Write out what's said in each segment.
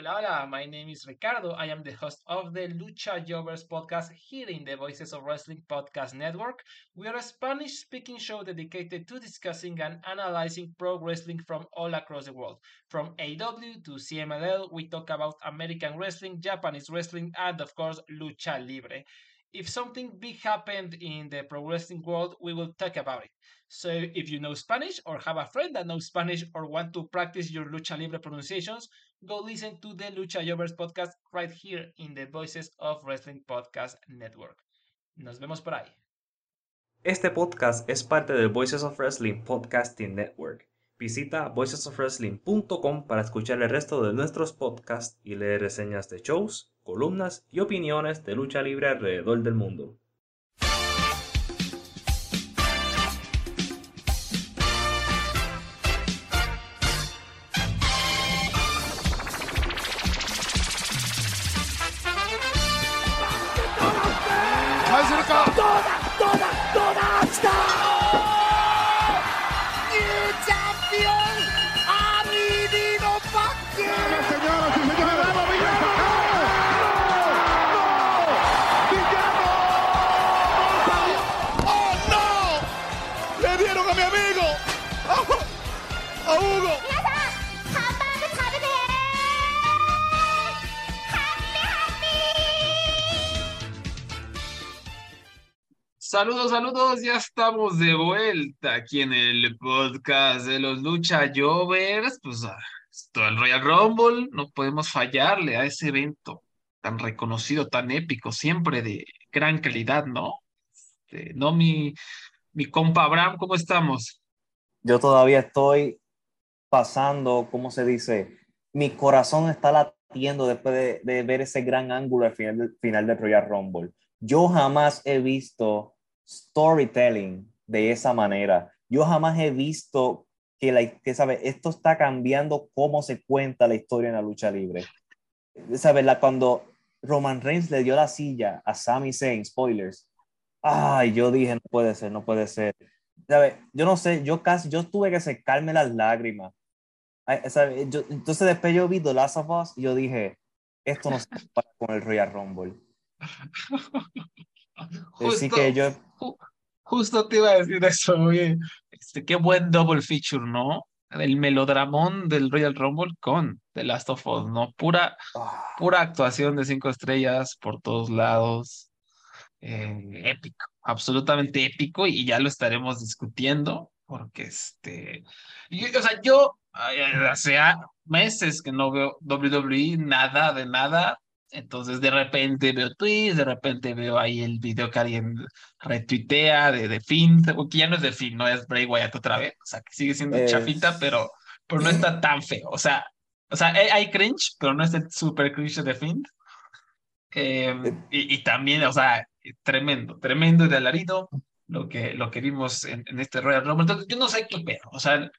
Hola, hola, my name is Ricardo. I am the host of the Lucha Jovers podcast here in the Voices of Wrestling Podcast Network. We are a Spanish speaking show dedicated to discussing and analyzing pro wrestling from all across the world. From AW to CMLL, we talk about American wrestling, Japanese wrestling, and of course, Lucha Libre. If something big happened in the pro wrestling world, we will talk about it. So if you know Spanish or have a friend that knows Spanish or want to practice your lucha libre pronunciations, go listen to the Lucha Jovers podcast right here in the Voices of Wrestling Podcast Network. Nos vemos por ahí. Este podcast es parte del Voices of Wrestling Podcasting Network. Visita voicesofwrestling.com para escuchar el resto de nuestros podcasts y leer reseñas de shows, columnas y opiniones de lucha libre alrededor del mundo. Saludos, saludos, ya estamos de vuelta aquí en el podcast de los Lucha Jovers. Pues ah, todo el Royal Rumble, no podemos fallarle a ese evento tan reconocido, tan épico, siempre de gran calidad, ¿no? Este, no, mi, compa Abraham, ¿cómo estamos? Yo todavía estoy pasando, ¿cómo se dice? Mi corazón está latiendo después de, de ver ese gran ángulo al final, final del Royal Rumble. Yo jamás he visto storytelling de esa manera. Yo jamás he visto que, la, que sabe, esto está cambiando cómo se cuenta la historia en la lucha libre. ¿Sabes? La, cuando Roman Reigns le dio la silla a Sami Zayn, spoilers, ay, yo dije, no puede ser, no puede ser. ¿Sabes? Yo no sé, yo casi, yo tuve que secarme las lágrimas. ¿sabes? Yo, entonces después yo vi The Last of Us y yo dije, esto no se para con el Royal Rumble. Justo, que yo... justo te iba a decir eso, oye, este, qué buen double feature, ¿no? El melodramón del Royal Rumble con The Last of Us, ¿no? Pura, Ah, pura actuación de cinco estrellas por todos lados. Eh, épico, absolutamente épico, y ya lo estaremos discutiendo, porque este, y, o sea, yo eh, hace meses que no veo WWE, nada de nada, entonces de repente veo tweets, de repente veo ahí el video que alguien retuitea de, de Finn, que ya no es de Finn, no es Bray Wyatt otra vez, o sea, que sigue siendo Es- chafita, pero, pero no está tan feo, o sea, o sea, hay, hay cringe, pero no es el super cringe de Finn. Eh, y, y también, o sea, tremendo, tremendo y de alarido lo que, lo que vimos en, en este Royal Rumble. Entonces, yo no sé qué pedo, o sea,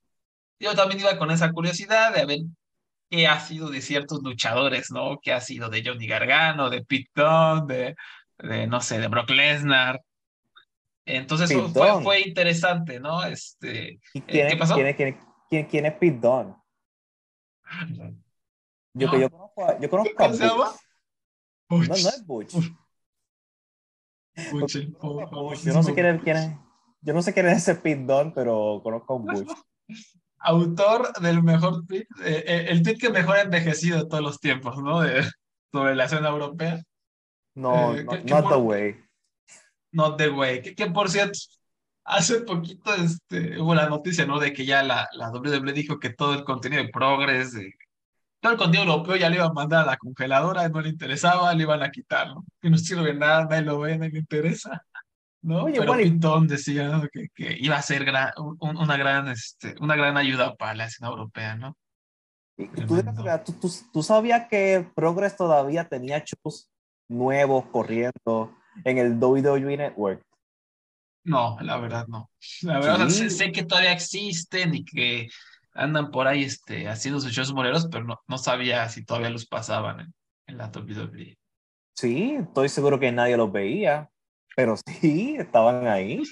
yo también iba con esa curiosidad de a ver qué ha sido de ciertos luchadores, ¿no? ¿Qué ha sido de Johnny Gargano, de Pete Dunne, de, de, no sé, de Brock Lesnar? Entonces fue, fue, interesante, ¿no? Este, ¿Y quién, ¿qué es- pasó? quién es- quién es- quién- quién es Pete Dunne? Yo, No. que yo conozco a, yo conozco a. Butch. No, no es Butch. Butch, Butch. Yo no sé quién es, quién es- yo no sé quién es ese Pete Dunne, pero conozco a Butch. Autor del mejor tweet, eh, eh, el tweet que mejor ha envejecido de todos los tiempos, ¿no? De, sobre la escena europea. No, Eh, no ¿qué- qué not por- the way. Not the way. Que, que, por cierto, hace poquito este, hubo la noticia, ¿no? De que ya la, la WWE dijo que todo el contenido de Progress, todo el contenido europeo ya le iban a mandar a la congeladora, no le interesaba, le iban a quitar, ¿no? Que no sirve nada, nadie lo ve, nadie le interesa. ¿No? Oye, Pero Pintón decía ¿no? que, que iba a ser gran, un- una, gran, este, una gran ayuda para la escena europea, ¿no? Y tú, ¿tú, tú, tú sabías que Progress todavía tenía shows nuevos corriendo en el WWE Network. No, la verdad no. La verdad, o sea, sé, Sí. sé que todavía existen y que andan por ahí este, haciendo sus shows moleros, pero no, no sabía si todavía los pasaban en, en la WWE. Sí, estoy seguro que nadie los veía, pero sí, estaban ahí.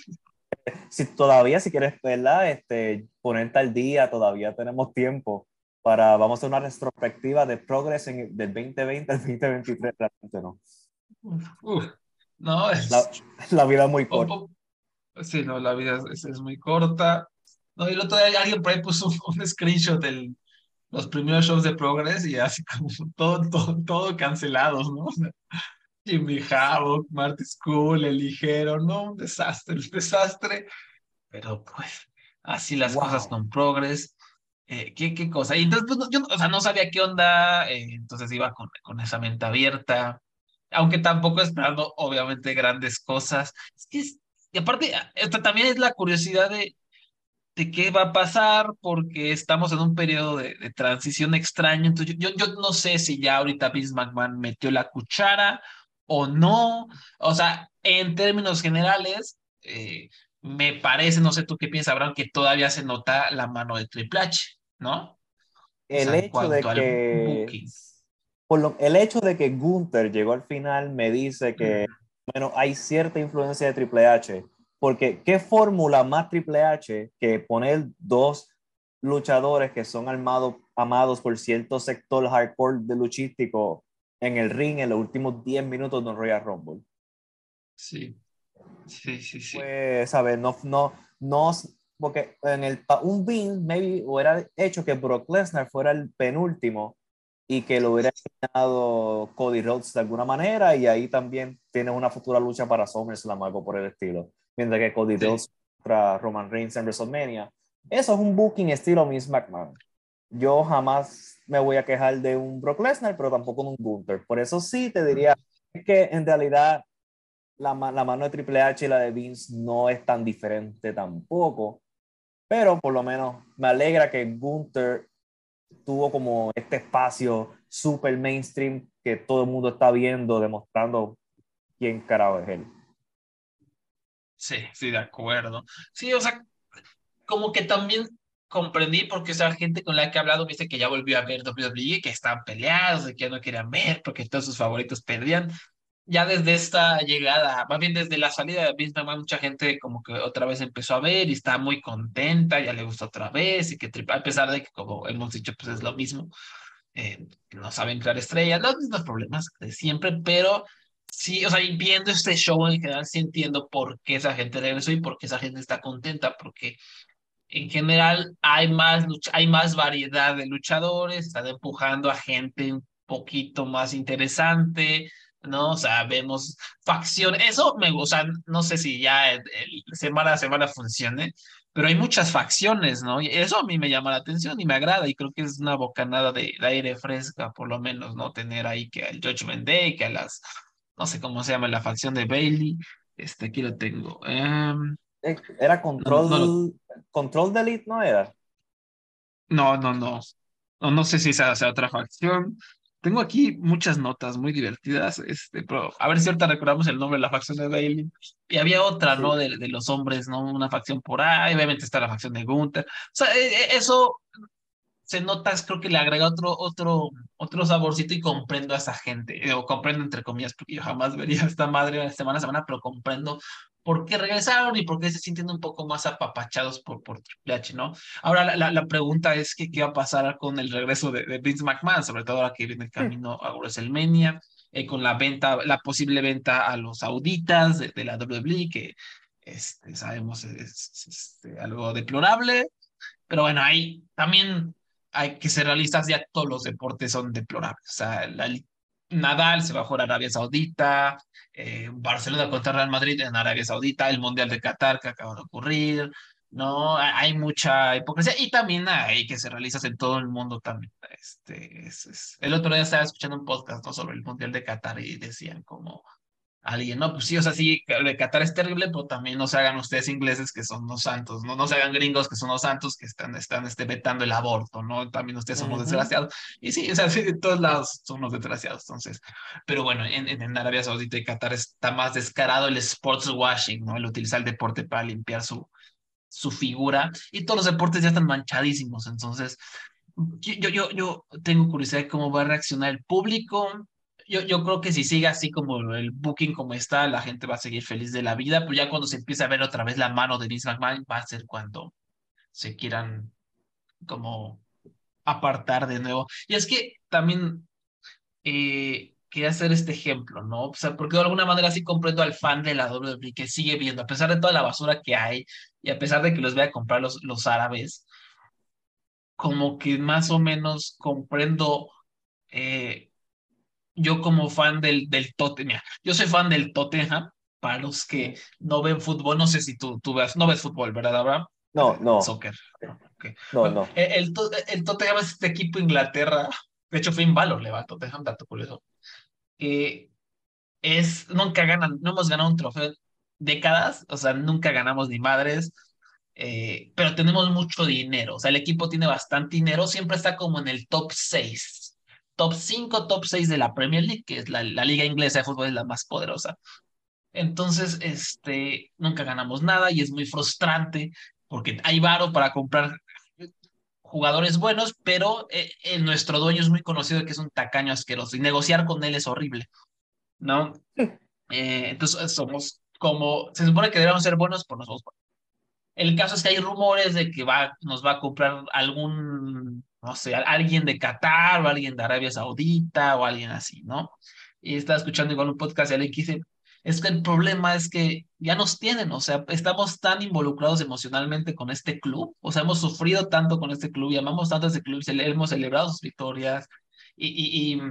Si todavía, si quieres, ¿verdad? Este, ponerte al día, todavía tenemos tiempo para, vamos a hacer una retrospectiva de Progress en, del 2020 al 2023, realmente no. Uf, no, es... La, la vida es muy corta. Sí, no, la vida es, es, muy corta. No, y el otro día alguien por ahí puso un, un screenshot de los primeros shows de Progress y así como todo, todo, todo cancelados, ¿no? Jimmy Havoc, Marty School, El Ligero, no, un desastre, un desastre. Pero pues, así las wow. cosas con Progress. Eh, ¿qué, ¿Qué cosa? Y entonces, pues, yo o sea, no sabía qué onda, eh, entonces iba con, con esa mente abierta, aunque tampoco esperando, obviamente, grandes cosas. Es que, es, y aparte, esta también es la curiosidad de, de qué va a pasar, porque estamos en un periodo de, de transición extraño. Entonces, yo, yo, no sé si ya ahorita Vince McMahon metió la cuchara o no. O sea, en términos generales, eh, me parece, no sé tú qué piensas, Abraham, que todavía se nota la mano de Triple H, ¿no? El o sea, hecho de que... Por lo, el hecho de que Gunther llegó al final me dice que, mm. bueno, hay cierta influencia de Triple H, porque ¿qué fórmula más Triple H que poner dos luchadores que son amados, amados por cierto sector hardcore de luchístico en el ring en los últimos 10 minutos de un Royal Rumble? Sí, sí, sí, sí. Pues, ¿sabes? No, no, no, porque en el, un Vince maybe hubiera hecho que Brock Lesnar fuera el penúltimo y que lo hubiera ganado Cody Rhodes de alguna manera y ahí también tiene una futura lucha para SummerSlam algo por el estilo mientras que Cody sí. Rhodes contra Roman Reigns en WrestleMania eso es un booking estilo Miss McMahon yo jamás me voy a quejar de un Brock Lesnar pero tampoco de un Gunther por eso sí te diría que en realidad la, la mano de Triple H y la de Vince no es tan diferente tampoco pero por lo menos me alegra que Gunther tuvo como este espacio super mainstream que todo el mundo está viendo, demostrando quién carajo es él. Sí, sí, de acuerdo. Sí, o sea, como que también comprendí porque esa gente con la que he hablado me dice que ya volvió a ver WWE, que estaban peleados, que ya no querían ver porque todos sus favoritos perdían. Ya desde esta llegada, más bien desde la salida de Vince McMahon, mucha gente como que otra vez empezó a ver y está muy contenta, ya le gustó otra vez, y que a pesar de que, como hemos dicho, pues es lo mismo, eh, no saben crear estrellas, los mismos problemas de siempre, pero sí, o sea, viendo este show en general, sí entiendo por qué esa gente regresó y por qué esa gente está contenta, porque en general hay más, lucha, hay más variedad de luchadores, están empujando a gente un poquito más interesante, ¿no? O sea, vemos facciones, eso me gusta, no sé si ya el, el semana a semana funcione, pero hay muchas facciones, ¿no? Y eso a mí me llama la atención y me agrada y creo que es una bocanada de, de aire fresca, por lo menos, ¿no? Tener ahí que al Judgment Day, que a las, no sé cómo se llama, la facción de Bailey, este, aquí lo tengo. Um, era Control, no, no, Control Delete, ¿no era? No, no, no. No, no sé si sea, sea otra facción. Tengo aquí muchas notas muy divertidas, este, pero a ver si ahorita recordamos el nombre de la facción de Bailey. Y había otra, sí. ¿no? De, de, los hombres, ¿no? Una facción por ahí, obviamente está la facción de Gunther. O sea, eso se nota, creo que le agrega otro, otro, otro saborcito y comprendo a esa gente, o comprendo entre comillas, porque yo jamás vería a esta madre semana a semana, pero comprendo por qué regresaron y por qué se sienten un poco más apapachados por, por Triple H, ¿no? Ahora la, la pregunta es que qué va a pasar con el regreso de, de Vince McMahon, sobre todo ahora que viene el camino a WrestleMania, eh, con la venta, la posible venta a los sauditas de, de la WWE, que este, sabemos es, es, es, este, algo deplorable, pero bueno, ahí también hay que ser realistas, ya todos los deportes son deplorables, o sea, la, Nadal se va a jugar a Arabia Saudita, eh, Barcelona contra Real Madrid en Arabia Saudita, el Mundial de Qatar que acaba de ocurrir, ¿no? Hay mucha hipocresía y también hay que se realiza en todo el mundo también. Este, es, es. El otro día estaba escuchando un podcast sobre el Mundial de Qatar y decían como alguien, no, pues sí, o sea, sí, Qatar es terrible, pero también no se hagan ustedes ingleses que son los santos, no, no se hagan gringos que son los santos que están, están este, vetando el aborto, ¿no? También ustedes son uh -huh. los desgraciados. Y sí, o sea, sí, de todos lados son los desgraciados, entonces. Pero bueno, en, en Arabia Saudita y Qatar está más descarado el sports washing, ¿no? El utilizar el deporte para limpiar su, su figura y todos los deportes ya están manchadísimos, entonces yo, yo, yo tengo curiosidad de cómo va a reaccionar el público, yo, yo creo que si sigue así como el booking como está, la gente va a seguir feliz de la vida, pero ya cuando se empiece a ver otra vez la mano de Vince McMahon va a ser cuando se quieran como apartar de nuevo. Y es que también eh, quería hacer este ejemplo, ¿no? O sea, porque de alguna manera sí comprendo al fan de la WWE que sigue viendo, a pesar de toda la basura que hay y a pesar de que los vea a comprar los, los árabes, como que más o menos comprendo eh, yo como fan del, del Tottenham, yo soy fan del Tottenham, para los que no ven fútbol, no sé si tú, tú ves, no ves fútbol, ¿verdad, Abraham? No, no. Soccer. No, no. El, el, Tottenham es este equipo Inglaterra, de hecho Finn Balor le va al Tottenham, dato curioso, que es, nunca ganan, no hemos ganado un trofeo décadas, o sea, nunca ganamos ni madres, eh, pero tenemos mucho dinero, o sea, el equipo tiene bastante dinero, siempre está como en el top 6, top 5, top 6 de la Premier League, que es la, la liga inglesa de fútbol, es la más poderosa. Entonces, este, nunca ganamos nada y es muy frustrante porque hay varo para comprar jugadores buenos, pero eh, nuestro dueño es muy conocido que es un tacaño asqueroso y negociar con él es horrible, ¿no? Eh, entonces somos como, se supone que debemos ser buenos, por nosotros. El caso es que hay rumores de que va, nos va a comprar algún, no sé, alguien de Qatar o alguien de Arabia Saudita o alguien así, ¿no? Y estaba escuchando igual un podcast y alguien que dice, es que el problema es que ya nos tienen, o sea, estamos tan involucrados emocionalmente con este club, o sea, hemos sufrido tanto con este club y amamos tanto a este club, hemos celebrado sus victorias y,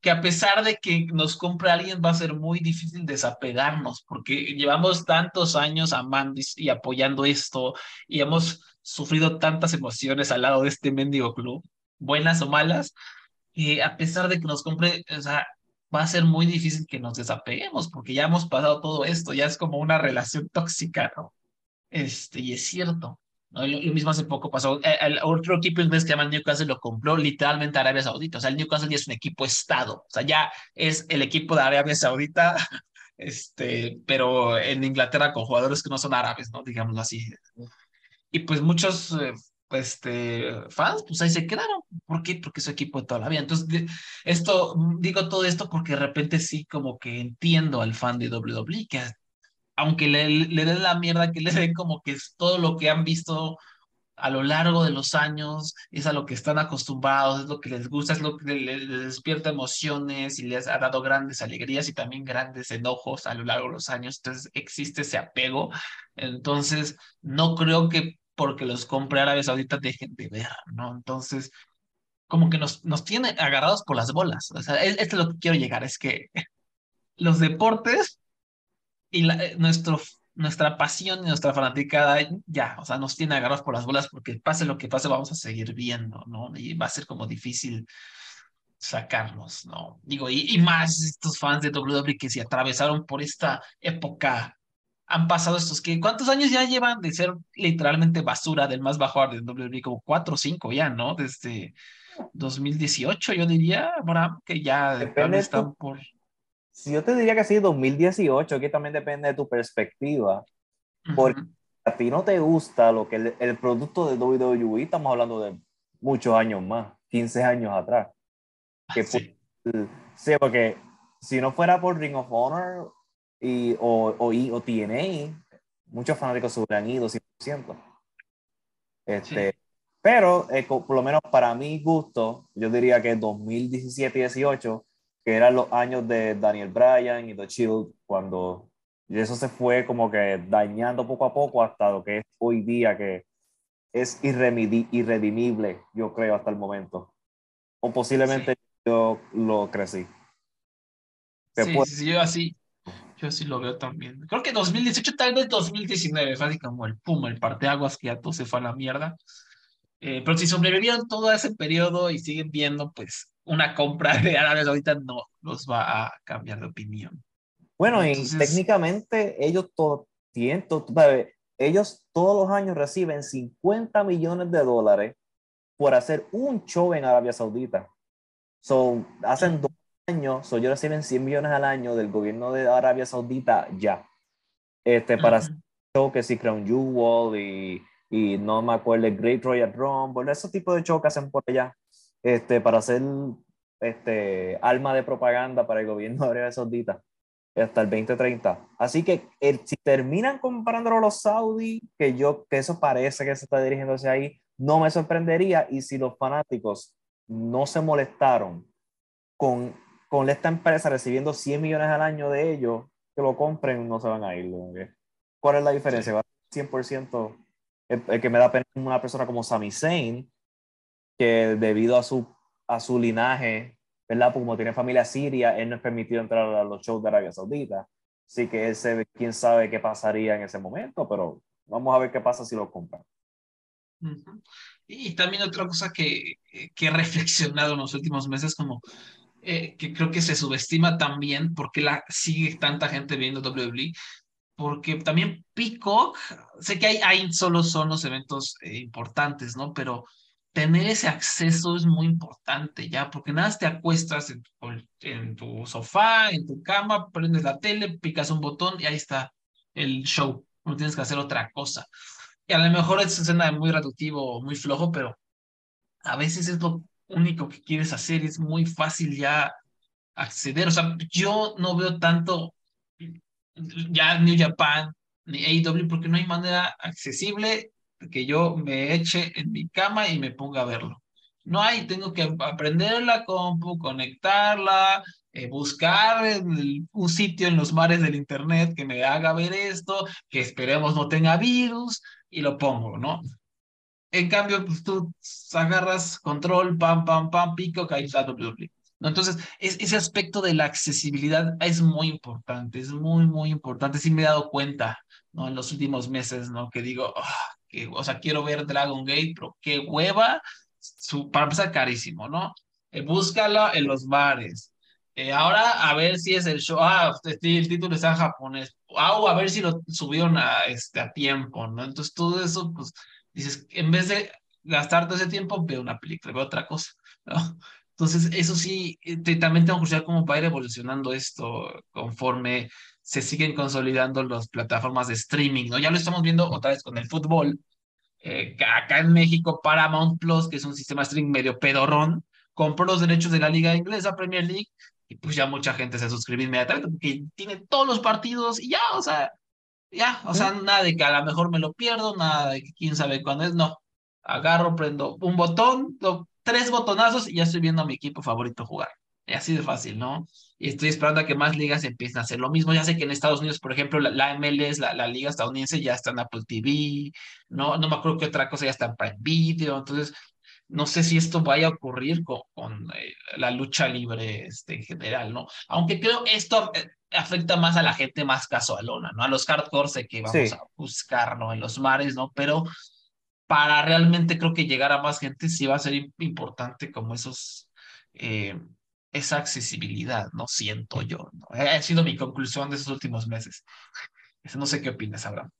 que a pesar de que nos compre alguien va a ser muy difícil desapegarnos, porque llevamos tantos años amando y apoyando esto y hemos sufrido tantas emociones al lado de este mendigo club, buenas o malas, que a pesar de que nos compre, o sea, va a ser muy difícil que nos desapeguemos porque ya hemos pasado todo esto, ya es como una relación tóxica, ¿no? Este, y es cierto. ¿no? Lo, mismo hace poco pasó. Eh, el, otro equipo inglés que se llama Newcastle lo compró literalmente Arabia Saudita. O sea, el Newcastle ya es un equipo Estado. O sea, ya es el equipo de Arabia Saudita, este, pero en Inglaterra con jugadores que no son árabes, ¿no? Digámoslo así. Y pues muchos eh, este, fans, pues ahí se quedaron. ¿Por qué? Porque su equipo de toda la vida. Entonces, esto, digo todo esto porque de repente sí como que entiendo al fan de WWE, que aunque le, le den la mierda que le den, como que es todo lo que han visto a lo largo de los años, es a lo que están acostumbrados, es lo que les gusta, es lo que les, despierta emociones y les ha dado grandes alegrías y también grandes enojos a lo largo de los años. Entonces existe ese apego. Entonces, no creo que porque los compre Arabia Saudita dejen de ver, ¿no? Entonces, como que nos, nos tiene agarrados por las bolas. O sea, esto es lo que quiero llegar, es que los deportes y nuestro, nuestra pasión y nuestra fanaticada ya, o sea, nos tiene agarrados por las bolas porque pase lo que pase, vamos a seguir viendo, ¿no? Y va a ser como difícil sacarnos, ¿no? Digo, y, y más estos fans de WWE que se atravesaron por esta época han pasado estos que cuántos años ya llevan de ser literalmente basura del más bajo de WWE como cuatro o cinco ya, ¿no? Desde 2018 yo diría, Abraham, que ya están por Si yo te diría que sí 2018, que también depende de tu perspectiva. Porque a ti no te gusta lo que el, el, producto de WWE, estamos hablando de muchos años más, 15 años atrás. Que sí. sí, porque si no fuera por Ring of Honor, y, o, o, o TNA, muchos fanáticos se hubieran ido 100%. Este, Pero, eh, por lo menos para mi gusto, yo diría que 2017 y 18, que eran los años de Daniel Bryan y The Shield, cuando eso se fue como que dañando poco a poco hasta lo que es hoy día, que es irredimible, yo creo, hasta el momento. O posiblemente yo lo crecí. Sí, sí, yo así, yo sí lo veo también. Creo que 2018, tal vez 2019, fue así como el pum, el parteaguas que ya todo se fue a la mierda. Eh, pero si sobrevivieron todo ese periodo y siguen viendo, pues una compra de árabes ahorita no los va a cambiar de opinión. Bueno, y técnicamente ellos todo, tienen, ellos todos los años reciben 50 millones de dólares por hacer un show en Arabia Saudita. So, hacen dos año, ellos reciben 100 millones al año del gobierno de Arabia Saudita ya. Este, para hacer show que si Crown Jewel y, y no me acuerdo, el Great Royal Rumble, ese tipo de show que hacen por allá, este, para hacer este, alma de propaganda para el gobierno de Arabia Saudita hasta el 2030. Así que el, si terminan comparándolo a los saudis, que yo, que eso parece que se está dirigiendo hacia ahí, no me sorprendería y si los fanáticos no se molestaron con, con esta empresa recibiendo 100 millones al año de ellos, que lo compren, no se van a ir. ¿Cuál es la diferencia? Va 100% el, que me da pena una persona como Sami Zayn, que debido a su, a su linaje, ¿verdad? Como tiene familia siria, él no es permitido entrar a los shows de Arabia Saudita. Así que ese, quién sabe qué pasaría en ese momento, pero vamos a ver qué pasa si lo compran. Y también otra cosa que, que he reflexionado en los últimos meses, como eh, que creo que se subestima también porque la sigue tanta gente viendo WWE, porque también Peacock, sé que hay, hay solo son los eventos eh, importantes, ¿no? Pero tener ese acceso es muy importante, ¿ya? Porque nada, te acuestas en tu, en tu sofá, en tu cama, prendes la tele, picas un botón y ahí está el show. No tienes que hacer otra cosa. Y a lo mejor es muy reductivo, muy flojo, pero a veces es lo único que quieres hacer, es muy fácil ya acceder. O sea, yo no veo tanto ya New Japan ni AEW porque no hay manera accesible que yo me eche en mi cama y me ponga a verlo. No hay, tengo que aprender la compu, conectarla, eh, buscar un sitio en los mares del internet que me haga ver esto, que esperemos no tenga virus y lo pongo, ¿no? En cambio, pues tú agarras control, pam, pam, pam, pico, WWE. ¿no? Entonces, ese aspecto de la accesibilidad es muy importante, es muy, muy importante. Sí me he dado cuenta, ¿no? En los últimos meses, ¿no? Que digo, ah, que, o sea, quiero ver Dragon Gate, pero qué hueva, su, para empezar carísimo, ¿no? Eh, búscala en los bares. Eh, ahora a ver si es el show, ah, este, el título está en japonés, ah, a ver si lo subieron a, este, a tiempo, ¿no? Entonces todo eso, pues, dices, en vez de gastar todo ese tiempo, veo una película, veo otra cosa, ¿no? Entonces, eso sí, eh, también tengo que cómo va a ir evolucionando esto conforme se siguen consolidando las plataformas de streaming, ¿no? Ya lo estamos viendo otra vez con el fútbol. Eh, acá en México, Paramount Plus, que es un sistema de streaming medio pedorrón, compró los derechos de la liga inglesa, Premier League, y pues ya mucha gente se suscribe inmediatamente porque tiene todos los partidos y ya, o sea, ya, o sea, nada de que a lo mejor me lo pierdo, nada de que quién sabe cuándo es, no. Agarro, prendo un botón, tres botonazos y ya estoy viendo a mi equipo favorito jugar. Y así de fácil, ¿no? Y estoy esperando a que más ligas empiecen a hacer lo mismo. Ya sé que en Estados Unidos, por ejemplo, la, MLS, la, la, liga estadounidense, ya está en Apple TV, ¿no? No me acuerdo qué otra cosa ya está en Prime Video. Entonces, no sé si esto vaya a ocurrir con, con eh, la lucha libre este, en general, ¿no? Aunque creo esto eh, afecta más a la gente más casualona, ¿no? A los hardcore que vamos a buscar, ¿no? En los mares, ¿no? Pero para realmente creo que llegar a más gente sí va a ser importante como esos, eh, esa accesibilidad, ¿no? Siento yo, ¿no? Ha sido mi conclusión de esos últimos meses. No sé qué opinas, Abraham.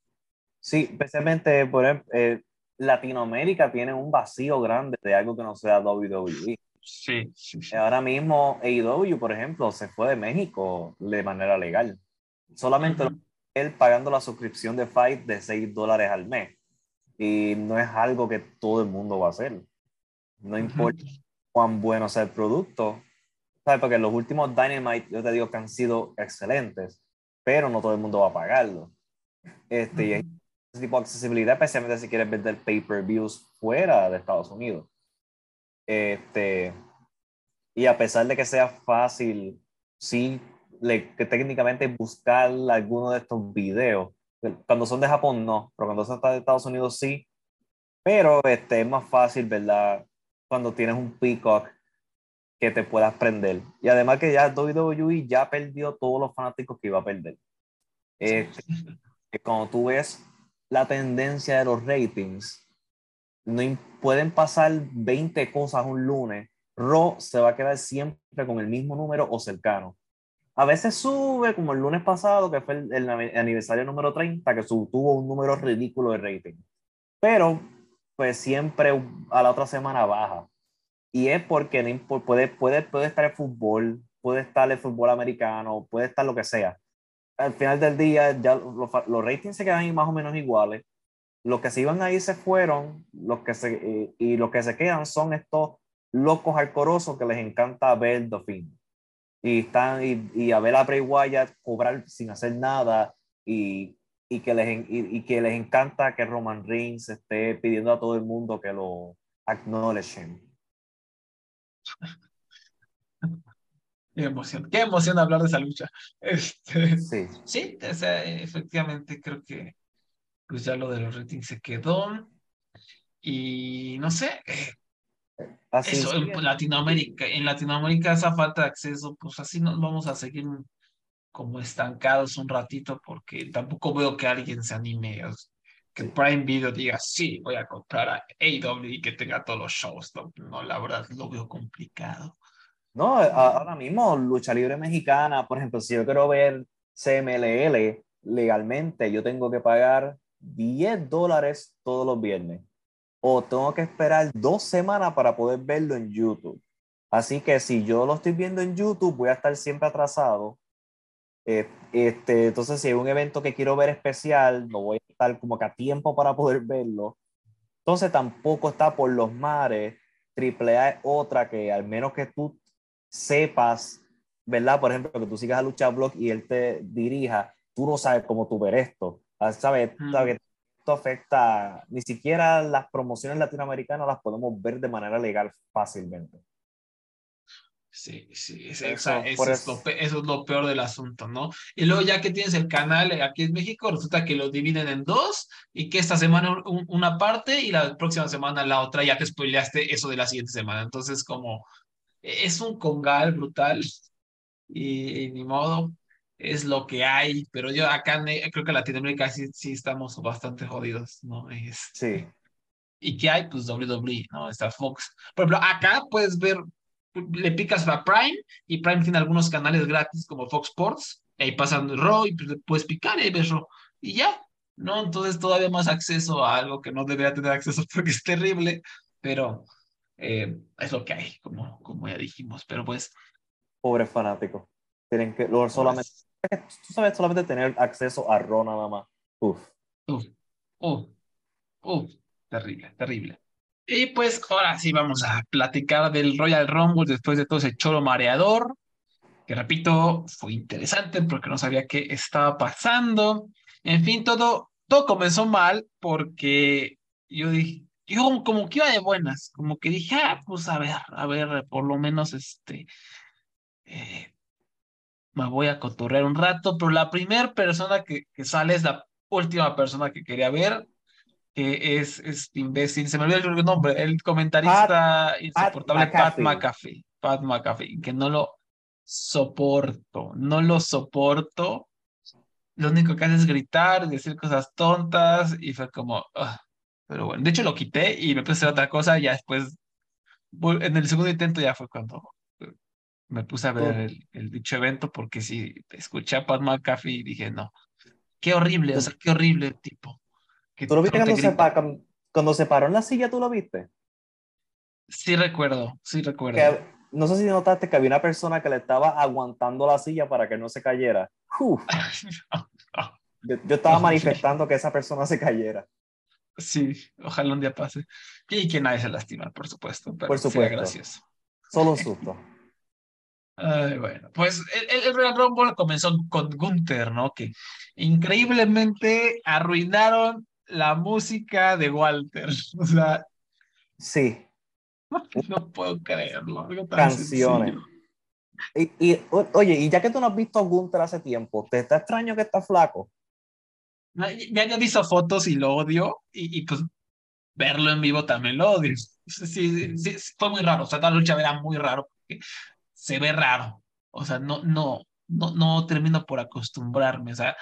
Sí, especialmente por ejemplo, eh, Latinoamérica tiene un vacío grande de algo que no sea WWE. Sí, sí, Ahora mismo AEW, por ejemplo, se fue de México de manera legal. Solamente él pagando la suscripción de Fight de 6 dólares al mes y no es algo que todo el mundo va a hacer. No importa cuán bueno sea el producto, ¿sabes? Porque los últimos Dynamite, yo te digo que han sido excelentes, pero no todo el mundo va a pagarlo. Este, y ese tipo de accesibilidad, especialmente si quieres vender pay-per-views fuera de Estados Unidos. Este, y a pesar de que sea fácil, sí, le, que técnicamente buscar alguno de estos videos cuando son de Japón, no, pero cuando son de Estados Unidos, sí. Pero este, es más fácil, ¿verdad? Cuando tienes un Peacock que te puedas prender. Y además que ya WWE ya perdió todos los fanáticos que iba a perder. Este, cuando tú ves la tendencia de los ratings, no pueden pasar 20 cosas un lunes. Raw se va a quedar siempre con el mismo número o cercano. A veces sube, como el lunes pasado, que fue el, aniversario número 30, que tuvo un número ridículo de rating. Pero, pues siempre a la otra semana baja. Y es porque puede, puede, puede estar el fútbol, puede estar el fútbol americano, puede estar lo que sea. Al final del día, ya los, los ratings se quedan más o menos iguales. Los que se iban ahí se fueron, los que se, y, los que se quedan son estos locos alcorosos que les encanta ver The fin y, están, y, y a ver a Bray Wyatt cobrar sin hacer nada y y que les, y, que les encanta que Roman Reigns esté pidiendo a todo el mundo que lo acknowledgen. Qué emoción, qué emoción hablar de esa lucha. Este, sí, sí efectivamente creo que pues ya lo de los ratings se quedó. Y no sé, eh, eso en Latinoamérica, en Latinoamérica esa falta de acceso, pues así nos vamos a seguir como estancados un ratito porque tampoco veo que alguien se anime, que Prime Video diga, sí, voy a comprar a AW y que tenga todos los shows. No, la verdad lo veo complicado. No, ahora mismo lucha libre mexicana, por ejemplo, si yo quiero ver CMLL legalmente, yo tengo que pagar 10 dólares todos los viernes o tengo que esperar dos semanas para poder verlo en YouTube. Así que si yo lo estoy viendo en YouTube, voy a estar siempre atrasado eh, este, entonces, si hay un evento que quiero ver especial, no voy a estar como que a tiempo para poder verlo. Entonces, tampoco está por los mares. AAA es otra que al menos que tú sepas, ¿verdad? Por ejemplo, que tú sigas a Lucha Blog y él te dirija, tú no sabes cómo tú ver esto. Ah, ¿Sabes? ¿Sabes? Esto afecta, ni siquiera las promociones latinoamericanas las podemos ver de manera legal fácilmente. Sí, sí, eso, es lo, peor del asunto, ¿no? Y luego ya que tienes el canal aquí en México, resulta que lo dividen en dos y que esta semana una parte y la próxima semana la otra, ya te spoileaste eso de la siguiente semana. Entonces, como es un congal brutal y, ni modo, es lo que hay, pero yo acá creo que en Latinoamérica sí, sí estamos bastante jodidos, ¿no? Es, sí. ¿Y qué hay? Pues WWE, ¿no? Está Fox. Por ejemplo, acá puedes ver le picas a Prime y Prime tiene algunos canales gratis como Fox Sports, ahí pasan Raw y pues, puedes picar y ves Raw y ya, ¿no? Entonces todavía más acceso a algo que no debería tener acceso porque es terrible, pero eh, es lo que hay, como, como ya dijimos, pero pues... Pobre fanático. Tienen que, solamente, tú sabes solamente tener acceso a Raw nada más. Uf. Uf, uf, uf, terrible, terrible. Y pues ahora sí vamos a platicar del Royal Rumble después de todo ese choro mareador, que repito, fue interesante porque no sabía qué estaba pasando. En fin, todo, todo comenzó mal porque yo dije, yo como que iba de buenas, como que dije, ah, pues a ver, a ver, por lo menos este, eh, me voy a cotorrear un rato, pero la primera persona que, que sale es la última persona que quería ver, que es, es imbécil, se me olvidó el nombre, el comentarista insoportable Pat, McAfee. Pat McAfee, que no lo soporto, no lo soporto. Lo único que hace es gritar, decir cosas tontas y fue como, ah, pero bueno, de hecho lo quité y me puse a hacer otra cosa y ya después, en el segundo intento ya fue cuando me puse a ver el, el, dicho evento porque si escuché a Pat McAfee y dije, no, qué horrible, o sea, qué horrible tipo. ¿Tú lo viste cuando se, cuando se, paró en la silla? ¿Tú lo viste? Sí recuerdo, sí recuerdo. no sé si notaste que había una persona que le estaba aguantando la silla para que no se cayera. yo, estaba manifestando que esa persona se cayera. Sí, ojalá un día pase. Y que nadie se lastima, por supuesto. por supuesto. Solo un susto. Bueno, pues el, el, Royal Rumble comenzó con Gunther, ¿no? Que increíblemente arruinaron la música de Walter. O sea. Sí. No puedo creerlo. Canciones. Y, oye, y ya que tú no has visto a Gunther hace tiempo, ¿te está extraño que está flaco? Me había visto fotos y lo odio, y, pues verlo en vivo también lo odio. Sí, sí, fue muy raro. O sea, la lucha era muy raro porque se ve raro. O sea, no, no, no, no termino por acostumbrarme. O sea,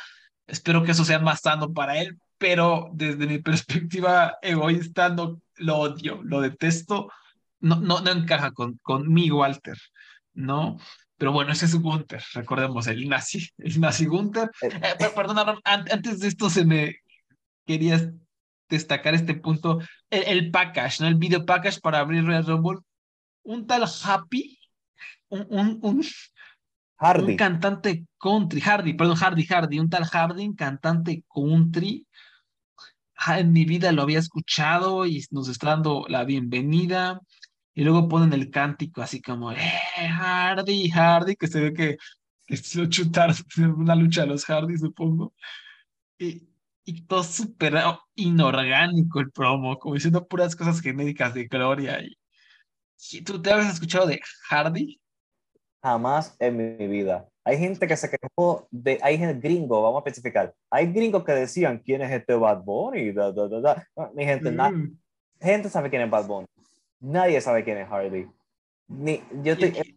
espero que eso sea más sano para él, pero desde mi perspectiva egoísta no, lo odio, lo detesto, no, no, no encaja con, con mi Walter, ¿no? Pero bueno, ese es Gunther, recordemos, el nazi, el nazi Gunther. Eh, eh, perdona, antes de esto se me quería destacar este punto, el, package, ¿no? El video package para abrir Real Rumble. Un tal Happy, un, un, un, Hardy. un cantante country, Hardy, perdón, Hardy, Hardy, un tal Hardy, cantante country, en mi vida lo había escuchado y nos está dando la bienvenida. Y luego ponen el cántico así como, eh, Hardy, Hardy, que se ve que, que se lo chutaron en una lucha a los Hardy, supongo. Y, y todo súper inorgánico el promo, como diciendo puras cosas genéricas de Gloria. Y, ¿Tú te habías escuchado de Hardy? Jamás en mi vida. Hay gente que se quejó de, hay gringo, vamos a especificar. Hay gringos que decían, ¿quién es este Bad Bunny? Da, da, da, Mi gente, mm. gente sabe quién es Bad Bunny. Nadie sabe quién es Hardy. Ni, yo estoy,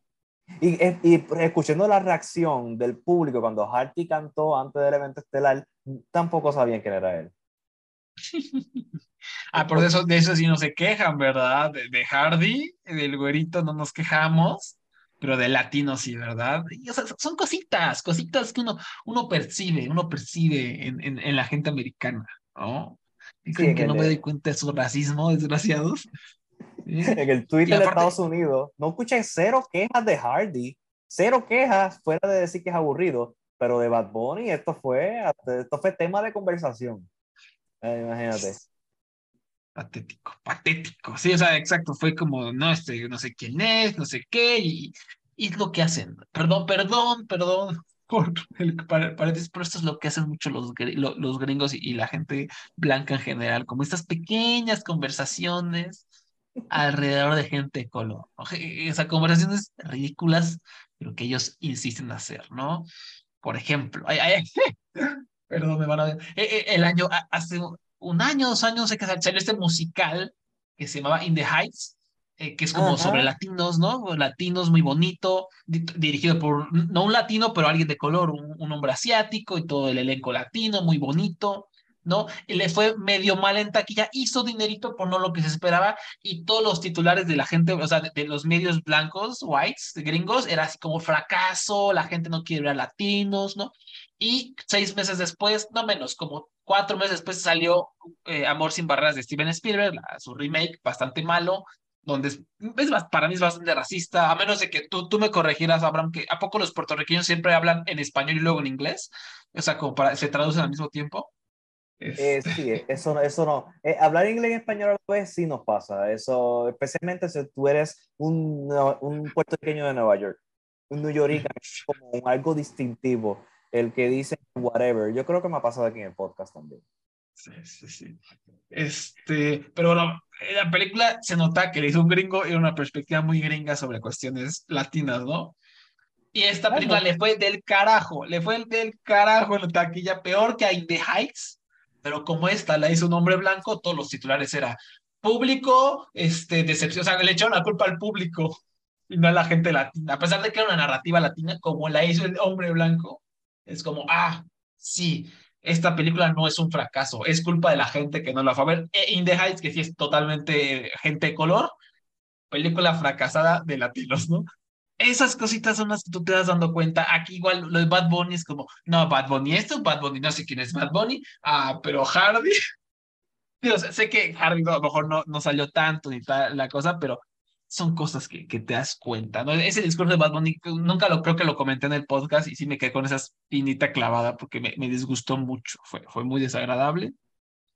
y, y, escuchando la reacción del público cuando Hardy cantó antes del evento estelar, tampoco sabían quién era él. ah, por eso, de eso sí no se quejan, ¿verdad? De, Hardy, del güerito no nos quejamos, pero del latino sí, ¿verdad? Y, o sea, son cositas, cositas que uno, uno percibe, uno percibe en, en, en la gente americana, ¿no? Y creen que no me doy cuenta de su racismo, desgraciados. en el Twitter de Estados Unidos, no escuché cero quejas de Hardy, cero quejas fuera de decir que es aburrido, pero de Bad Bunny esto fue, esto fue tema de conversación. Eh, imagínate. Patético, patético. Sí, o sea, exacto, fue como, no, este, no sé quién es, no sé qué, y, es lo que hacen. Perdón, perdón, perdón. Por el paréntesis, pero esto es lo que hacen mucho los, los gringos y, la gente blanca en general, como estas pequeñas conversaciones alrededor de gente de color. Esas conversaciones ridículas, pero que ellos insisten en hacer, ¿no? Por ejemplo, perdón, me van a ver. Eh, eh, el año, hace un año, dos años, sé que salió este musical que se llamaba In the Heights, eh, que es como sobre latinos, ¿no? Latinos, muy bonito, dirigido por, no un latino, pero alguien de color, un hombre asiático y todo el elenco latino, muy bonito. ¿no? Y le fue medio mal en taquilla, hizo dinerito por no lo que se esperaba y todos los titulares de la gente, o sea, de, los medios blancos, whites, gringos, era así como fracaso, la gente no quiere ver a latinos, ¿no? Y seis meses después, no menos, como cuatro meses después salió eh, Amor sin barreras de Steven Spielberg, su remake bastante malo, donde es, para mí es bastante racista, a menos de que tú, tú me corregieras, Abraham, que ¿a poco los puertorriqueños siempre hablan en español y luego en inglés? O sea, como para, se traducen al mismo tiempo. Eh, sí, eso, eso no. Eh, hablar inglés y español a la vez sí nos pasa. Eso, especialmente si tú eres un, un puertorriqueño de Nueva York, un New Yorker, como algo distintivo, el que dice whatever. Yo creo que me ha pasado aquí en el podcast también. Sí, sí, sí. Este, pero bueno, la película se nota que le hizo un gringo y una perspectiva muy gringa sobre cuestiones latinas, ¿no? Y esta película le fue del carajo, le fue del carajo en la taquilla, peor que a In the Heights, pero como esta la hizo un hombre blanco, todos los titulares era público, este, decepción, o sea, le echaron la culpa al público y no a la gente latina, a pesar de que era una narrativa latina, como la hizo el hombre blanco, es como, ah, sí, esta película no es un fracaso, es culpa de la gente que no la fue a ver. E In the Heights, que sí es totalmente gente de color, película fracasada de latinos, ¿no? esas cositas son las que tú te vas dando cuenta. Aquí igual lo de Bad Bunny es como, no, Bad Bunny esto, Bad Bunny no sé quién es Bad Bunny, ah, pero Hardy. Dios, sé que Hardy a lo mejor no, no salió tanto ni tal la cosa, pero son cosas que, que te das cuenta. ¿no? Ese discurso de Bad Bunny, nunca lo creo que lo comenté en el podcast y sí me quedé con esa pinita clavada porque me, me disgustó mucho. Fue, fue muy desagradable.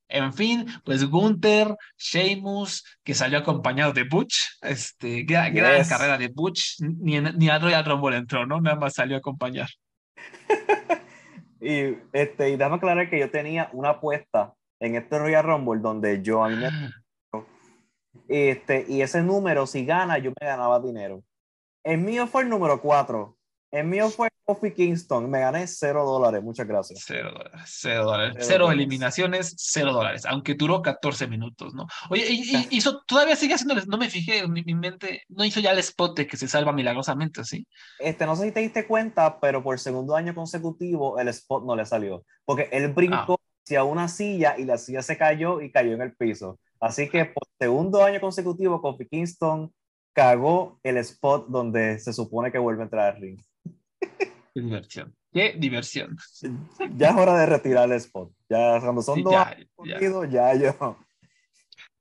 En fin, pues Gunther, Sheamus, que salió acompañado de Butch, este, gran, carrera de Butch, ni, ni a Royal Rumble entró, ¿no? Nada más salió a acompañar. y, este, y déjame aclarar que yo tenía una apuesta en este Royal Rumble donde yo a mí me... Este, y ese número, si gana, yo me ganaba dinero. El mío fue el número 4. El mío fue Kofi Kingston, me gané cero dólares, muchas gracias. Cero dólares, cero dólares. Cero, eliminaciones, cero dólares, aunque duró 14 minutos, ¿no? Oye, y, hizo, todavía sigue haciendo, no me fijé, en mi, mente, no hizo ya el spot de que se salva milagrosamente, ¿sí? Este, no sé si te diste cuenta, pero por segundo año consecutivo el spot no le salió, porque él brincó ah. hacia una silla y la silla se cayó y cayó en el piso. Así que por segundo año consecutivo, Kofi Kingston cagó el spot donde se supone que vuelve a entrar al ring. Qué diversión. Qué diversión. Ya es hora de retirar el spot. Ya cuando son dos ya, ya. yo.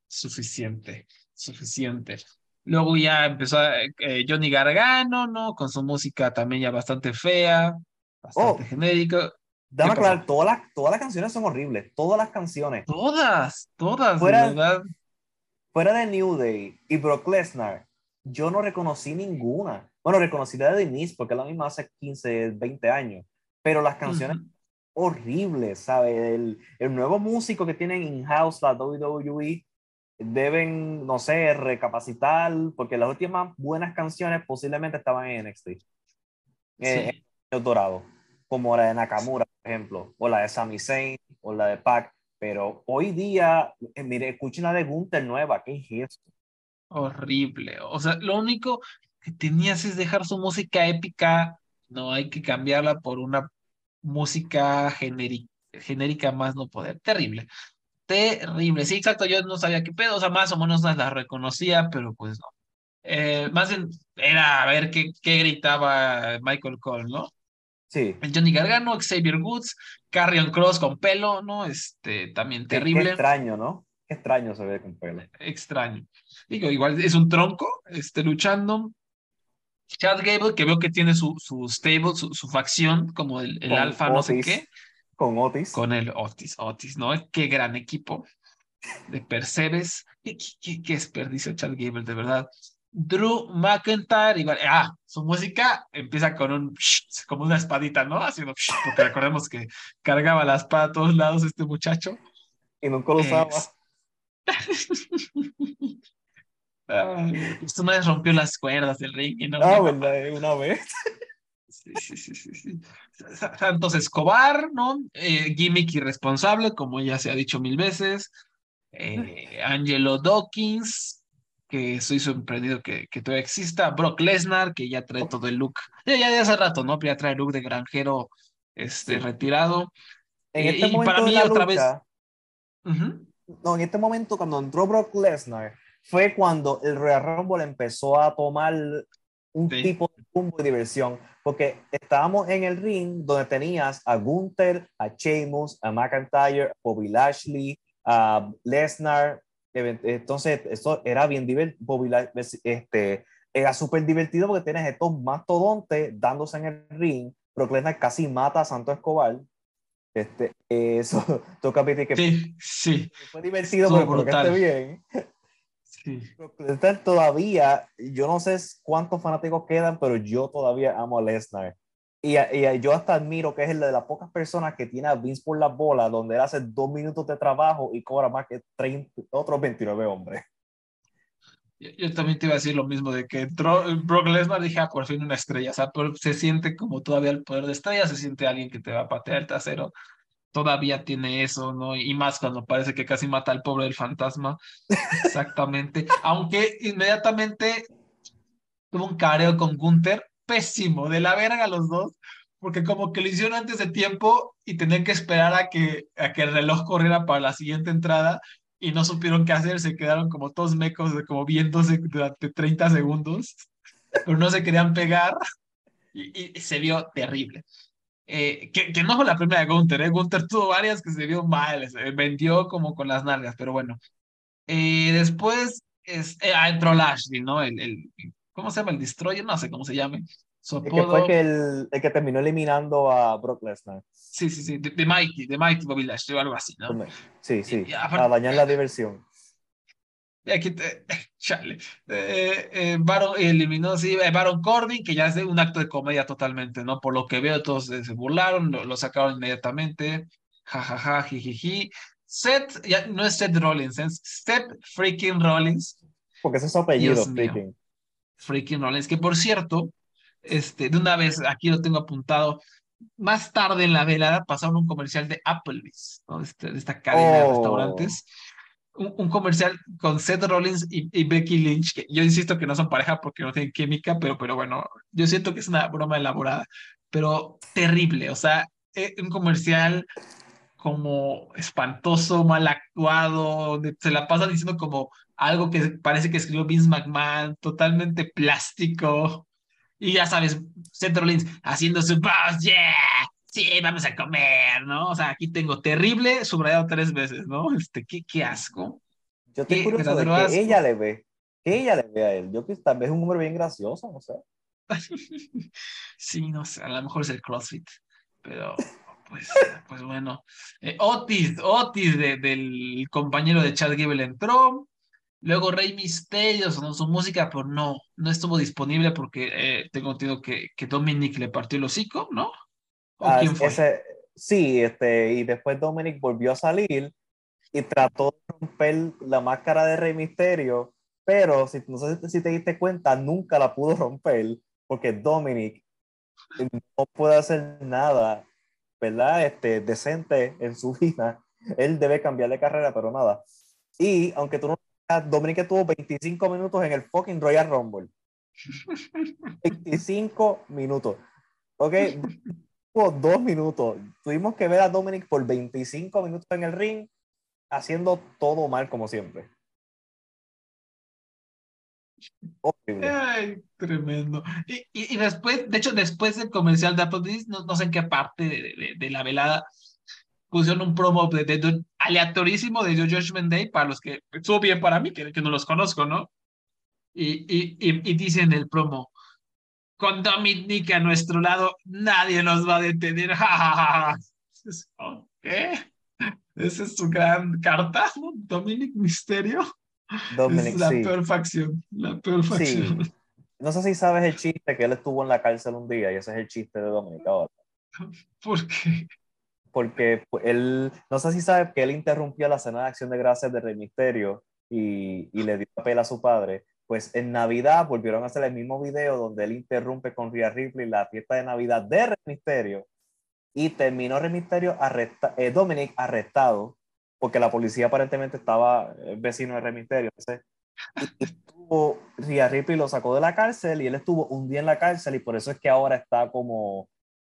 Suficiente, suficiente. Luego ya empezó eh, Johnny Gargano, ¿no? Con su música también ya bastante fea, bastante oh, genérico. Dame aclarar, todas las, todas las canciones son horribles. Todas las canciones. Todas, todas, fuera, de verdad. Fuera de New Day y Brock Lesnar, yo no reconocí ninguna. Bueno, reconocí la de Denise porque es la misma hace 15, 20 años, pero las canciones horrible, ¿sabes? El, el nuevo músico que tienen in-house la WWE deben, no sé, recapacitar, porque las últimas buenas canciones posiblemente estaban en NXT. Eh, Sí. en Dorado, como la de Nakamura, por ejemplo, o la de Sami Zayn, o la de Pac. Pero hoy día, eh, mire, escuchen la de Gunther nueva, ¿qué es eso? Horrible. O sea, lo único que tenías es dejar su música épica. No hay que cambiarla por una música genérica, genérica más no poder. Terrible. Terrible. Sí, exacto. Yo no sabía qué pedo. O sea, más o menos la reconocía, pero pues no. Eh, más bien era a ver qué, qué gritaba Michael Cole, ¿no? Sí. El Johnny Gargano, Xavier Woods, Carrion Cross con pelo, ¿no? Este, también Qué- Qué, terrible. extraño, ¿no? Qué extraño se ve con pelo. extraño. Digo, igual es un tronco, este, luchando. Chad Gable, que veo que tiene su, su stable, su, su facción, como el, el alfa, no sé qué, Con Otis. con el Otis, Otis, ¿no? Qué gran equipo de Percebes. Qué, qué, qué- qué desperdicio Chad Gable, de verdad. Drew McIntyre, igual, ah, su música empieza con un, como una espadita, ¿no? Haciendo, porque recordemos que cargaba la espada a todos lados este muchacho. Y nunca lo usaba. Esto una vez rompió las cuerdas del ring no. Ah, ¿verdad? Una vez. Sí, sí, sí, sí, sí. Sa- Santos Escobar, ¿no? Eh, gimmick irresponsable, como ya se ha dicho mil veces. Eh, Angelo Dawkins, que estoy sorprendido que, que todavía exista. Brock Lesnar, que ya trae todo el look. Ya, ya de hace rato, ¿no? Ya trae el look de granjero este, retirado. En Eh, este y momento para de mí otra vez- lucha, Ujú. no, en este momento cuando entró Brock Lesnar, fue cuando el Royal Rumble empezó a tomar un Sí. tipo de rumbo de diversión, porque estábamos en el ring donde tenías a Gunther, a Sheamus, a McIntyre, a Bobby Lashley, a Lesnar, entonces eso era bien divertido, La- este, era súper divertido porque tienes estos mastodontes dándose en el ring, Brock Lesnar casi mata a Santo Escobar, este, eso, toca admitir que Sí, sí, fue divertido, Estuvo pero creo que esté brutal. bien. sí. Todavía, yo no sé cuántos fanáticos quedan, pero yo todavía amo a Lesnar. Y, y a- yo hasta admiro que es el de las pocas personas que tiene a Vince por las bolas, donde él hace dos minutos de trabajo y cobra más que 30, otros 29 hombres. Yo, también te iba a decir lo mismo de que Brock Lesnar, dije, ah, por fin una estrella, o sea, se siente como todavía el poder de estrella, se siente alguien que te va a patear el trasero, todavía tiene eso, ¿no? Y más cuando parece que casi mata al pobre del fantasma, exactamente, aunque inmediatamente tuvo un careo con Gunther, pésimo, de la verga los dos, porque como que lo hicieron antes de tiempo y tenían que esperar a que, a que el reloj corriera para la siguiente entrada y no supieron qué hacer, se quedaron como todos mecos, como viéndose durante 30 segundos, pero no se querían pegar y, y se vio terrible. Eh, que, que no fue la primera de Gunther, ¿eh? Gunther tuvo varias que se vio mal, se vendió como con las nalgas, pero bueno. Eh, después es, eh, ah, entró Lashley, ¿no? El, el, ¿cómo se llama? El Destroyer, no sé cómo se llame. Su El que apodo. fue que el, el que terminó eliminando a Brock Lesnar. Sí, sí, sí, de, de Mighty, de Mighty Bobby Lashley o algo así, ¿no? Sí, sí, Y- y aparte- a dañar la diversión. Y aquí te, chale. Eh, eh, Baron eliminó, sí, eh, Baron Corbin, que ya es de un acto de comedia totalmente, ¿no? Por lo que veo, todos se, burlaron, lo, lo sacaron inmediatamente. Ja, ja, ja, jijiji. Seth, ya no es Seth Rollins, es Seth freaking Rollins. Porque ese es su apellido, freaking. Freaking Rollins, que por cierto, este, de una vez aquí lo tengo apuntado. Más tarde en la velada pasaron un comercial de Applebee's, ¿no? Este- de esta cadena de Oh. restaurantes. Un, un comercial con Seth Rollins y, y Becky Lynch, que yo insisto que no son pareja porque no tienen química, pero, pero bueno, yo siento que es una broma elaborada, pero terrible. O sea, eh, un comercial como espantoso, mal actuado, donde se la pasan diciendo como algo que parece que escribió Vince McMahon, totalmente plástico. Y ya sabes, Seth Rollins haciendo su boss, yeah, sí, vamos a comer, ¿no? O sea, aquí tengo terrible, subrayado tres veces, ¿no? Este, qué, qué asco. Yo verdadero asco. que ella le ve. Que ella le ve a él. Yo que tal vez es un hombre bien gracioso, no sé. Sí, no sé, a lo mejor es el CrossFit, pero pues, pues bueno. Eh, Otis, Otis de- del compañero de Chad Gable entró. Luego Rey Mysterio sonó su música, pero no, no estuvo disponible porque eh, tengo entendido que, que Dominic le partió el hocico, ¿no? ¿O Ah, quién fue? ese, sí, este, y después Dominic volvió a salir y trató de romper la máscara de Rey Misterio, pero si, no sé si te diste cuenta, nunca la pudo romper porque Dominic no puede hacer nada, ¿verdad? Este, decente en su vida. Él debe cambiar de carrera, pero nada. Y aunque tú no Dominic tuvo 25 minutos en el fucking Royal Rumble. 25 minutos. Ok, tuvo dos minutos. Tuvimos que ver a Dominic por 25 minutos en el ring, haciendo todo mal como siempre. Ay, tremendo. Y, y, después, de hecho, después del comercial de Applebee's, no, no sé en qué parte de, de, la velada pusieron un promo de, aleatorísimo de Judgment Day para los que estuvo bien para mí, que, que no los conozco, ¿no? Y, y, y, dicen el promo, con Dominic a nuestro lado, nadie nos va a detener. ¿Qué? Esa es su gran carta. Dominic Misterio. Dominic, es la peor facción, la peor facción. Sí. No sé si sabes el chiste que él estuvo en la cárcel un día y ese es el chiste de Dominic ahora. ¿Por qué? Porque él, no sé si sabes que él interrumpió la cena de acción de gracias de Rey Misterio y, y le dio papel a su padre. Pues en Navidad volvieron a hacer el mismo video donde él interrumpe con Rhea Ripley la fiesta de Navidad de Rey Misterio y terminó Rey Misterio arresta, eh, Dominic arrestado porque la policía aparentemente estaba eh, vecino de Rey Misterio. Entonces, y estuvo, Rhea Ripley lo sacó de la cárcel y él estuvo un día en la cárcel y por eso es que ahora está como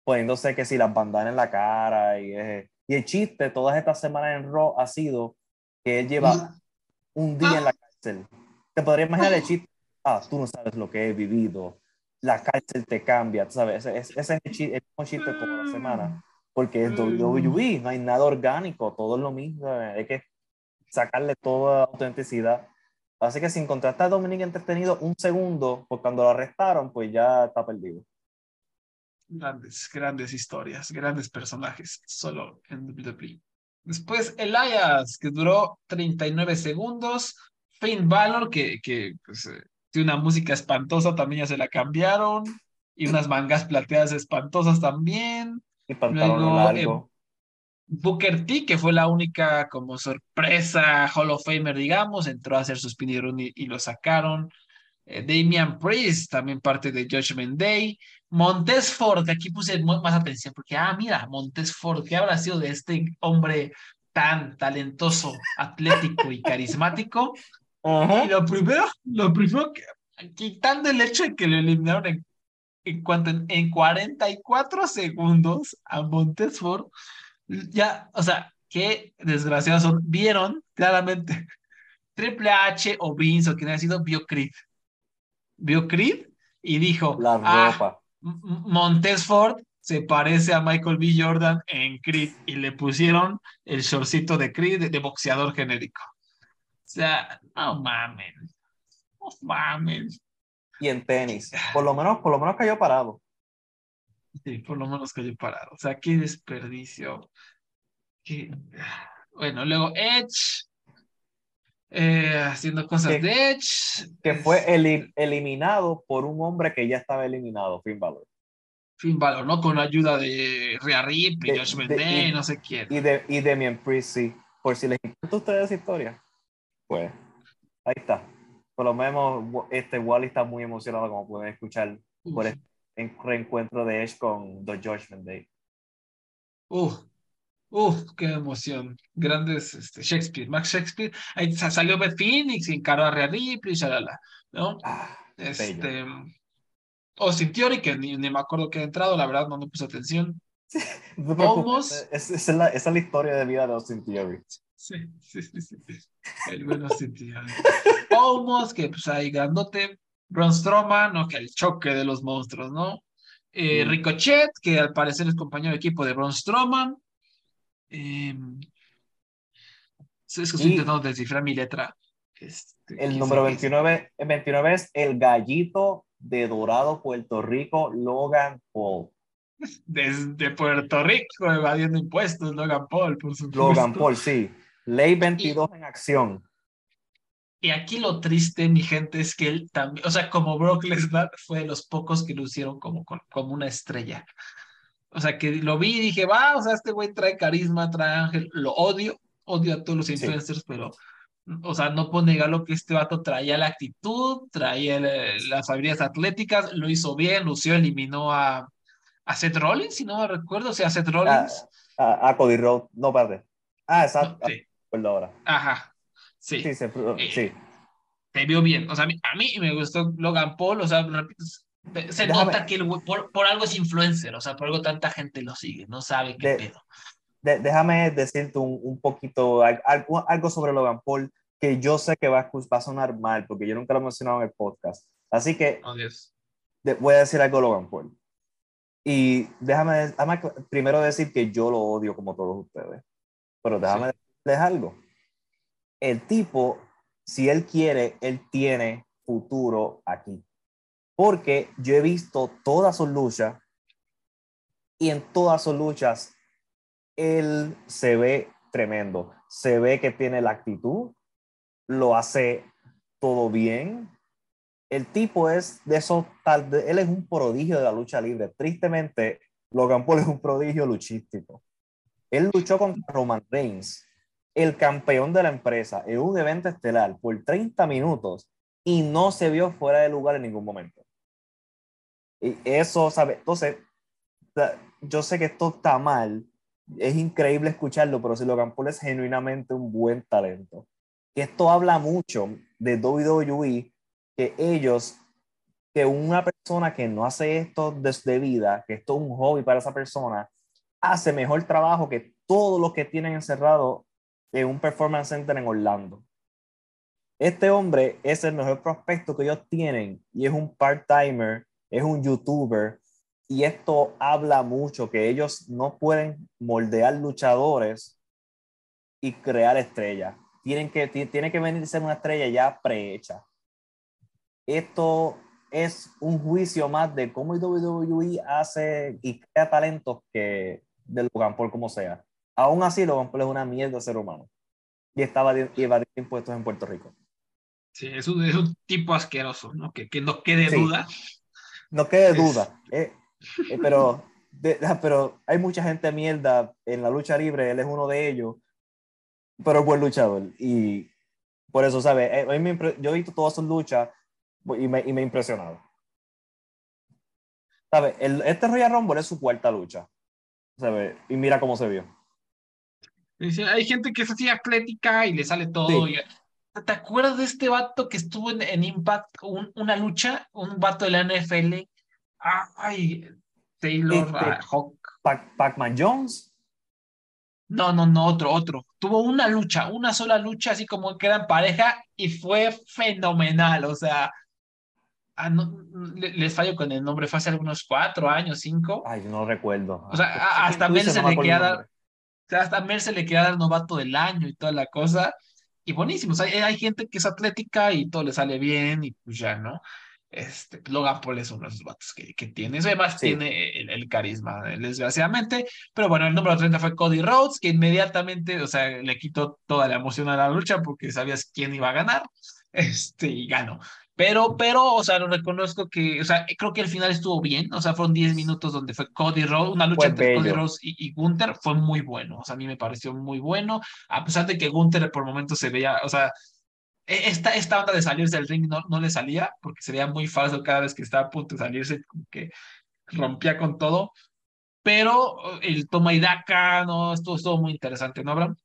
poniéndose que si las bandanas en la cara y, y el chiste todas estas semanas en Raw ha sido que él lleva un día en la cárcel. Te podría imaginar el chiste, ah, tú no sabes lo que he vivido, la cárcel te cambia, ¿sabes? Ese, es el chiste, el chiste toda la semana, porque es WWE, no hay nada orgánico, todo es lo mismo, hay que sacarle toda autenticidad. Así que si encontraste a Dominic entretenido un segundo, pues cuando lo arrestaron, pues ya está perdido. Grandes, grandes historias, grandes personajes, solo en WWE. Después Elias, que duró 39 segundos. Finn Balor, que, que pues, eh, tiene una música espantosa, también ya se la cambiaron. Y unas mangas plateadas espantosas también. Y pantalón eh, Booker T, que fue la única como sorpresa Hall of Famer, digamos, entró a hacer su spin y, y lo sacaron. Eh, Damian Priest, también parte de Judgment Day. Montes Ford, aquí puse más atención, porque, ah, mira, Montes Ford, ¿qué habrá sido de este hombre tan talentoso, atlético y carismático? Y lo primero, lo primero, que, quitando el hecho de que lo eliminaron en, en, cuanto en, 44 segundos a Montes Ford, ya, o sea, qué desgraciados son. Vieron claramente Triple H o Vince o quien haya sido, vio Creed. Vio Creed y dijo, la ah, ropa. Montesford se parece a Michael B. Jordan en Creed y le pusieron el shortcito de Creed de, boxeador genérico. O sea, no mamen. No mamen. Y en tenis. Por lo menos, por lo menos cayó parado. Sí, por lo menos cayó parado. O sea, qué desperdicio. Bueno, luego Edge eh, haciendo cosas de Edge. Que fue eliminado por un hombre que ya estaba eliminado, Finn Balor. Finn Balor, ¿no? Con la ayuda de Rhea Rip y Josh Mendez, no sé quién. Y, de, y Demian Priest, sí. Por si les encanta a ustedes esa historia, pues ahí está. Por lo menos este Wally está muy emocionado, como pueden escuchar, por el reencuentro de Edge con The Judgment Day. Uh, Uf, qué emoción. Grandes este, Shakespeare, Max Shakespeare. Ahí salió Beth Phoenix y encaró a Rhea Ripley, shalala, ¿no? Ah, este, Austin Theory, que ni, me acuerdo que ha entrado, la verdad no me puse atención. no es, esa, es la, esa es la historia de vida de Austin Theory. Sí, sí, sí, sí. El Theory. Almost, que pues ahí grandote. Braun Strowman, ¿no? Que el choque de los monstruos, ¿no? Eh. Ricochet, que al parecer es compañero de equipo de Braun Strowman. Eh, es que estoy intentando descifrar mi letra. Este, el número 29, 29 es el gallito de Dorado, Puerto Rico, Logan Paul. Desde Puerto Rico, evadiendo impuestos, Logan Paul, por supuesto. Logan Paul, sí. Ley 22 en acción. Y aquí lo triste, mi gente, es que él también, o sea, como Brock Lesnar fue de los pocos que lo hicieron como, como una estrella. O sea, que lo vi y dije, va, o sea, este güey trae carisma, trae ángel, lo odio, odio a todos los influencers, pero, o sea, no puedo negar lo que este vato traía la actitud, traía las habilidades atléticas, lo hizo bien, Lucio eliminó a, a Seth Rollins, si no me recuerdo, o sea, a Seth Rollins. A, a, Cody Rhodes, no, padre. Ah, exacto. sí. Ahora. Ajá, sí. Sí, se, eh, sí. Te vio bien, o sea, a mí, a mí me gustó Logan Paul, o sea, repito, se nota que el por, por, algo es influencer, o sea, por algo tanta gente lo sigue, no sabe qué pedo. déjame decirte un, un, poquito algo, algo sobre Logan Paul que yo sé que va, va, a sonar mal porque yo nunca lo he mencionado en el podcast. Así que oh, voy a decir algo Logan Paul. Y déjame, déjame, primero decir que yo lo odio como todos ustedes. Pero déjame decirles algo. El tipo, si él quiere, él tiene futuro aquí porque yo he visto todas sus luchas y en todas sus luchas él se ve tremendo, se ve que tiene la actitud, lo hace todo bien. El tipo es de esos tal, él es un prodigio de la lucha libre. Tristemente, Logan Paul es un prodigio luchístico. Él luchó contra Roman Reigns, el campeón de la empresa, en un evento estelar por 30 minutos y no se vio fuera de lugar en ningún momento. Y eso, ¿sabes? Entonces, yo sé que esto está mal, es increíble escucharlo, pero si Logan Paul es genuinamente un buen talento. Esto habla mucho de WWE, que ellos, que una persona que no hace esto desde vida, que esto es un hobby para esa persona, hace mejor trabajo que todos los que tienen encerrado en un performance center en Orlando. Este hombre es el mejor prospecto que ellos tienen y es un part-timer es un youtuber y esto habla mucho que ellos no pueden moldear luchadores y crear estrellas. Tienen que, tiene que venir a ser una estrella ya prehecha. Esto es un juicio más de cómo WWE hace y crea talentos que de Logan Paul como sea. Aún así, Logan Paul es una mierda ser humano. Y estaba evadiendo impuestos en Puerto Rico. Sí, es un, es un tipo asqueroso, ¿no? Que, que no quede duda no quede duda. Eh, eh, pero, pero hay mucha gente mierda en la lucha libre, él es uno de ellos, pero es buen luchador. Y por eso, ¿sabes? Eh, yo he visto todas sus luchas y me, y me he impresionado. ¿Sabes? este Royal Rumble es su cuarta lucha. ¿Sabes? Y mira cómo se vio. Hay gente que es así atlética y le sale todo. ¿Te acuerdas de este vato que estuvo en, Impact, una lucha, un vato de la NFL? Ay, Taylor este, ah, Hawk. Pac-Man Jones. No, no, no, otro, otro. Tuvo una lucha, una sola lucha, así como que eran pareja, y fue fenomenal. O sea, ah, les fallo con el nombre, fue hace algunos cuatro años, cinco. Ay, no recuerdo. O sea, hasta Mel se le queda hasta Mel se le queda el novato del año y toda la cosa y buenísimos. Hay, hay gente que es atlética y todo le sale bien y pues ya, ¿no? Este, Logan Paul es uno de esos vatos que, que tiene. Además, tiene el, carisma, desgraciadamente. Pero bueno, el número 30 fue Cody Rhodes, que inmediatamente, o sea, le quitó toda la emoción a la lucha porque sabías quién iba a ganar. Este, y ganó. Pero, pero, o sea, lo reconozco que, o sea, creo que el final estuvo bien, o sea, fueron 10 minutos donde fue Cody Rhodes, una lucha entre Cody Rhodes y, y, Gunther, fue muy bueno, o sea, a mí me pareció muy bueno, a pesar de que Gunther por momentos se veía, o sea, e, esta, esta onda de salirse del ring no, no le salía, porque se veía muy falso cada vez que estaba a punto de salirse, como que rompía con todo, pero el toma y daca, no, estuvo, estuvo muy interesante, ¿no, Abraham?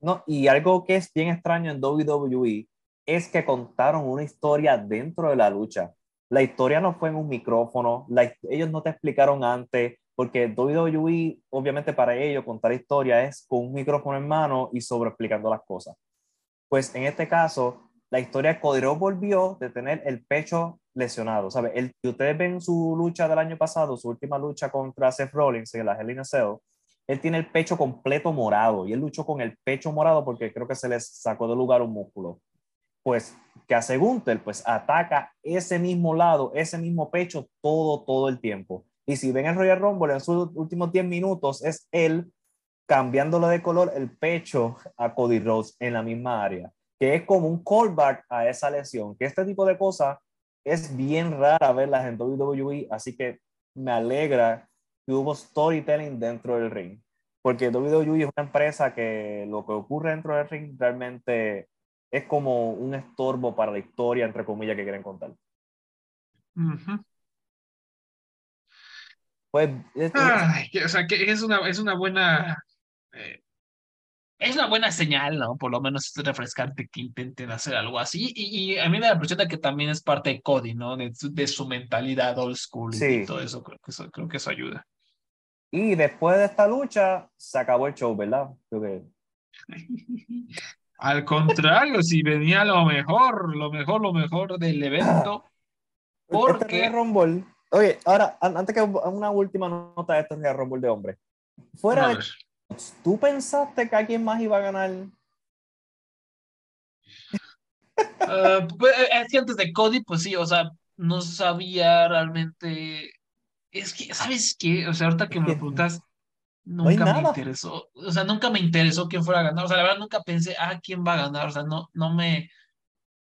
No, y algo que es bien extraño en WWE es que contaron una historia dentro de la lucha. La historia no fue en un micrófono, ellos no te explicaron antes, porque WWE, obviamente para ellos contar historia es con un micrófono en mano y sobre explicando las cosas. Pues en este caso, la historia de Cody volvió de tener el pecho lesionado. ¿sabe? El, ustedes ven su lucha del año pasado, su última lucha contra Seth Rollins en la Hell Cell, él tiene el pecho completo morado y él luchó con el pecho morado porque creo que se les sacó de lugar un músculo pues que hace Gunther, pues ataca ese mismo lado, ese mismo pecho todo, todo el tiempo. Y si ven el Royal Rumble en sus últimos 10 minutos, es él cambiándole de color el pecho a Cody Rhodes en la misma área, que es como un callback a esa lesión, que este tipo de cosas es bien rara verlas en WWE, así que me alegra y hubo storytelling dentro del ring. Porque WWE es una empresa que lo que ocurre dentro del ring realmente es como un estorbo para la historia, entre comillas, que quieren contar. Pues, o sea, que es una, es una buena. Eh, es una buena señal, ¿no? Por lo menos es refrescante que intenten hacer algo así. Y, a mí me da la impresión que también es parte de Cody, ¿no? De, de su mentalidad old school y todo eso. Creo que eso, creo que eso ayuda. Y después de esta lucha, se acabó el show, ¿verdad? Creo que... Al contrario, si venía lo mejor, lo mejor, lo mejor del evento. Este porque... Rumble. Oye, ahora, antes que una última nota de este Royal Rumble de hombre. Fuera de... ¿Tú pensaste que alguien más iba a ganar? Uh, pues, es que antes de Cody, pues sí, o sea, no sabía realmente. Es que, ¿sabes qué? O sea, ahorita que me preguntas, nunca me interesó. O sea, nunca me interesó quién fuera a ganar. O sea, la verdad nunca pensé, ah, quién va a ganar. O sea, no, no me.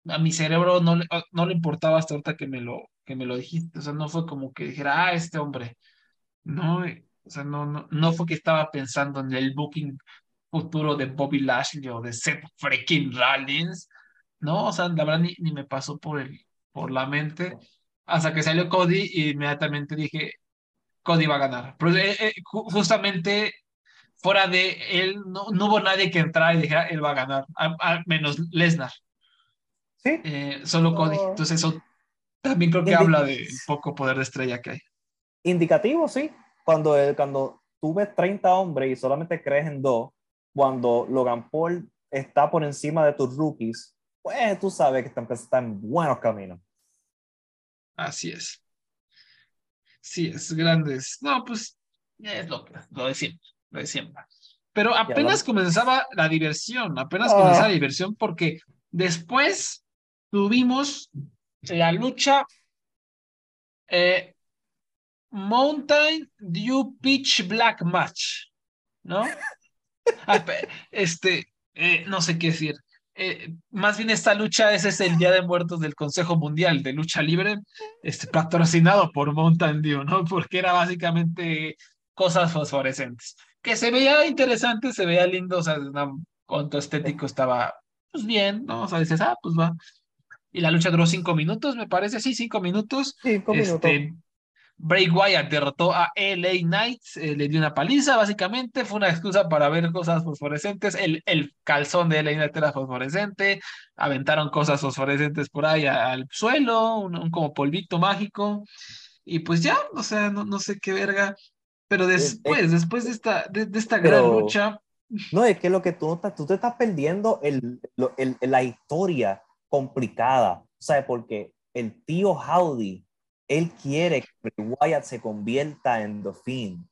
A mi cerebro no le, no le importaba hasta ahorita que me, lo, que me lo dijiste. O sea, no fue como que dijera, ah, este hombre. No, o sea, no, no, no fue que estaba pensando en el booking futuro de Bobby Lashley o de Seth freaking Rollins. No, o sea, la verdad ni, ni me pasó por, el, por la mente hasta que salió Cody y inmediatamente dije, Cody va a ganar. Pero eh, eh, justamente fuera de él, no, no, hubo nadie que entrara y dijera, él va a ganar, al menos Lesnar. Sí. Eh, solo Cody. Entonces eso también creo que habla del poco poder de estrella que hay. Indicativo, sí. Cuando, cuando tú ves 30 hombres y solamente crees en dos, cuando Logan Paul está por encima de tus rookies, pues tú sabes que esta empresa está en buenos caminos. Así es. Sí, es grandes. No, pues es lo, lo de siempre, lo de siempre. Pero apenas comenzaba la diversión, apenas ah. comenzaba la diversión porque después tuvimos la lucha eh, Mountain Dew Pitch Black Match, ¿no? Ah, este, eh, no sé qué decir. Eh, más bien esta lucha, ese es el Día de Muertos del Consejo Mundial de Lucha Libre, este, patrocinado por Mountain Dew, ¿no? Porque era básicamente cosas fosforescentes. Que se veía interesante, se veía lindo, o sea, cuanto estético estaba, pues bien, ¿no? O sea, dices, ah, pues va. Y la lucha duró cinco minutos, me parece, sí, cinco minutos. Cinco este, minutos. Bray Wyatt derrotó a LA Knights, eh, le dio una paliza, básicamente. Fue una excusa para ver cosas fosforescentes. El, el calzón de LA Knight era fosforescente. Aventaron cosas fosforescentes por ahí al suelo, un, como polvito mágico. Y pues ya, o sea, no, no sé qué verga. Pero después, después de esta, de, esta gran lucha. No, es que lo que tú tú te estás perdiendo el, el, la historia complicada. ¿Sabes? Porque el tío Howdy él quiere que Bray Wyatt se convierta en The Fiend.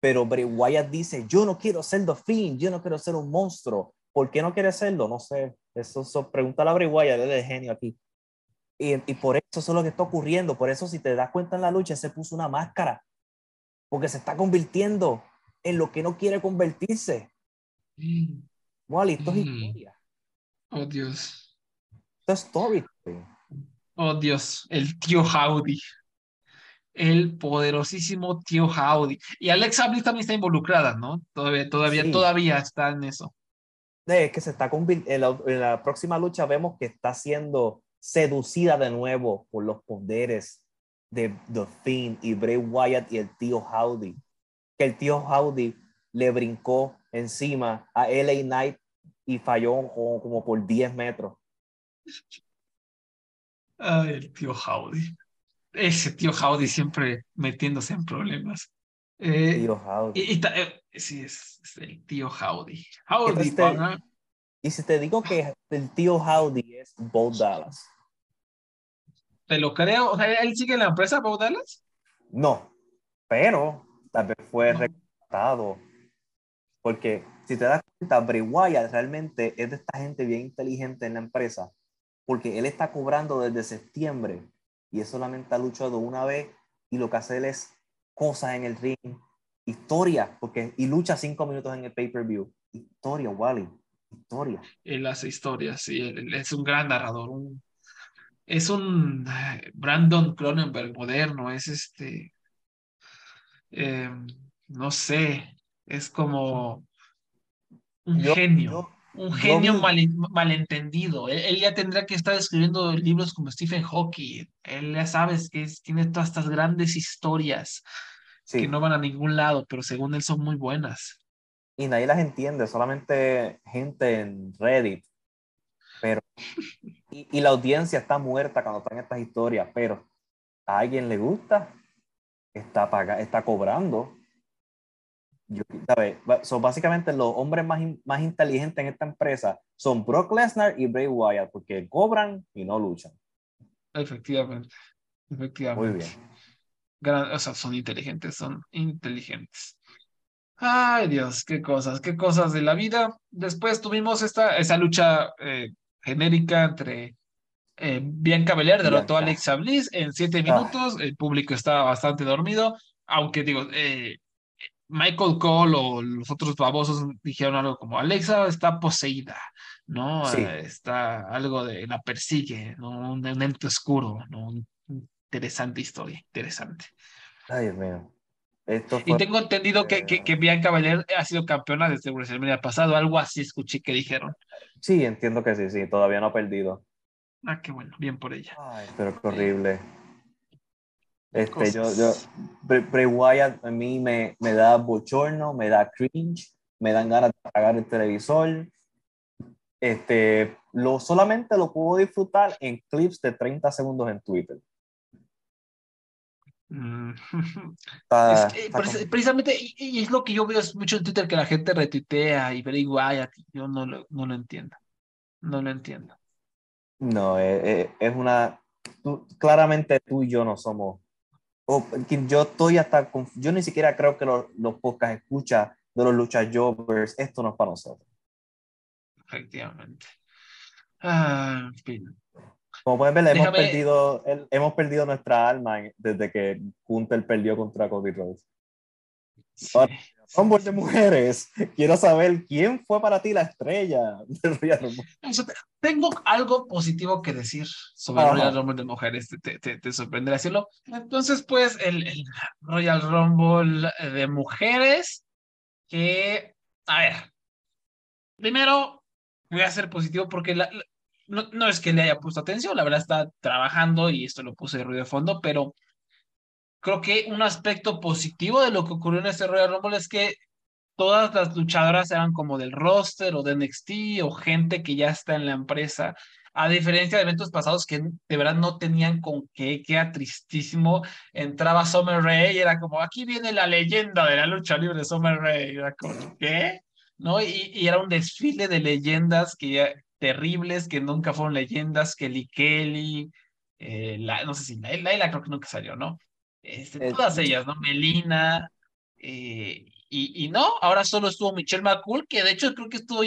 Pero Bray Wyatt dice, yo no quiero ser The Fiend, yo no quiero ser un monstruo. ¿Por qué no quiere serlo? No sé. Eso, eso pregunta a Bray Wyatt, él es genio aquí. Y, y, por eso, eso es lo que está ocurriendo. Por eso, si te das cuenta en la lucha, se puso una máscara. Porque se está convirtiendo en lo que no quiere convertirse. Mm. Wally, esto es mm. historia. Oh, Dios. Esto es story. Oh Dios, el tío Howdy. El poderosísimo tío Howdy. Y Alexa Bliss también está involucrada, ¿no? Todavía, todavía, todavía está en eso. Es que se está en la, en la próxima lucha vemos que está siendo seducida de nuevo por los poderes de The Fiend y Bray Wyatt y el tío Howdy. Que el tío Howdy le brincó encima a LA Knight y falló como, como por 10 metros. Ay, el tío Howdy. Ese tío Howdy siempre metiéndose en problemas. Eh, tío Howdy. Y, eh, sí, es, el tío Howdy. Howdy, este, Y si te digo que el tío Howdy es Bo Dallas. Te lo creo. O sea, ¿él sigue en la empresa, Bo Dallas? No, pero tal vez fue no. Porque si te das cuenta, Bray Wyatt realmente es de esta gente bien inteligente en la empresa porque él está cobrando desde septiembre y él solamente ha luchado una vez y lo que hace él es cosas en el ring, historia, porque y lucha cinco minutos en el pay-per-view. Historia, Wally, historia. Él hace historia, sí, él, es un gran narrador, es un eh, Brandon Cronenberg moderno, es este, eh, no sé, es como un Yo- genio, yo- un genio mal- malentendido. Él, él ya tendrá que estar escribiendo libros como Stephen Hawking. Él ya sabes que es- tiene todas estas grandes historias sí, que no van a ningún lado, pero según él son muy buenas. y nadie las entiende, solamente gente en Reddit. Pero, y, y la audiencia está muerta cuando están estas historias, pero a alguien le gusta, está, paga, está cobrando. Yo, ¿sabes? So, básicamente los hombres más, in- más inteligentes en esta empresa son Brock Lesnar y Bray Wyatt, porque cobran y no luchan. Efectivamente, efectivamente. Muy bien. Gran- o sea, son inteligentes, son inteligentes. Ay, Dios, qué cosas, qué cosas de la vida. Después tuvimos esta, esa lucha eh, genérica entre eh, Bianca Belair, derrotó a. Alexa Bliss en siete Ah. minutos. El público estaba bastante dormido, aunque digo, eh, Michael Cole o los otros babosos dijeron algo como Alexa está poseída, ¿no? Sí. Está algo de la persigue, ¿no? Un, un ente oscuro, ¿no? Interesante historia, interesante. Ay, Dios mío. Esto Y tengo entendido que, que, eh, que Bianca Belair ha sido campeona desde WrestleMania pasado, algo así escuché que dijeron. sí, entiendo que sí, sí, todavía no ha perdido. Ah, qué bueno, bien por ella. Ay, pero qué horrible. Este, yo, yo, Bray Wyatt a mí me, me da bochorno, me da cringe, me dan ganas de apagar el televisor. Este, lo, solamente lo puedo disfrutar en clips de 30 segundos en Twitter. Mm. Está- Es está precisamente, y, y es lo que yo veo es mucho en Twitter que la gente retuitea y Bray Wyatt, yo no lo, no lo entiendo. No lo entiendo. no, eh, eh, es una... tú- claramente tú y yo no somos... o que yo estoy hasta... Yo ni siquiera creo que los, los podcasts escucha de los luchas jobbers, esto no es para nosotros. Efectivamente. Ah, fin. Como pueden ver, hemos perdido, el- hemos perdido nuestra alma desde que Gunther perdió contra Cody Rhodes. Sí. Ahora, Rumble de mujeres. Quiero saber quién fue para ti la estrella del Royal Rumble. Tengo algo positivo que decir sobre el. Royal Rumble de mujeres, te, te, te- te sorprenderá decirlo. Entonces, pues, el, el Royal Rumble de mujeres, que, a ver, primero voy a ser positivo porque la- la- no, no es que le haya puesto atención, la verdad está trabajando y esto lo puse de ruido de fondo, pero creo que un aspecto positivo de lo que ocurrió en este Royal Rumble es que todas las luchadoras eran como del roster o de NXT o gente que ya está en la empresa, a diferencia de eventos pasados que de verdad no tenían con qué, que era tristísimo. Entraba Summer Rae y era como, aquí viene la leyenda de la lucha libre, Summer Rae, y era como, ¿qué? ¿No? Y, era un desfile de leyendas que terribles, que nunca fueron leyendas, Kelly Kelly, eh, la, no sé si Laila creo que nunca salió, ¿no? Este, todas ellas, ¿no? Melina, eh, y, y no, ahora solo estuvo Michelle McCool, que de hecho creo que estuvo,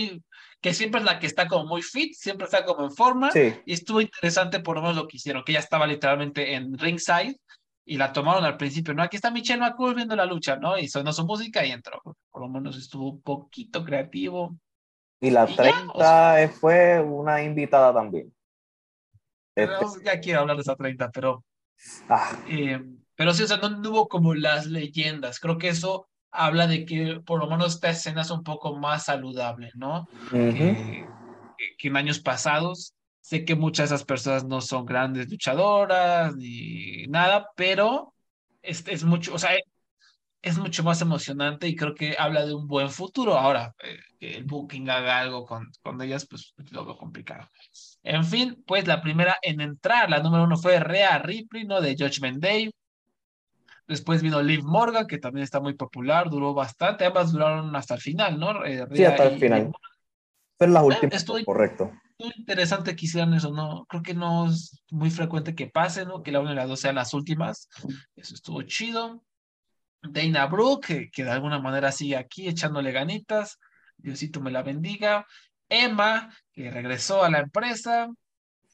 que siempre es la que está como muy fit, siempre está como en forma, Sí, y estuvo interesante por lo menos lo que hicieron, que ella estaba literalmente en ringside, y la tomaron al principio, ¿no? Aquí está Michelle McCool viendo la lucha, ¿no? Y sonó su música y entró, por lo menos estuvo un poquito creativo. y la Y ya, 30 o sea- fue una invitada también. Este, ya quiero hablar de esa 30, pero ah, Eh, pero sí, o sea, no, no hubo como las leyendas. Creo que eso habla de que por lo menos esta escena es un poco más saludable, ¿no? ujú. Que, que- que en años pasados. Sé que muchas de esas personas no son grandes luchadoras ni nada, pero es, es mucho, o sea, es mucho más emocionante y creo que habla de un buen futuro. Ahora, eh, que el booking haga algo con, con ellas, pues lo veo complicado. En fin, pues la primera en entrar, la número uno fue Rhea Ripley, ¿no? De Judgment Day. Después vino Liv Morgan, que también está muy popular, duró bastante. Ambas duraron hasta el final, ¿no? Eh, Sí, hasta el final. Pero las últimas, estoy- correcto. Muy interesante que hicieran eso, ¿no? Creo que no es muy frecuente que pase, ¿no? Que la una y la dos sean las últimas. Eso estuvo chido. Dana Brooke, que, que de alguna manera sigue aquí echándole ganitas. Diosito me la bendiga. Emma, que regresó a la empresa.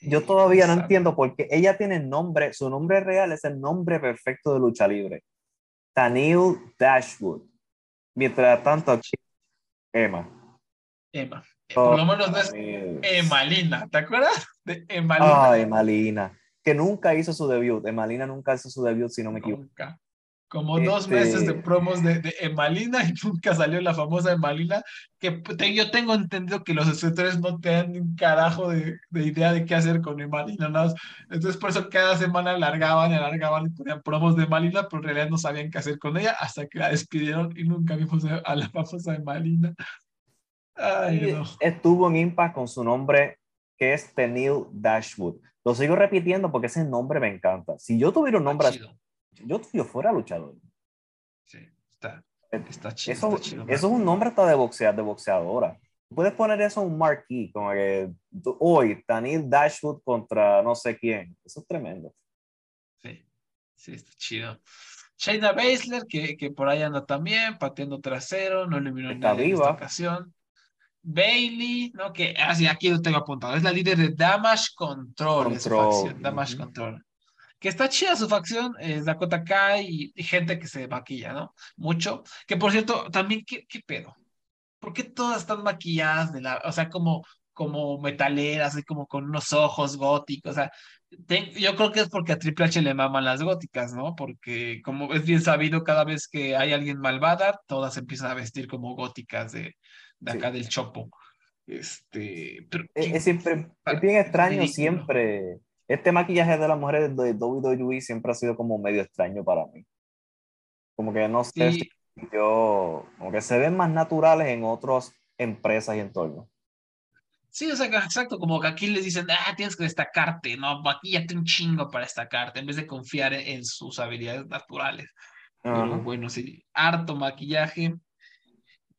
Yo todavía no entiendo porque ella tiene nombre, su nombre real es el nombre perfecto de lucha libre. Tanil Dashwood. Mientras tanto, Emma. Emma. Eh, Oh, Por lo menos no es. Emalina, ¿te acuerdas? De Emalina. Ay, Emalina. Que nunca hizo su debut. Emalina nunca hizo su debut, si no me equivoco. Nunca. Como dos meses de Este- promos de, de Emalina y nunca salió la famosa Emalina, que te- yo tengo entendido que los escritores no te dan un carajo de, de idea de qué hacer con Emalina, más. Entonces por eso cada semana alargaban y alargaban y ponían promos de Emalina, pero en realidad no sabían qué hacer con ella hasta que la despidieron y nunca vimos a, la famosa Emalina. Ay, no. estuvo en Impact con su nombre, que es Tenil Dashwood. Lo sigo repitiendo porque ese nombre me encanta. Si yo tuviera un nombre así. Yo, yo fuera luchador. Sí, está, está chido, Eso, está chido. eso es un nombre hasta de, boxea, de boxeadora. Puedes poner eso en un marquee, como que hoy, Tanil Dashwood contra no sé quién. Eso es tremendo. Sí, sí, está chido. Shayna Baszler, que, que por ahí anda también, pateando trasero, no eliminó Está nadie en viva. esta ocasión. Bailey, ¿no? Que así aquí lo tengo apuntado. Es la líder de Damage Control, Control, Damage ujú. Control. Que está chida su facción, es Dakota Kai y, y gente que se maquilla, ¿no? Mucho. Que por cierto, también, ¿qué, qué pedo? ¿Por qué todas están maquilladas de la, o sea, como, como metaleras, así como con unos ojos góticos? O sea, ten- yo creo que es porque a Triple H le maman las góticas, ¿no? Porque como es bien sabido, cada vez que hay alguien malvada, todas empiezan a vestir como góticas de, de acá Sí. del Chopo. Este, pero Es, qué- es siempre, es bien extraño ridículo. siempre. Este maquillaje de las mujeres de WWE siempre ha sido como medio extraño para mí. Como que no sé Sí. si yo, como que se ven más naturales en otras empresas y entornos. Sí, o sea, exacto, como que aquí les dicen, ah, tienes que destacarte, ¿no? Maquíllate un chingo para destacarte, en vez de confiar en, sus habilidades naturales. Pero Ajá. bueno, sí, harto maquillaje,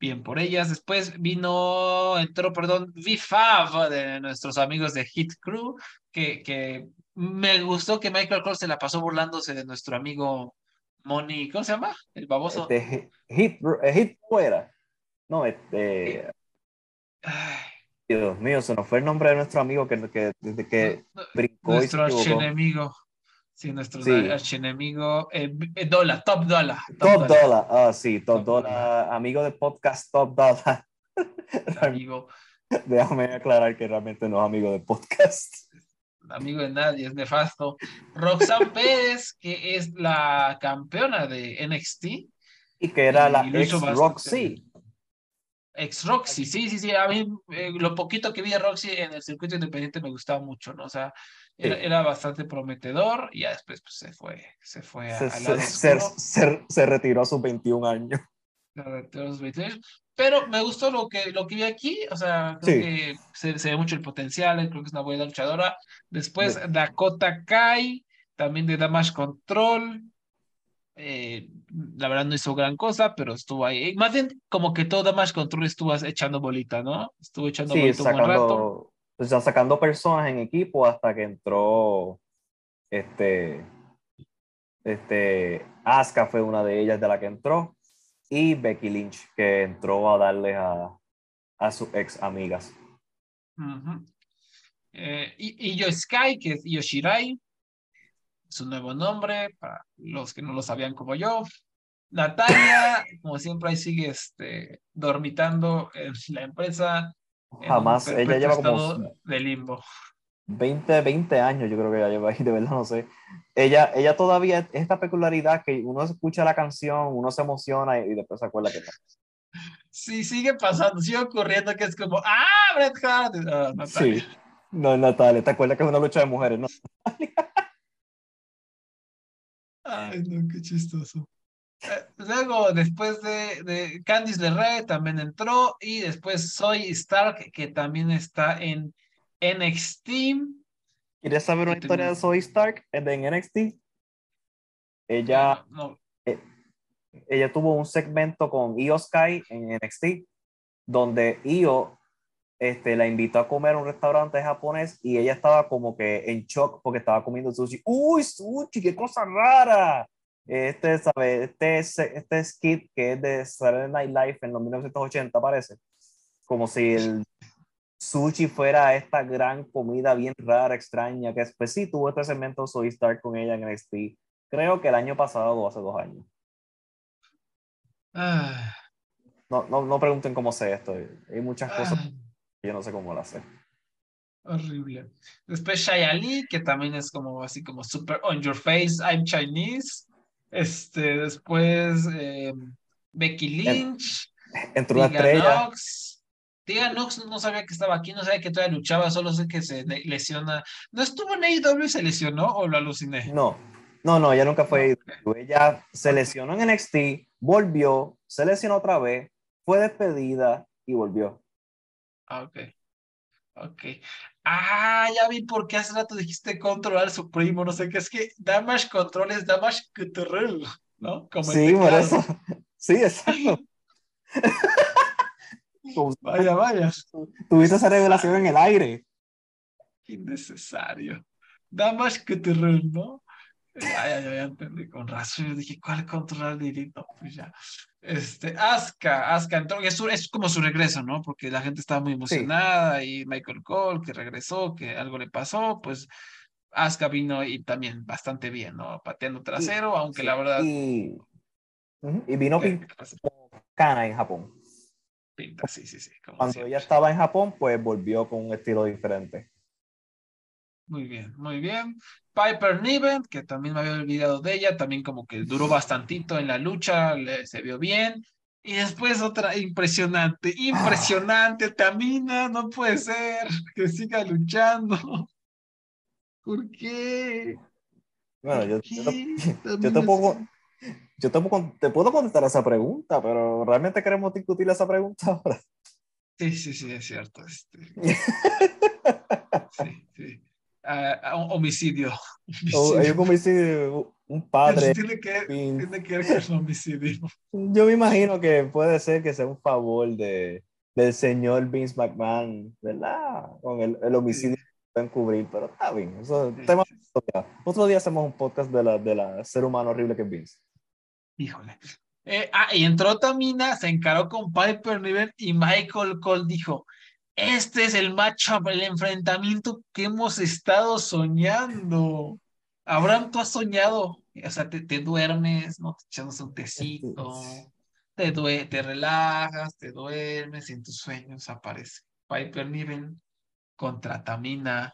bien por ellas. Después vino, entró, perdón, V5 de nuestros amigos de Hit Crew, que, que me gustó que Michael Cole se la pasó burlándose de nuestro amigo Money, ¿cómo se llama? El baboso. Este, hit, hit fuera. No, este, Ay, Dios mío, se nos fue el nombre de nuestro amigo que, que desde que no- brincó nuestro archienemigo. Sí, nuestro Sí. archienemigo. Eh, eh, Dola, Top Dola. Top Dollar, ah, sí, Top Top Dollar, amigo de podcast Top Dollar. Amigo, Déjame aclarar que realmente no es amigo de podcast. amigo de nadie, es nefasto. Roxanne Pérez, que es la campeona de NXT. Y que era Y la ex Roxy. Ex Roxy, sí, sí, sí. A mí eh, lo poquito que vi de Roxy en el circuito independiente me gustaba mucho, ¿no? O sea, era, Sí. era bastante prometedor y ya después pues, se fue, se fue a- Se, lado se, se- se- se retiró a sus 21 años. de los 23, Pero me gustó lo que, lo que vi aquí, o sea, creo Sí. que se, se ve mucho el potencial, creo que es una buena luchadora. Después Me- Dakota Kai, también de Damage Control. eh, la verdad no hizo gran cosa, pero estuvo ahí. Más bien como que todo Damage Control estuvo echando bolita, ¿no? Estuvo echando Sí, bolita un buen rato. Sacando, o sea, sacando personas en equipo hasta que entró este, este, Asuka fue una de ellas de la que entró y Becky Lynch que entró a darles a, a sus ex amigas. Ujú. Eh, y, y Yo Sky, que es Yoshirai, su nuevo nombre, para los que no lo sabían como yo. Natalia, como siempre, ahí sigue este, dormitando en la empresa. Jamás, ella perpetuo lleva como de limbo. 20, 20 años, yo creo que ya lleva ahí, de verdad no sé. Ella, ella todavía, esta peculiaridad que uno escucha la canción, uno se emociona y, y después se acuerda que no. Sí, sigue pasando, sigue ocurriendo que es como, ¡ah, Bret Hart! Ah, Natalia. Sí, no, Natalia, ¿te acuerdas que es una lucha de mujeres? No, Ay, no, qué chistoso. Eh, Luego, después de, de Candice LeRae también entró y después Soy Stark, que también está en NXT. ¿Quieres saber una historia de Zoe Stark en NXT? Ella, No, ella tuvo un segmento con Io Sky en NXT, donde Io este, la invitó a comer a un restaurante japonés y ella estaba como que en shock porque estaba comiendo sushi. ¡Uy, sushi! ¡Qué cosa rara! Este, ¿sabe? Este, es- este skit que es de Saturday Night Live en los 1980, parece. Como si el sushi fuera esta gran comida bien rara, extraña, que después sí tuvo este segmento Soy Stark con ella en NXT. Creo que el año pasado o hace dos años. ah, No, no, no pregunten cómo sé esto. Hay muchas cosas ah, que yo no sé cómo las sé. horrible. Después Shia Lee, que también es como así como super on your face, I'm Chinese. Este, después eh, Becky Lynch, Entró una Tegan estrella. Tegan Nox no sabía que estaba aquí, no sabía que todavía luchaba, solo sé que se le- lesiona. ¿No estuvo en AEW y se lesionó o lo aluciné? No, no, no, ella nunca fue. Ok. Ella se lesionó en NXT, volvió, se lesionó otra vez, fue despedida y volvió. Ah, ok. Ok. Ah, ya vi por qué hace rato dijiste controlar su primo, no sé qué, es que Damage Control es Damage Control, ¿no? Como Sí, por teclado. eso. Sí, exacto. Vaya, vaya. Tuviste esa revelación en el aire. Innecesario. Damage Control, ¿no? Ya, ya, ya, entendí con razón. Yo dije, ¿cuál controlar directo? Pues ya. Este, Asuka entró, y es, es como su regreso, ¿no? Porque la gente estaba muy emocionada y Michael Cole que regresó, que algo le pasó, pues Asuka vino y también bastante bien, ¿no? Pateando trasero, aunque Sí, la verdad. Y, y vino ¿qué- pin- qué pasa? Kana en Japón. Pinta, sí, sí, sí. Cuando siempre. ella estaba en Japón, pues volvió con un estilo diferente. Muy bien, muy bien. Piper Niven, que también me había olvidado de ella, también como que duró bastantito en la lucha, le- se vio bien. Y después otra impresionante, impresionante, Tamina, no puede ser que siga luchando. ¿Por qué? Bueno, yo, ¿Por yo, te- qué? yo puedo, sí. yo puedo, te puedo contestar esa pregunta, pero ¿realmente queremos discutir esa pregunta ahora? Sí, sí, sí, es cierto. este. Sí, sí. Ah, un homicidio. O hay un homicidio, un padre. Tiene que, fin. tiene que ver con el homicidio. Yo me imagino que puede ser que sea un favor de, del señor Vince McMahon, ¿verdad? Con el, el homicidio que pueden cubrir, pero está bien. Eso es Sí, tema sí, sí. de otro día. Otro día hacemos un podcast de la, de la ser humano horrible que es Vince. Híjole. Eh, ah, y entró Tamina, se encaró con Piper Niven y Michael Cole dijo: Este es el matchup, el enfrentamiento que hemos estado soñando. Abraham, tú has soñado, o sea, te, te duermes, ¿no? Te echas un tecito, te, due- te relajas, te duermes y en tus sueños aparece Piper Niven contra Tamina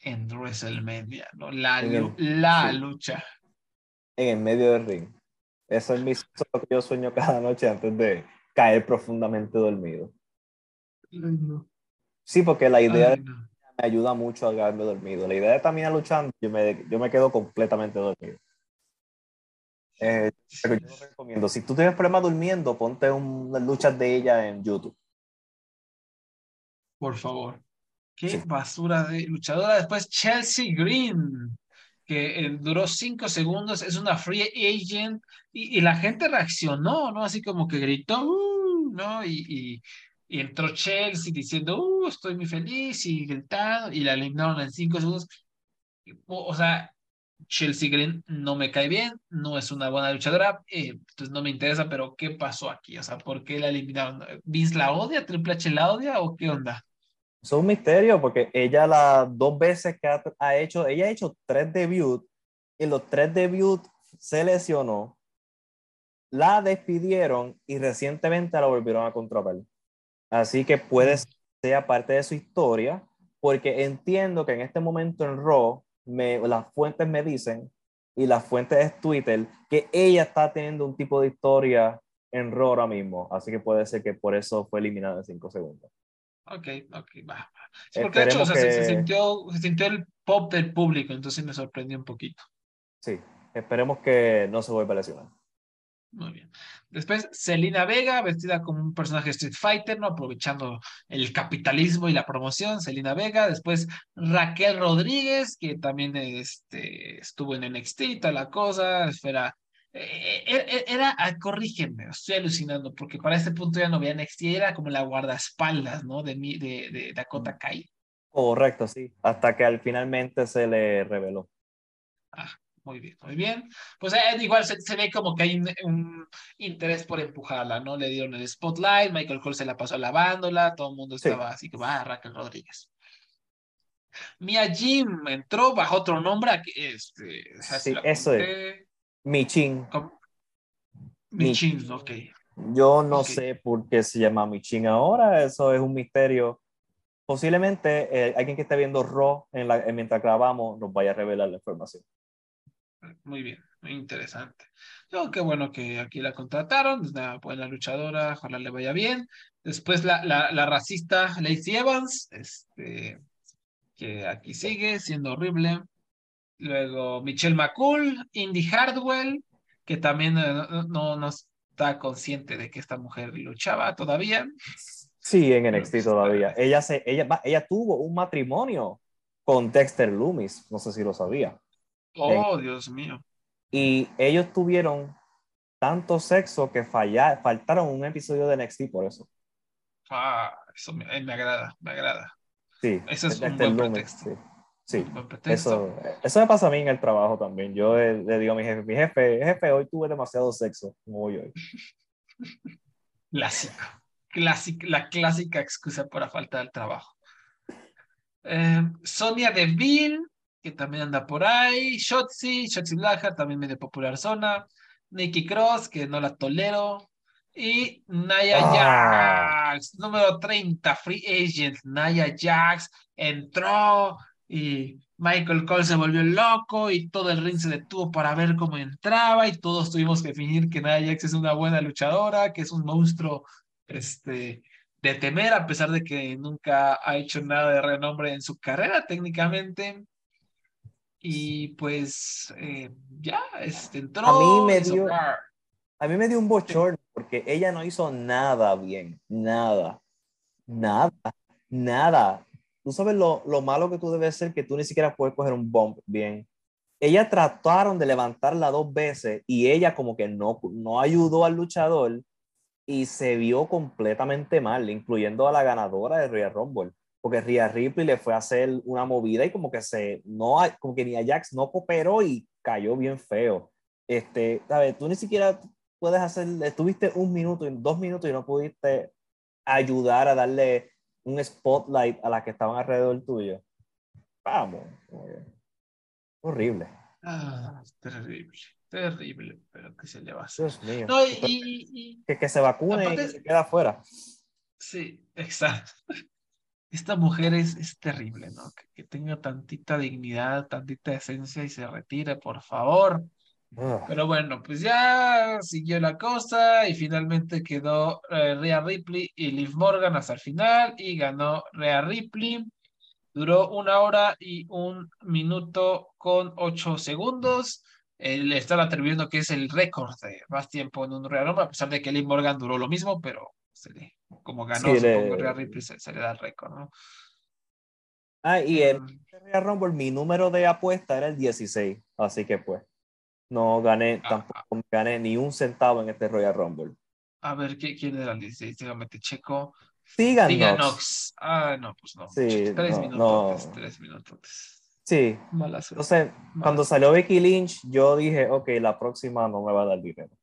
en WrestleMania, ¿no? La, el- la sí. lucha. En el medio del ring. Eso es, mi, eso es lo que yo sueño cada noche antes de caer profundamente dormido. Ay, no. Sí, porque la idea Ay, no. me ayuda mucho a quedarme dormido. La idea de Tamina luchando, yo me, yo me quedo completamente dormido. Eh, pero yo lo recomiendo. Si tú tienes problemas durmiendo, ponte unas luchas de ella en YouTube. Por favor. Qué Sí. basura de luchadora. Después Chelsea Green, que eh, duró cinco segundos, es una free agent y, y la gente reaccionó, ¿no? Así como que gritó, "Uh", ¿no? Y, y- y entró Chelsea diciendo, uh, estoy muy feliz y gritando y la eliminaron en cinco segundos. O, sea, Chelsea Green no me cae bien, no es una buena luchadora, eh, entonces no me interesa, pero ¿qué pasó aquí? O sea, ¿por qué la eliminaron? ¿Vince la odia? ¿Triple H la odia o qué onda? Es un misterio porque ella las dos veces que ha, ha hecho, ella ha hecho tres debuts y los tres debuts se lesionó, la despidieron y recientemente la volvieron a contratar. Así que puede ser que parte de su historia porque entiendo que en este momento en Raw me, las fuentes me dicen y las fuentes es Twitter que ella está teniendo un tipo de historia en Raw ahora mismo. Así que puede ser que por eso fue eliminada en cinco segundos. Ok, ok, va. Sí, porque de hecho, o sea, se, se que- sintió, se sintió el pop del público, entonces me sorprendió un poquito. Sí, esperemos que no se vuelva a lesionar. Muy bien. Después, Selena Vega, vestida como un personaje de Street Fighter, ¿no? Aprovechando el capitalismo y la promoción, Selena Vega. Después, Raquel Rodríguez, que también este, estuvo en NXT y toda la cosa. Era, eh, eh, era, ah, corrígeme, estoy alucinando, porque para este punto ya no había NXT, era como la guardaespaldas, ¿no? De, mi- de, de Dakota Kai. Correcto, sí. Hasta que al finalmente se le reveló. Muy bien, muy bien. Pues eh, igual se, se ve como que hay un, un interés por empujarla, ¿no? Le dieron el spotlight, Michael Cole se la pasó lavándola, todo el mundo Sí. estaba así que va, Raquel Rodríguez. Mia Jim entró bajo otro nombre, este, Sí, eso es. Michin. Michin, ok. Yo no Ok. sé por qué se llama Michin ahora. Eso es un misterio. Posiblemente eh, alguien que esté viendo Raw en la, eh, mientras grabamos nos vaya a revelar la información. Muy bien, Interesante. Yo, qué bueno que aquí la contrataron, es una buena luchadora, ojalá le vaya bien. Después la, la, la racista Lacey Evans, este, que aquí sigue siendo horrible. Luego Michelle McCool, Indy Hardwell, que también eh, no, no, está consciente de que esta mujer luchaba todavía. Sí, en NXT todavía. Ella, se, ella, ella tuvo un matrimonio con Dexter Loomis, no sé si lo sabía. Oh, Dios mío. Y ellos tuvieron tanto sexo que falla, faltaron un episodio de NXT por eso. Ah, eso me, me agrada, me agrada. Sí, eso es un buen pretexto. Sí. Eso, eso me pasa a mí en el trabajo también. Yo le, digo a mi jefe, mi jefe, jefe, hoy tuve demasiado sexo, como voy hoy. Clásico. Clásico, la clásica excusa para falta del trabajo. Eh, Sonia Deville, que también anda por ahí. Shotzi, Shotzi Blaja, también medio popular zona. Nikki Cross, que no la tolero. Y Naya ah. Jax, número 30, Free Agent. Naya Jax entró y Michael Cole se volvió loco y todo el ring se detuvo para ver cómo entraba y todos tuvimos que definir que Naya Jax es una buena luchadora, que es un monstruo este, de temer a pesar de que nunca ha hecho nada de renombre en su carrera técnicamente. Y pues eh, ya, este, entró. A mí me dio, a mí me dio un bochorno porque ella no hizo nada bien, nada, nada, nada. Tú sabes lo, lo malo que tú debes ser que tú ni siquiera puedes coger un bump bien. Ella trataron de levantarla dos veces y ella como que no, no ayudó al luchador y se vio completamente mal, incluyendo a la ganadora de Royal Rumble porque Rhea Ripley le fue a hacer una movida y como que se, no, como que ni Ajax no cooperó y cayó bien feo. Este, ¿sabes? Tú ni siquiera puedes hacer, estuviste un minuto, dos minutos y no pudiste ayudar a darle un spotlight a las que estaban alrededor tuyo. Vamos. Horrible. Ah, terrible, terrible, pero que se le va a hacer. Dios mío. No, y, que, que, se vacune y se queda afuera. Sí, exacto esta mujer es, es terrible, ¿no? Que, tenga tantita dignidad, tantita esencia y se retire, por favor. Ah. Pero bueno, pues ya siguió la cosa y finalmente quedó eh, Rhea Ripley y Liv Morgan hasta el final y ganó Rhea Ripley. Duró una hora y un minuto con ocho segundos. le están atribuyendo que es el récord de más tiempo en un Real Rumble, a pesar de que Liv Morgan duró lo mismo, pero se le, como ganó, sí, supongo, le... Ripley se, le da el récord, ¿no? Ah, y el um, Real Rumble, mi número de apuesta era el 16, así que pues, no gané, ah, tampoco gané ni un centavo en este Royal Rumble. A ver, ¿quién era el 16? Dígame, te checo. Sigan Nox. Ah, no, pues no. Sí, tres no, minutos, no. tres minutos. Sí. Mala. Entonces, Mala cuando salió Becky Lynch, yo dije, ok, la próxima no me va a dar dinero.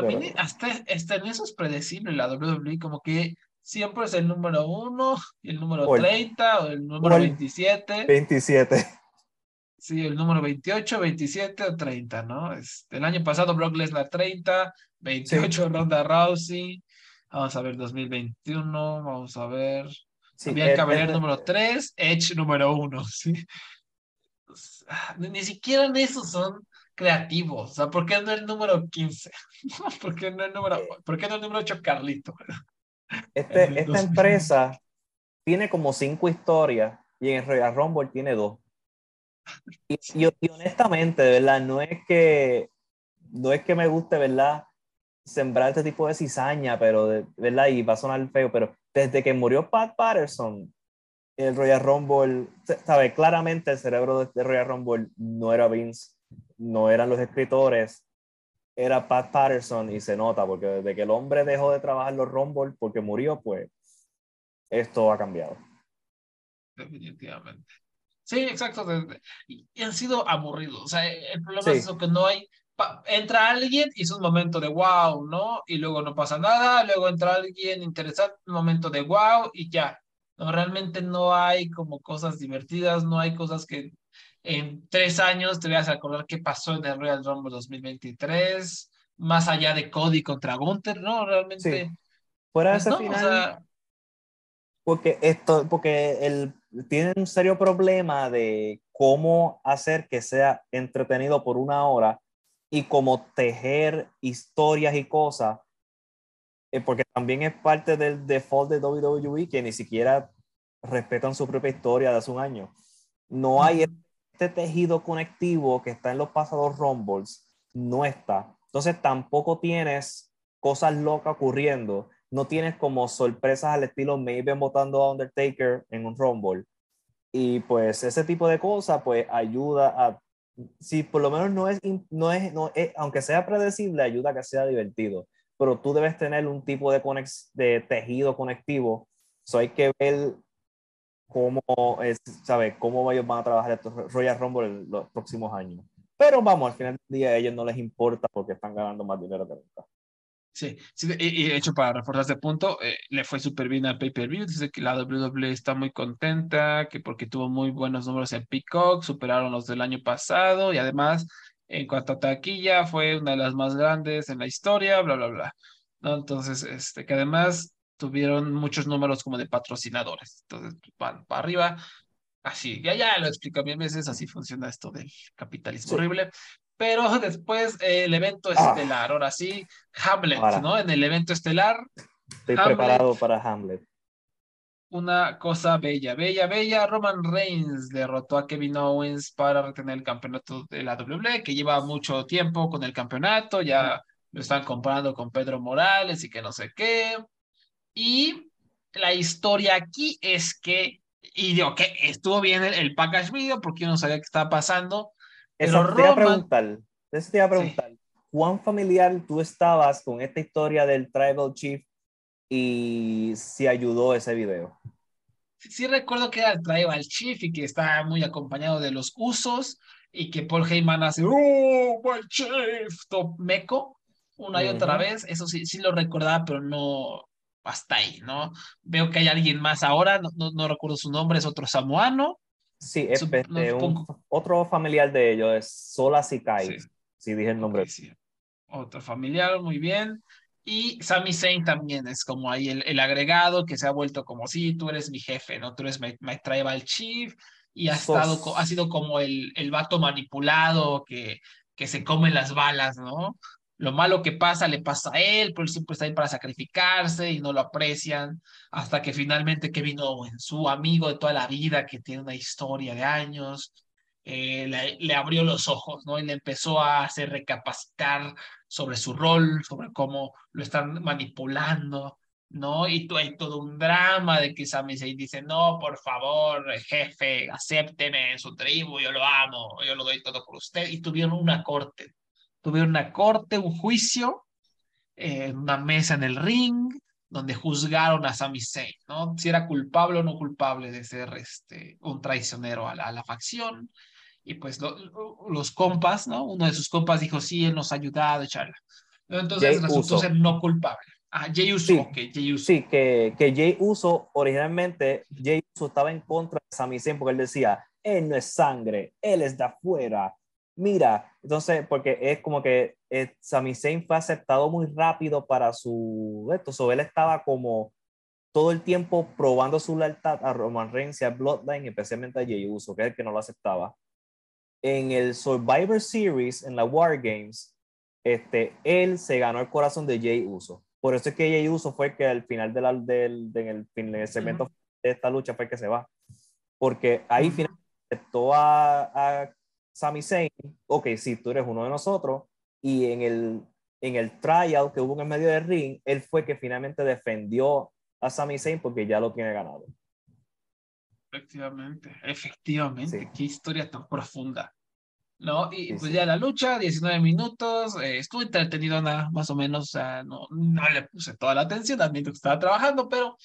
También hasta, en eso es predecible la WWE, como que siempre es el número uno, el número 30 o el número 27. 27. Sí, el número 28, 27 o 30, ¿no? Este, el año pasado Brock Lesnar 30, 28 Ronda Rousey. Vamos a ver 2021, vamos a ver. Sí, Había el, número 3, Edge número 1, ¿sí? Ni siquiera en eso son creativos. O sea, ¿por qué no el número 15? ¿Por qué no el número, ¿por qué no el número 8 Carlito? Este, esta empresa tiene como cinco historias y en Royal Rumble tiene dos. Y, y, honestamente, ¿verdad? No es que no es que me guste, ¿verdad? Sembrar este tipo de cizaña, pero, de, ¿verdad? Y va a sonar feo, pero desde que murió Pat Patterson, el Royal Rumble, ¿sabe? Claramente el cerebro de, de Royal Rumble no era Vince no eran los escritores, era Pat Patterson y se nota, porque desde que el hombre dejó de trabajar los Rumble porque murió, pues esto ha cambiado. Definitivamente. Sí, exacto. Y, han sido aburridos. O sea, el problema es eso que no hay. Entra alguien y es un momento de wow, ¿no? Y luego no pasa nada. Luego entra alguien interesante, un momento de wow y ya. No, realmente no hay como cosas divertidas, no hay cosas que en tres años te vas a acordar qué pasó en el Royal Rumble 2023, más allá de Cody contra Gunther, ¿no? Realmente. Fuera de pues ese final. porque esto, porque el, tienen un serio problema de cómo hacer que sea entretenido por una hora y cómo tejer historias y cosas, eh, porque también es parte del default de WWE que ni siquiera respetan su propia historia de hace un año. No hay este tejido conectivo que está en los pasados Rumbles, no está. Entonces tampoco tienes cosas locas ocurriendo, no tienes como sorpresas al estilo Maven votando a Undertaker en un Rumble. Y pues ese tipo de cosas pues ayuda a, si por lo menos no es, no es, no es aunque sea predecible, ayuda a que sea divertido. Pero tú debes tener un tipo de, conex, de tejido conectivo. So hay que ver cómo, es, ¿sabes? cómo ellos van a trabajar estos Royal Rumble en los próximos años. Pero vamos, al final del día a ellos no les importa porque están ganando más dinero que nunca. Sí, sí y, de hecho para reforzar este punto, eh, le fue súper bien al pay-per-view, dice que la WWE está muy contenta, que porque tuvo muy buenos números en Peacock, superaron los del año pasado y además en cuanto a taquilla fue una de las más grandes en la historia, bla, bla, bla. ¿no? Entonces, este, que además tuvieron muchos números como de patrocinadores, entonces van para arriba, así, ya, ya lo explico mil veces, así funciona esto del capitalismo horrible. Pero después eh, el evento ah. estelar, ahora sí, Hamlet, ¿no? En el evento estelar. Estoy preparado para Hamlet. Una cosa bella, bella, bella. Roman Reigns derrotó a Kevin Owens para retener el campeonato de la WWE, que lleva mucho tiempo con el campeonato, ya lo están comparando con Pedro Morales y que no sé qué. Y la historia aquí es que y digo que estuvo bien el, package video porque yo no sabía qué estaba pasando. Eso te iba a preguntar, eso te iba a preguntar, ¿cuán familiar tú estabas con esta historia del Tribal Chief y si ayudó ese video? Sí, recuerdo que era el Tribal Chief y que estaba muy acompañado de los usos y que Paul Heyman hace ¡Oh, my chief! Top meco una y otra vez. Eso sí, sí lo recordaba, pero no, hasta ahí, ¿no? Veo que hay alguien más ahora, no, no, recuerdo su nombre, es otro samoano. Sí, es este, otro familiar de ellos, es Sola Sikai, sí. si dije el nombre. sí. Otro familiar, muy bien. Y Sami Zayn también es como ahí el, el, agregado que se ha vuelto como, sí, tú eres mi jefe, ¿no? Tú eres mi, my tribal chief y ha, estado, ha sido como el, el vato manipulado que, que se come las balas, ¿no? Lo malo que pasa le pasa a él, pero él siempre está ahí para sacrificarse y no lo aprecian, hasta que finalmente Kevin Owen, su amigo de toda la vida, que tiene una historia de años, eh, le, abrió los ojos, ¿no? Y le empezó a hacer recapacitar sobre su rol, sobre cómo lo están manipulando, ¿no? Y hay todo un drama de que Sami Zayn dice, no, por favor, jefe, acépteme en su tribu, yo lo amo, yo lo doy todo por usted, y tuvieron una corte tuvieron una corte, un juicio, eh, una mesa en el ring, donde juzgaron a Sami Zayn, ¿no? Si era culpable o no culpable de ser este, un traicionero a la, facción. Y pues los compas, ¿no? Uno de sus compas dijo, sí, él nos ha ayudado, echarla. Entonces resultó ser no culpable. Ah, Jay Uso, sí, Jay Uso. Sí, que, que Jay Uso, originalmente, Jay Uso estaba en contra de Sami Zayn porque él decía, él no es sangre, él es de afuera, mira, entonces, porque es como que eh, Sami Zayn fue aceptado muy rápido para su esto, so él estaba como todo el tiempo probando su lealtad a Roman Reigns y a Bloodline, especialmente a Jey Uso, que es el que no lo aceptaba. En el Survivor Series, en la War Games, este, él se ganó el corazón de Jey Uso. Por eso es que Jey Uso fue que al final de del, del, en el segmento de esta lucha fue que se va. Porque ahí finalmente aceptó a, a Sami Zayn, ok, sí, tú eres uno de nosotros, y en el, en el tryout que hubo en el medio del ring, él fue que finalmente defendió a Sami Zayn porque ya lo tiene ganado. Efectivamente, efectivamente, qué historia tan profunda. ¿no? Y pues ya la lucha, 19 minutos, eh, estuvo entretenido nada, más o menos, o sea, no, no le puse toda la atención, también que estaba trabajando, pero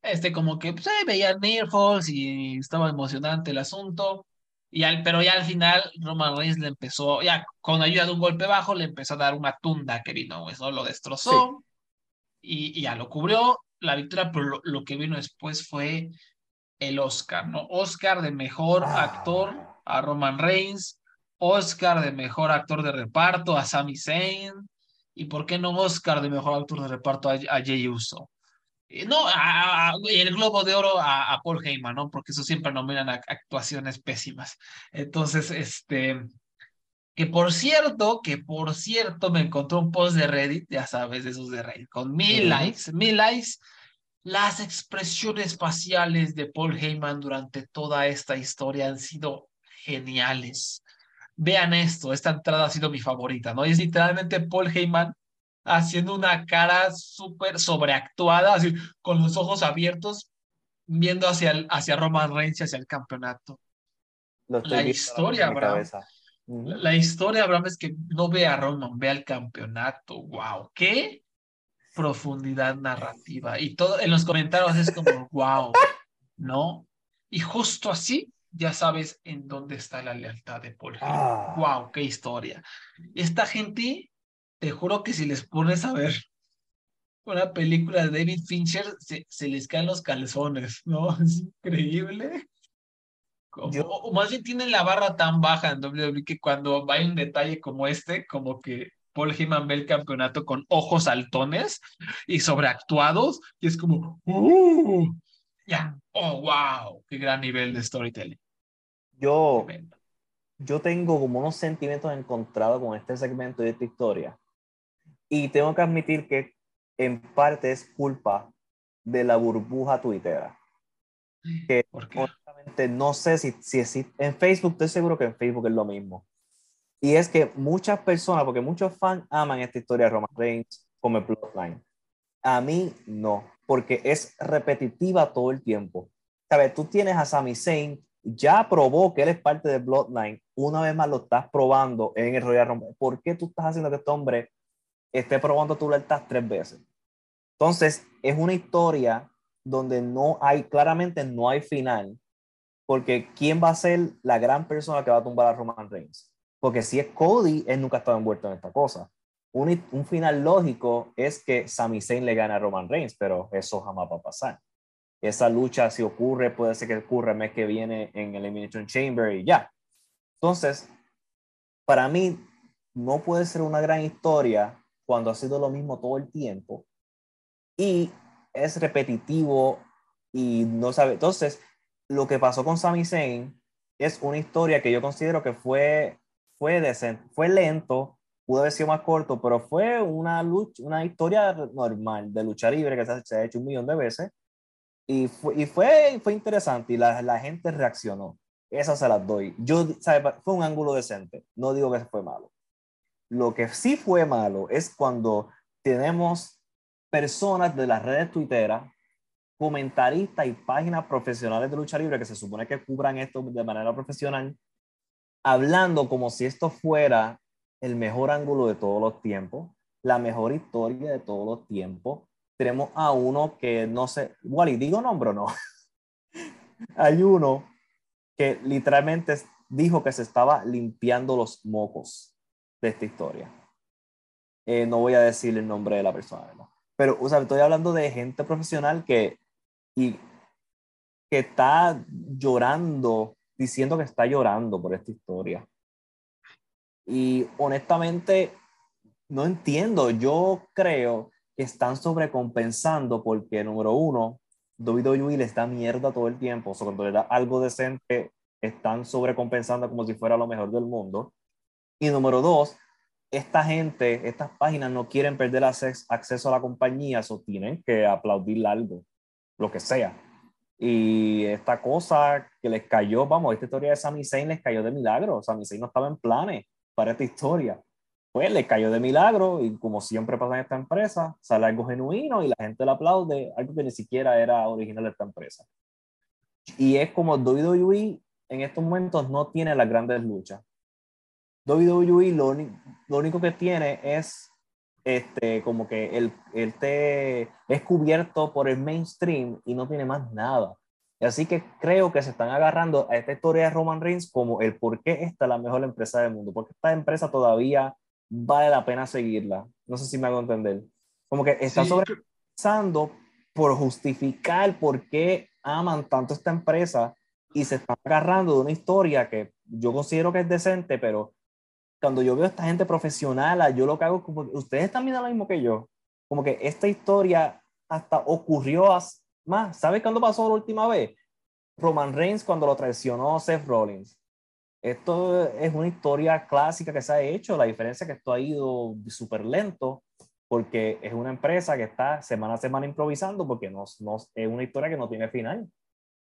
este como que pues, eh, veía Near Falls y estaba emocionante el asunto. Y al, pero ya al final Roman Reigns le empezó, ya con ayuda de un golpe bajo, le empezó a dar una tunda a Kevin Owens, ¿no? Lo destrozó y, ya lo cubrió la victoria, pero lo, que vino después fue el Oscar, ¿no? Oscar de mejor ah. actor a Roman Reigns, Oscar de mejor actor de reparto a Sami Zayn, y por qué no Oscar de mejor actor de reparto a, a Jey Uso. Eh, No, a- a- y el Globo de Oro a, a Paul Heyman, ¿no? Porque eso siempre nominan a actuaciones pésimas. Entonces, este, que por cierto, que por cierto, me encontró un post de Reddit, ya sabes, de esos de Reddit, con mil likes, mil likes, las expresiones faciales de Paul Heyman durante toda esta historia han sido geniales. Vean esto, esta entrada ha sido mi favorita, ¿no? Y es literalmente Paul Heyman haciendo una cara súper sobreactuada, así, con los ojos abiertos, viendo hacia, el, hacia Roman Reigns y hacia el campeonato. La historia, Abraham. La historia, Abraham, es que no ve a Roman, ve al campeonato. ¡Wow! ¡Qué profundidad narrativa! Y todo en los comentarios es como, ¡wow! ¿No? Y justo así ya sabes en dónde está la lealtad de Paul Heyman. Ah. ¡Wow! ¡Qué historia! Esta gente, te juro que si les pones a ver una película de David Fincher, se, se les caen los calzones, ¿no? Es increíble. Yo- o más bien tienen la barra tan baja en WWE que cuando hay un detalle como este, como que Paul Heyman ve el campeonato con ojos saltones y sobreactuados, y es como, ¡uh! Ya, ¡oh, wow! ¡Qué gran nivel de storytelling! Yo, yo tengo como unos sentimientos encontrados con este segmento y esta historia. Y tengo que admitir que en parte es culpa de la burbuja tuitera. Que honestamente no sé si, si existe. En Facebook, estoy seguro que en Facebook es lo mismo. Y es que muchas personas, porque muchos fans aman esta historia de Roman Reigns como el Bloodline. A mí no, porque es repetitiva todo el tiempo. ¿Sabes? Tú tienes a Sami Zayn, ya probó que él es parte de Bloodline, una vez más lo estás probando en el Royal Rumble. ¿Por qué tú estás haciendo que este hombre esté probando tu lealtad tres veces? Entonces, es una historia donde no hay, claramente no hay final, porque ¿quién va a ser la gran persona que va a tumbar a Roman Reigns? Porque si es Cody, él nunca ha estado envuelto en esta cosa. Un, un final lógico es que Sami Zayn le gane a Roman Reigns, pero eso jamás va a pasar. Esa lucha, si ocurre, puede ser que ocurra el mes que viene en el Elimination Chamber y ya. Entonces, para mí, no puede ser una gran historia cuando ha sido lo mismo todo el tiempo y es repetitivo y no sabe. Entonces, lo que pasó con Sami Zayn es una historia que yo considero que fue, fue decente, fue lento, pudo haber sido más corto, pero fue una, lucha, una historia normal de lucha libre que se, se ha hecho un millón de veces y fue, y fue, fue interesante y la, la gente reaccionó. Esas se las doy. Yo, ¿sabe? Fue un ángulo decente. No digo que fue malo. Lo que sí fue malo es cuando tenemos personas de las redes tuiteras, comentaristas y páginas profesionales de lucha libre que se supone que cubran esto de manera profesional, hablando como si esto fuera el mejor ángulo de todos los tiempos, la mejor historia de todos los tiempos. Tenemos a uno que no sé, Wally, digo nombre o no. Hay uno que literalmente dijo que se estaba limpiando los mocos de esta historia. Eh, no voy a decir el nombre de la persona, ¿verdad? Pero, o sea, estoy hablando de gente profesional que, y, que está llorando, diciendo que está llorando por esta historia. Y honestamente, no entiendo. Yo creo que están sobrecompensando porque, número uno, WWE les da mierda todo el tiempo. O sea, cuando le da algo decente, están sobrecompensando como si fuera lo mejor del mundo. Y número dos, esta gente, estas páginas no quieren perder acceso a la compañía, eso tienen que aplaudir algo, lo que sea. Y esta cosa que les cayó, vamos, esta historia de Sami Zayn les cayó de milagro. Sami Zayn no estaba en planes para esta historia. Pues le cayó de milagro y como siempre pasa en esta empresa, sale algo genuino y la gente le aplaude, algo que ni siquiera era original de esta empresa. Y es como WWE en estos momentos no tiene las grandes luchas. WWE lo, lo único que tiene es este, como que el, el te es cubierto por el mainstream y no tiene más nada. Así que creo que se están agarrando a esta historia de Roman Reigns como el por qué esta es la mejor empresa del mundo, porque esta empresa todavía vale la pena seguirla. No sé si me hago entender. Como que está Sí, sobrepensando por justificar por qué aman tanto esta empresa y se están agarrando de una historia que yo considero que es decente, pero cuando yo veo a esta gente profesional, yo lo que hago como, ustedes también lo mismo que yo, como que esta historia hasta ocurrió más. ¿Sabes cuándo pasó la última vez? Roman Reigns cuando lo traicionó Seth Rollins. Esto es una historia clásica que se ha hecho. La diferencia es que esto ha ido súper lento porque es una empresa que está semana a semana improvisando porque no, no, es una historia que no tiene final.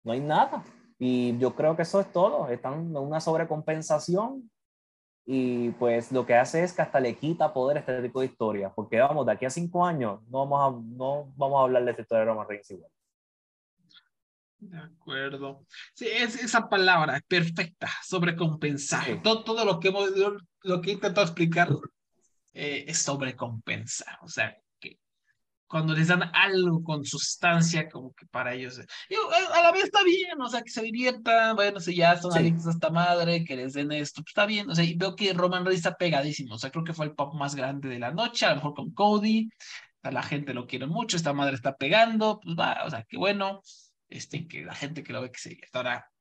No hay nada. Y yo creo que eso es todo. Están en una sobrecompensación y pues lo que hace es que hasta le quita poder a este tipo de historias. Porque vamos, de aquí a cinco años no vamos a, no vamos a hablar de esta historia de Roman Reigns igual. De acuerdo. Sí, es esa palabra perfecta, sobrecompensar. Todo, todo lo que hemos, lo que he intentado explicar eh, es sobrecompensar. O sea, cuando les dan algo con sustancia, como que para ellos. Eh, a la vez está bien, o sea, que se diviertan. Bueno, si ya son adictos a esta madre, que les den esto, pues está bien. O sea, y veo que Roman Reigns está pegadísimo. O sea, creo que fue el pop más grande de la noche, a lo mejor con Cody. A la gente lo quiere mucho, esta madre está pegando, pues va, o sea, qué bueno. Este, que la gente que lo ve que se Ahora,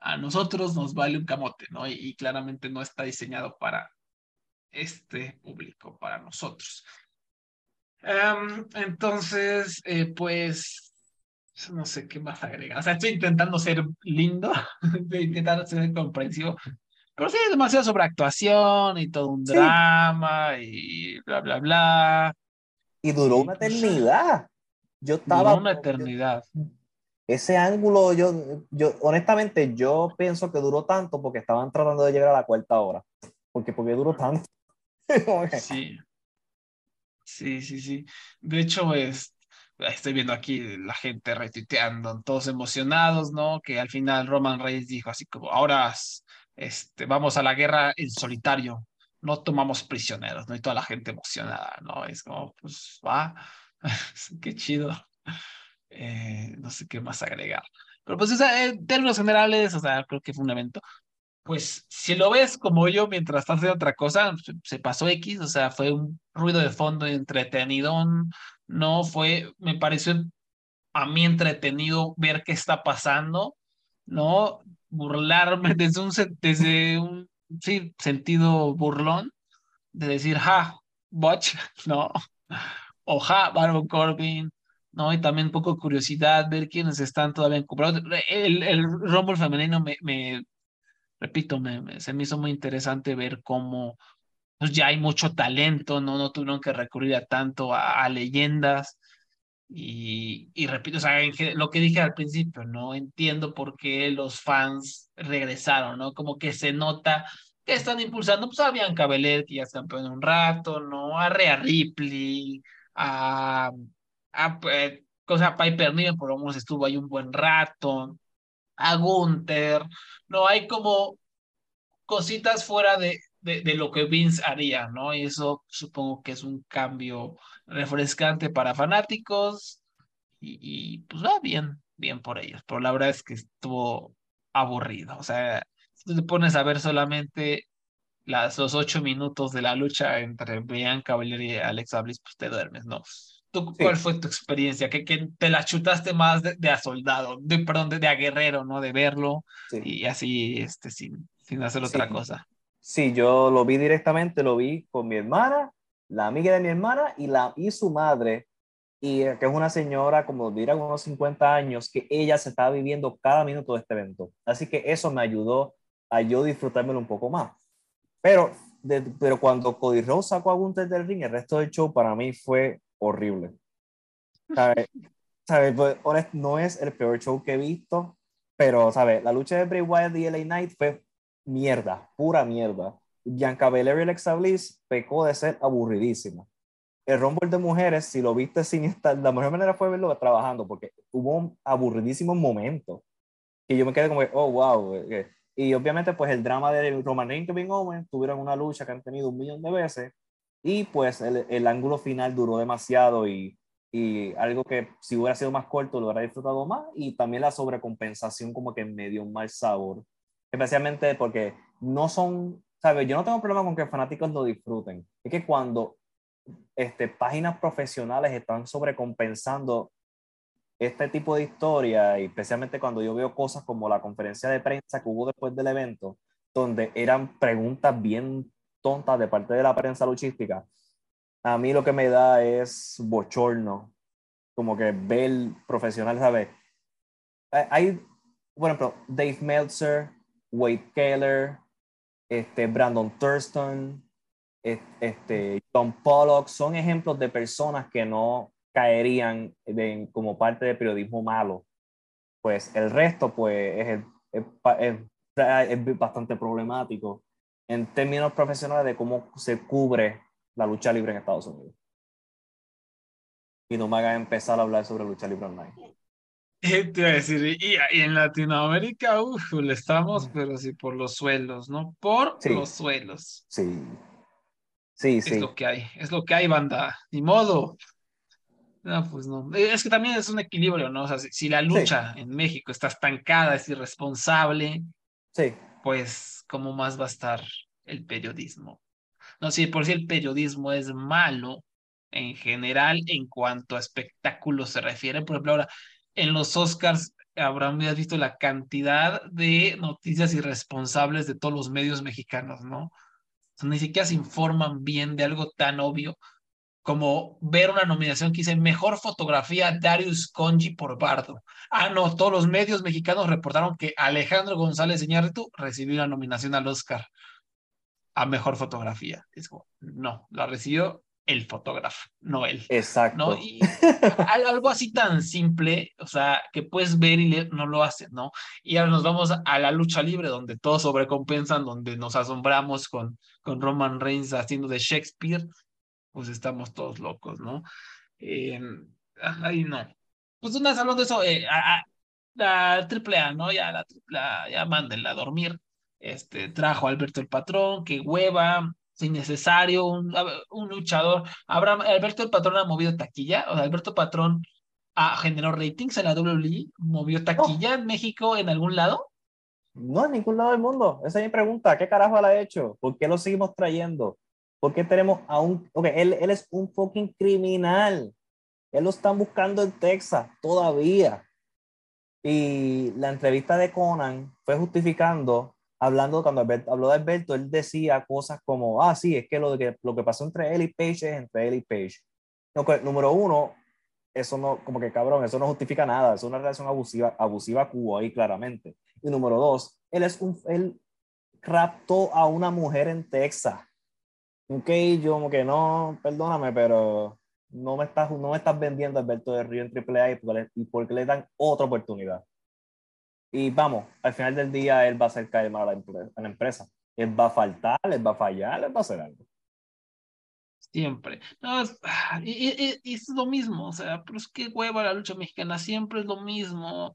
a nosotros nos vale un camote, ¿no? y claramente no está diseñado para, este público para nosotros. Em, entonces, eh, pues, no sé qué más agregar. O sea, estoy intentando ser lindo, estoy intentando ser comprensivo, pero sí, es demasiado sobre actuación y todo un drama y bla, bla, bla. Y duró una eternidad. Yo estaba. Duró una eternidad. ese ángulo, yo, yo, honestamente, yo pienso que duró tanto porque estaban tratando de llegar a la cuarta hora. Porque, porque duró tanto. Sí. Sí, sí, sí. De hecho, es, estoy viendo aquí la gente retuiteando, todos emocionados, ¿no? Que al final Roman Reigns dijo así como, ahora este, vamos a la guerra en solitario, no tomamos prisioneros, ¿no? Y toda la gente emocionada, ¿no? Es como, pues, va, qué chido. Eh, no sé qué más agregar. Pero pues, en términos generales, o sea, creo que fue un evento pues si lo ves como yo mientras estás haciendo otra cosa, se, pasó X, o sea, fue un ruido de fondo entretenido, no fue, me pareció a mí entretenido ver qué está pasando, ¿no? Burlarme desde un, desde un sí, sentido burlón, de decir, ja, Botch, ¿no? O ja, Baron Corbin, ¿no? Y también un poco curiosidad, ver quiénes están todavía encubrados. El, el Rumble femenino me, me repito, me, se me hizo muy interesante ver cómo pues, ya hay mucho talento, no, no tuvieron que recurrir a tanto a, leyendas. Y, y, repito, o sea, lo que dije al principio, no entiendo por qué los fans regresaron, ¿no? Como que se nota que están impulsando, pues a Bianca Belair, que ya es campeón un rato, ¿no? A Rhea Ripley, a, a pues, cosa Piper Niven, por lo menos estuvo ahí un buen rato, a Gunther, no hay como cositas fuera de, de, lo que Vince haría, ¿no? Y eso supongo que es un cambio refrescante para fanáticos y, pues va bien, bien por ellos, pero la verdad es que estuvo aburrido, o sea, si te pones a ver solamente las, los ocho minutos de la lucha entre Bianca Belair y Alexa Bliss, pues te duermes, ¿no? ¿Tú, ¿Cuál fue tu experiencia? ¿Que, que te la chutaste más de, a soldado, de, perdón, de, a guerrero, ¿no? De verlo y así, este, sin, sin hacer otra cosa. Sí, yo lo vi directamente, lo vi con mi hermana, la amiga de mi hermana y, la, y su madre, y que es una señora, como dirán, unos 50 años, que ella se estaba viviendo cada minuto de este evento. Así que eso me ayudó a yo disfrutármelo un poco más. Pero, pero cuando Cody Rose sacó a Gunther del ring, el resto del show para mí fue horrible. ¿Sabes? Pues, no es el peor show que he visto, pero, ¿sabes? La lucha de Bray Wyatt y LA Knight fue mierda, pura mierda. Bianca Belair y Alexa Bliss pecó de ser aburridísima. El Rumble de mujeres, si lo viste sin estar, la mejor manera fue verlo trabajando, porque hubo un aburridísimo momento. Y yo me quedé como, oh, wow. Eh. Y obviamente, pues el drama de Roman Reigns y Kevin Owens tuvieron una lucha que han tenido un millón de veces y pues el, ángulo final duró demasiado y, y, algo que si hubiera sido más corto lo hubiera disfrutado más y también la sobrecompensación como que me dio un mal sabor, especialmente porque no son, ¿sabes? Yo no tengo problema con que fanáticos lo disfruten, es que cuando este, páginas profesionales están sobrecompensando este tipo de historia, y especialmente cuando yo veo cosas como la conferencia de prensa que hubo después del evento, donde eran preguntas bien tontas de parte de la prensa luchística, a mí lo que me da es bochorno como que ver profesional, ¿sabes? Hay, por ejemplo, Dave Meltzer, Wade Keller, este, Brandon Thurston, este, Tom Pollock, son ejemplos de personas que no caerían como parte del periodismo malo. Pues el resto, pues, es, es, es bastante problemático en términos profesionales de cómo se cubre la lucha libre en Estados Unidos. Y no me hagan empezar a hablar sobre lucha libre online. Te iba a decir, y, en Latinoamérica, uff, le estamos, pero sí por los suelos, ¿no? Por los suelos. Sí. Sí, sí. Es lo que hay, es lo que hay, banda. Ni modo. No, pues no. Es que también es un equilibrio, ¿no? O sea, si, la lucha en México está estancada, es irresponsable, sí. pues, ¿cómo más va a estar el periodismo? No, si por si el periodismo es malo en general en cuanto a espectáculos se refiere, por ejemplo, ahora en los Oscars habrán visto la cantidad de noticias irresponsables de todos los medios mexicanos, ¿no? Ni siquiera se informan bien de algo tan obvio como ver una nominación que dice Mejor Fotografía Darius Conji por Bardo. Ah, no, todos los medios mexicanos reportaron que Alejandro González Iñárritu recibió la nominación al Oscar a Mejor Fotografía. Es como, no, la recibió el fotógrafo, no él. Exacto. ¿no? Y algo así tan simple, o sea, que puedes ver y leer, no lo hacen, ¿no? Y ahora nos vamos a la lucha libre, donde todos sobrecompensan, donde nos asombramos con, con Roman Reigns haciendo de Shakespeare, pues estamos todos locos, ¿no? Eh, ay, no. Pues una hablando de eso, eh, la triple ¿no? Ya la ya mándenla a dormir. Este, trajo a Alberto el Patrón, que hueva, innecesario, un, un luchador. Abraham, Alberto el Patrón ha movido taquilla, o sea, Alberto Patrón ha generado ratings en la WWE, movió taquilla en México en algún lado. No, en ningún lado del mundo. Esa es mi pregunta. ¿Qué carajo la ha hecho? ¿Por qué lo seguimos trayendo? ¿Por qué tenemos a un... Ok, él, él es un fucking criminal. Él lo están buscando en Texas todavía. Y la entrevista de Conan fue justificando hablando, cuando habló de Alberto, él decía cosas como, ah, sí, es que lo, que lo que pasó entre él y Page es entre él y Page. No, número uno, eso no, como que cabrón, eso no justifica nada, es una relación abusiva, abusiva cubo ahí claramente. Y número dos, él es un, él raptó a una mujer en Texas. Ok, yo como que no, perdóname, pero no me estás, no me estás vendiendo a Alberto de Río en AAA y porque, y porque le dan otra oportunidad. Y vamos, al final del día él va a hacer caer mal a la, empresa. Él va a faltar, él va a fallar, él va a hacer algo. Siempre. No, es, ah, y, es lo mismo, o sea, pero es que hueva la lucha mexicana, siempre es lo mismo.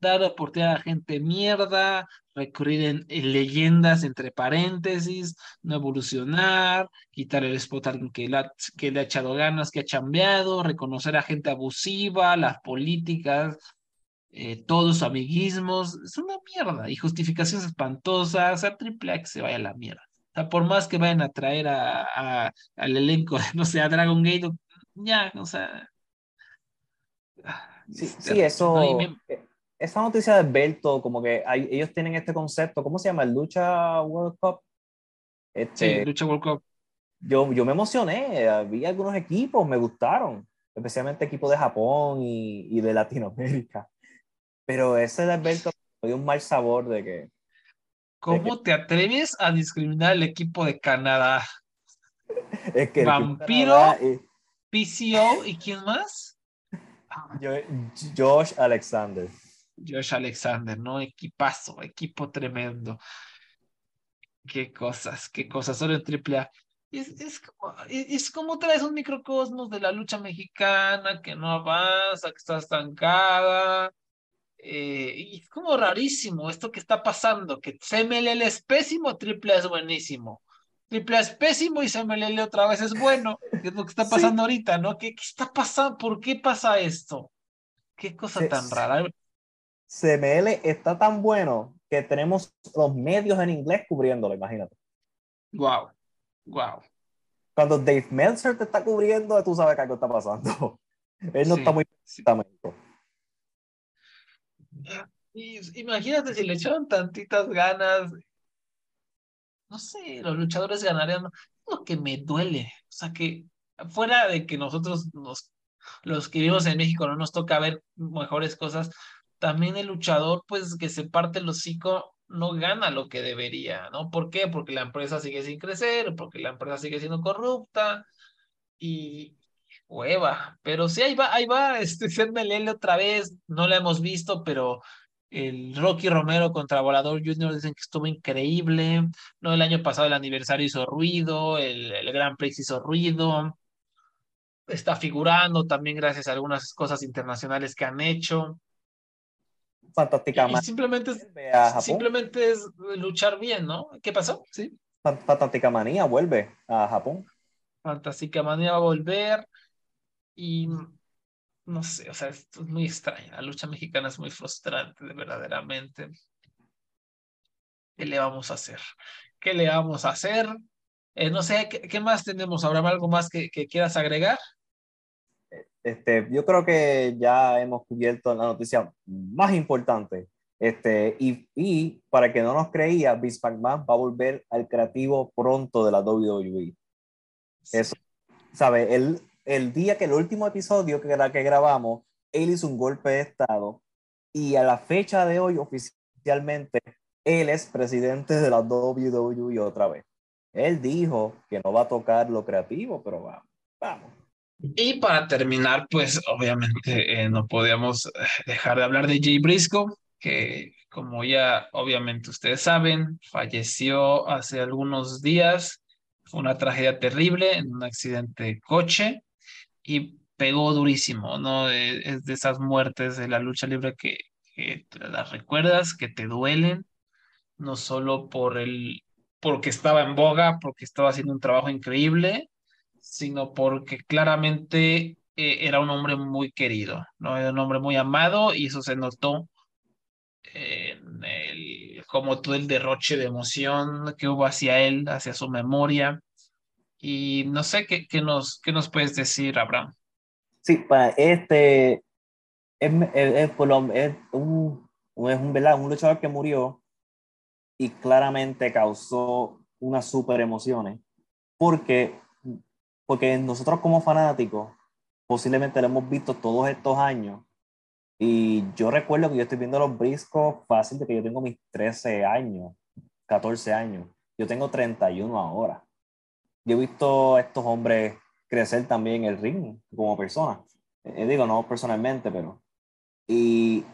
Dar oportunidad a gente mierda, recurrir en, leyendas entre paréntesis, no evolucionar, quitar el spot a alguien que, que le ha echado ganas, que ha chambeado, reconocer a gente abusiva, las políticas, eh, todos amiguismos, es una mierda y justificaciones espantosas, sea, triple A que se vaya a la mierda. O sea, por más que vayan a traer a, al elenco, no sé, a Dragon Gate, ya, o sea. Sí, sí eso. Eh, esa noticia de Alberto, como que hay, ellos tienen este concepto, ¿cómo se llama? El Lucha World Cup. Este, sí, Lucha World Cup. Yo, yo me emocioné, había algunos equipos, me gustaron, especialmente equipos de Japón y, y de Latinoamérica. Pero ese de Alberto me dio un mal sabor de que. ¿Cómo te atreves a discriminar al equipo de Canadá? Es que Vampiro, PCO y quién más? Josh Alexander. Josh Alexander, ¿no? Equipazo, equipo tremendo. Qué cosas, qué cosas, solo en AAA. Es, es, como, es, como traes un microcosmos de la lucha mexicana que no avanza, que está estancada, eh, y es como rarísimo esto que está pasando, que CMLL es pésimo, triple es buenísimo. Triple es pésimo y CMLL otra vez es bueno, que es lo que está pasando ahorita, ¿no? ¿Qué, está pasando? ¿Por qué pasa esto? Qué cosa tan rara. CML está tan bueno que tenemos los medios en inglés cubriéndolo, imagínate. Wow, wow. Cuando Dave Meltzer te está cubriendo, tú sabes que algo está pasando. Él no está muy imagínate si le echaron tantitas ganas. No sé, los luchadores ganarían. lo que me duele. O sea, que fuera de que nosotros nos los que vivimos en México no nos toca ver mejores cosas, también el luchador, pues que se parte el hocico, no gana lo que debería, ¿no? ¿Por qué? Porque la empresa sigue sin crecer, porque la empresa sigue siendo corrupta y hueva. Pero sí, ahí va, ahí va, este, Melele otra vez, no la hemos visto, pero el Rocky Romero contra Volador Junior dicen que estuvo increíble. No, el año pasado el aniversario hizo ruido, el, el Grand Prix hizo ruido. Está figurando también gracias a algunas cosas internacionales que han hecho. Fantástica Y simplemente es, simplemente es luchar bien, ¿no? ¿Qué pasó? Sí. Fantástica Manía vuelve a Japón. Fantástica Manía va a volver y no sé, o sea, esto es muy extraño. La lucha mexicana es muy frustrante, de verdaderamente. ¿Qué le vamos a hacer? ¿Qué le vamos a hacer? Eh, no sé, ¿qué, más tenemos? ¿Habrá algo más que, que, quieras agregar? Este, yo creo que ya hemos cubierto la noticia más importante. Este, y, y para que no nos creía, Vince McMahon va a volver al creativo pronto de la WWE. Eso, ¿sabe? Él el día que el último episodio que, que grabamos, él hizo un golpe de Estado y a la fecha de hoy oficialmente él es presidente de la WWE otra vez. Él dijo que no va a tocar lo creativo, pero vamos, vamos. Y para terminar, pues obviamente eh, no podíamos eh, dejar de hablar de Jay Briscoe, que como ya obviamente ustedes saben, falleció hace algunos días. Fue una tragedia terrible en un accidente de coche y pegó durísimo, ¿no? Eh, es de esas muertes de la lucha libre que, que las recuerdas, que te duelen, no solo por el, porque estaba en boga, porque estaba haciendo un trabajo increíble, sino porque claramente eh, era un hombre muy querido, ¿no? Era un hombre muy amado y eso se notó en el, como todo el derroche de emoción que hubo hacia él, hacia su memoria. Y no sé qué, qué, nos, qué nos puedes decir, Abraham. Sí, para este es, es, es, es un, un, ¿verdad? un luchador que murió y claramente causó unas super emociones porque, porque nosotros como fanáticos posiblemente lo hemos visto todos estos años y yo recuerdo que yo estoy viendo los briscos fácil de que yo tengo mis 13 años, 14 años. Yo tengo 31 ahora yo he visto a estos hombres crecer también en el ring como personas. Eh, digo, no personalmente, pero... Y,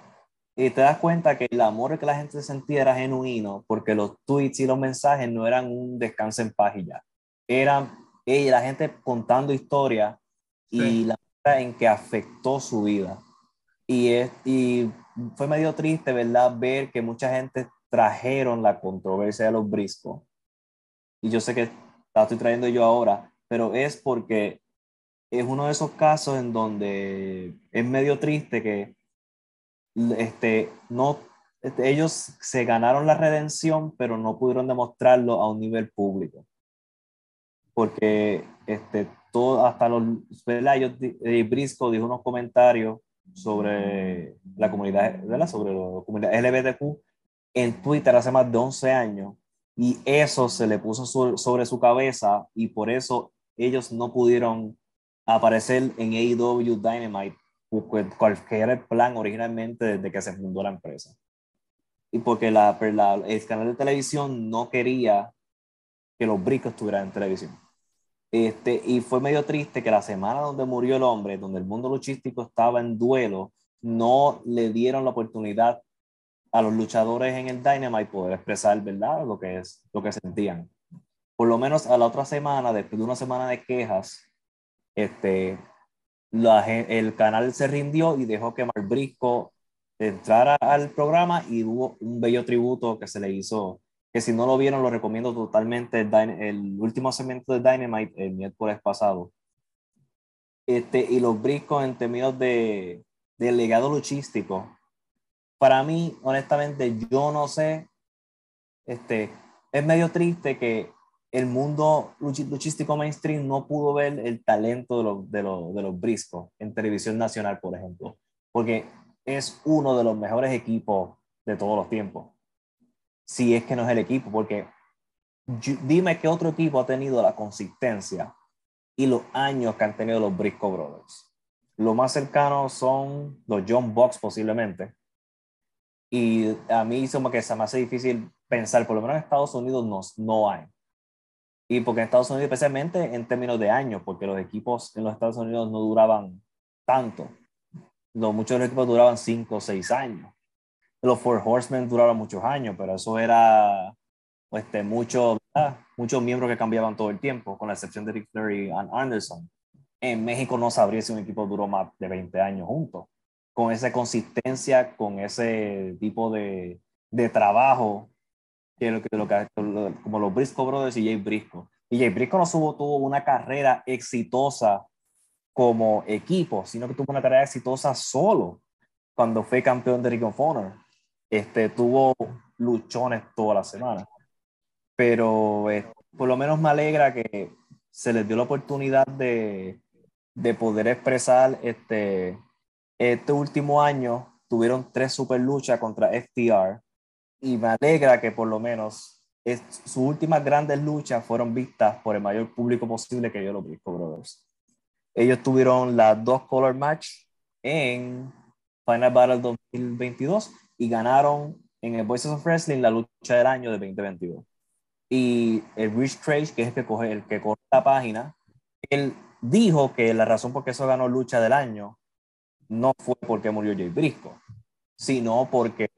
y, te das cuenta que el amor que la gente sentía era genuino, porque los tweets y los mensajes no eran un descanso en paz y ya. Eran ella, la gente contando historias y la manera en que afectó su vida. Y, es, y fue medio triste, ¿verdad? Ver que mucha gente trajeron la controversia de los briscos. Y yo sé que la estoy trayendo yo ahora, pero es porque es uno de esos casos en donde es medio triste que este, no, este, ellos se ganaron la redención, pero no pudieron demostrarlo a un nivel público. Porque este, todo, hasta los, ellos, eh, Brisco dijo unos comentarios sobre la comunidad, ¿verdad? sobre la comunidad LGBTQ en Twitter hace más de 11 años y eso se le puso sobre su cabeza y por eso ellos no pudieron aparecer en AEW Dynamite, cualquier era el plan originalmente desde que se fundó la empresa. Y porque la, el canal de televisión no quería que los bricos estuvieran en televisión. Este, y fue medio triste que la semana donde murió el hombre, donde el mundo luchístico estaba en duelo, no le dieron la oportunidad a los luchadores en el Dynamite poder expresar, ¿verdad? Lo que, es, lo que sentían. Por lo menos a la otra semana, después de una semana de quejas, este, la, el canal se rindió y dejó que Mark Brisco entrara al programa y hubo un bello tributo que se le hizo, que si no lo vieron lo recomiendo totalmente, el, el último segmento de Dynamite el miércoles pasado. Este, y los Briscos en términos de, de legado luchístico, para mí, honestamente, yo no sé, este, es medio triste que el mundo luchístico mainstream no pudo ver el talento de los, de los, de los briscos en televisión nacional, por ejemplo, porque es uno de los mejores equipos de todos los tiempos. Si es que no es el equipo, porque dime qué otro equipo ha tenido la consistencia y los años que han tenido los Brisco Brothers. lo más cercano son los John Box posiblemente. Y a mí como que se me hace difícil pensar, por lo menos en Estados Unidos no, no hay. Y porque en Estados Unidos, especialmente en términos de años, porque los equipos en los Estados Unidos no duraban tanto. No, muchos de los equipos duraban cinco o seis años. Los Four Horsemen duraban muchos años, pero eso era este, muchos muchos miembros que cambiaban todo el tiempo, con la excepción de Rick Flair y Anderson. En México no sabría si un equipo duró más de 20 años juntos. Con esa consistencia, con ese tipo de, de trabajo que lo que, lo que como los Briscoe Brothers y Jay Briscoe. Y Jay Briscoe no subo, tuvo una carrera exitosa como equipo, sino que tuvo una carrera exitosa solo cuando fue campeón de Ring of Honor. Este, tuvo luchones toda la semana. Pero eh, por lo menos me alegra que se les dio la oportunidad de, de poder expresar este, este último año. Tuvieron tres super luchas contra FTR y me alegra que por lo menos sus últimas grandes luchas fueron vistas por el mayor público posible que yo los Briscoe Brothers. Ellos tuvieron las dos color match en Final Battle 2022 y ganaron en el Voices of Wrestling la lucha del año de 2022. Y el Rich Craig, que es el que coge, el que corre la página, él dijo que la razón por qué eso ganó lucha del año no fue porque murió Jay Briscoe, sino porque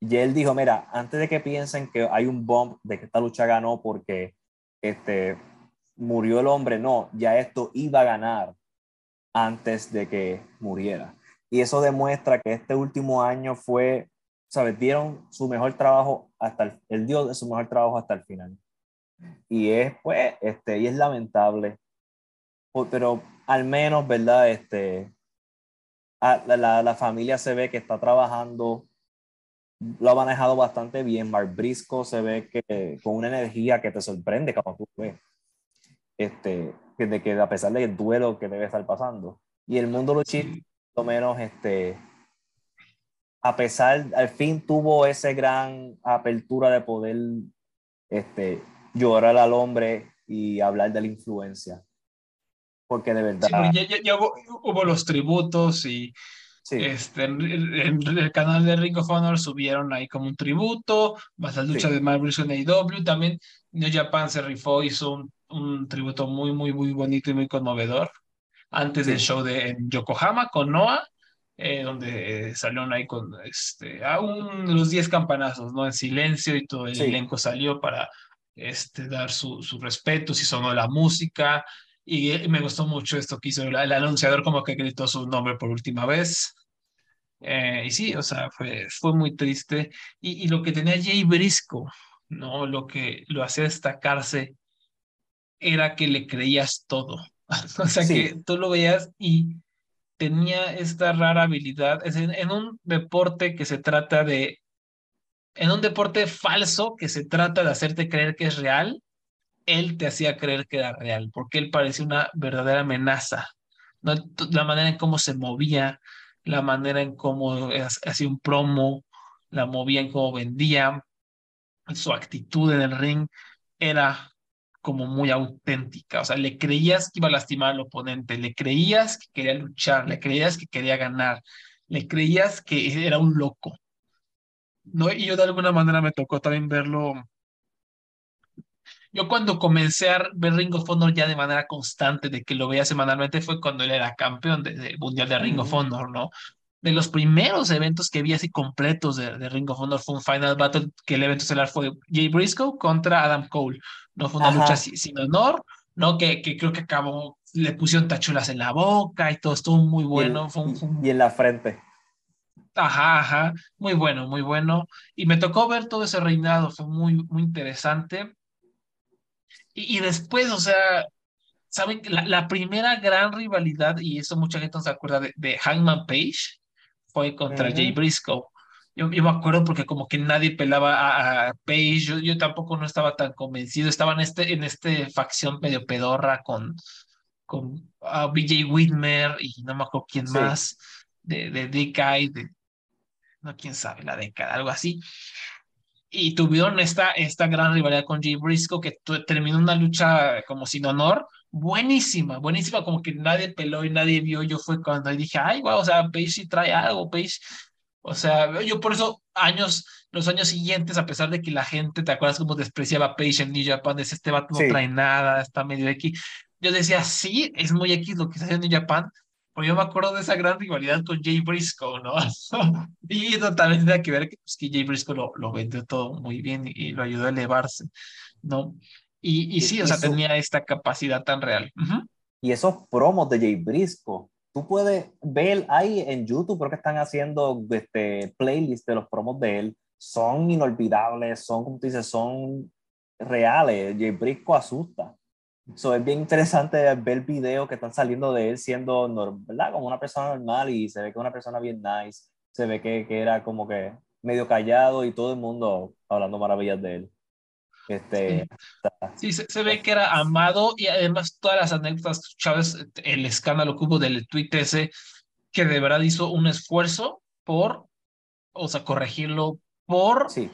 y él dijo, mira, antes de que piensen que hay un bomb de que esta lucha ganó porque este, murió el hombre, no, ya esto iba a ganar antes de que muriera. Y eso demuestra que este último año fue, ¿sabes? Dieron su mejor trabajo hasta el, el dio de su mejor trabajo hasta el final. Y es, pues, este, y es lamentable. Pero al menos, ¿verdad? Este, la, la, la familia se ve que está trabajando lo ha manejado bastante bien. Mark Briscoe se ve que con una energía que te sorprende cuando tú ves. Este, de que a pesar del duelo que debe estar pasando. Y el mundo luchístico, lo menos, este, a pesar, al fin tuvo esa gran apertura de poder este, llorar al hombre y hablar de la influencia. Porque de verdad. ya, hubo, los tributos y este, en, el canal de Ring of Honor subieron ahí como un tributo, más la lucha de Marvel en AEW. También New Japan se rifó, hizo un, un, tributo muy, muy, muy bonito y muy conmovedor. Antes del show de en Yokohama con Noah, eh, donde salieron ahí con este, aún los 10 campanazos, ¿no? En silencio y todo el elenco salió para este, dar su, su respeto, si sonó la música. Y me gustó mucho esto que hizo el, el anunciador, como que gritó su nombre por última vez. Eh, y sí, o sea, fue, fue muy triste. Y, y, lo que tenía Jay Brisco, ¿no? Lo que lo hacía destacarse era que le creías todo. o sea, que tú lo veías y tenía esta rara habilidad. Es en, en, un deporte que se trata de. En un deporte falso que se trata de hacerte creer que es real, él te hacía creer que era real, porque él parecía una verdadera amenaza. ¿no? La manera en cómo se movía, la manera en cómo hacía un promo, la movía en cómo vendía, su actitud en el ring era como muy auténtica, o sea, le creías que iba a lastimar al oponente, le creías que quería luchar, le creías que quería ganar, le creías que era un loco. ¿No? Y yo de alguna manera me tocó también verlo. Yo cuando comencé a ver Ring of Honor ya de manera constante, de que lo veía semanalmente, fue cuando él era campeón del Mundial de Ring of Honor, ¿no? De los primeros eventos que vi así completos de, de, Ring of Honor fue un Final Battle, que el evento estelar fue Jay Briscoe contra Adam Cole. No fue una lucha sin, honor, ¿no? Que, que, creo que acabó, le pusieron tachuelas en la boca y todo estuvo muy bueno. Y, fue un, y en la frente. Ajá, ajá, muy bueno, muy bueno. Y me tocó ver todo ese reinado, fue muy, muy interesante. Y, y después, o sea, saben, la, la, primera gran rivalidad, y eso mucha gente no se acuerda de, de Hangman Page, fue contra Jay Briscoe. Yo, yo, me acuerdo porque como que nadie pelaba a, Page, yo, yo, tampoco no estaba tan convencido, estaba en este, en este facción medio pedorra con, con uh, BJ Whitmer y no me acuerdo quién sí. más, de, de Decay, de, no quién sabe, la década, algo así. Y tuvieron esta, esta gran rivalidad con Jay Briscoe que terminó una lucha como sin honor, buenísima, buenísima, como que nadie peló y nadie vio. Yo fue cuando dije, ay, wow, o sea, Paige sí trae algo, Paige. O sea, yo por eso años, los años siguientes, a pesar de que la gente, ¿te acuerdas cómo despreciaba a Paige en New Japan? Decía, este vato no trae nada, está medio X. Yo decía, sí, es muy X lo que está haciendo en New Japan, pero yo me acuerdo de esa gran rivalidad con Jay Briscoe, ¿no? y totalmente tiene que ver que, pues, que Jay Briscoe lo, lo vendió todo muy bien y, lo ayudó a elevarse, ¿no? Y, y sí, o sea, tenía esta capacidad tan real. Y esos promos de Jay Briscoe, tú puedes ver ahí en YouTube, creo que están haciendo este, playlists de los promos de él, son inolvidables, son, como tú dices, son reales. Jay Briscoe asusta. So, es bien interesante ver videos que están saliendo de él siendo, ¿verdad? Como una persona normal y se ve que es una persona bien nice, se ve que, que era como que medio callado y todo el mundo hablando maravillas de él. Este, sí, se, ve que era amado y además todas las anécdotas, Chávez, el escándalo que hubo del tweet ese, que de verdad hizo un esfuerzo por, o sea, corregirlo, por sí.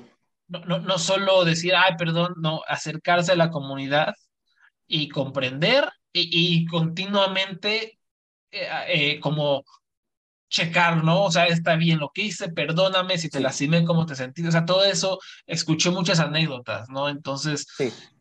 no, no, no solo decir, ay, perdón, no, acercarse a la comunidad y comprender y, continuamente eh, eh, como checar, ¿no? O sea, está bien lo que hice, perdóname si te lastimé, cómo te sentí, o sea, todo eso, escuché muchas anécdotas, ¿no? Entonces,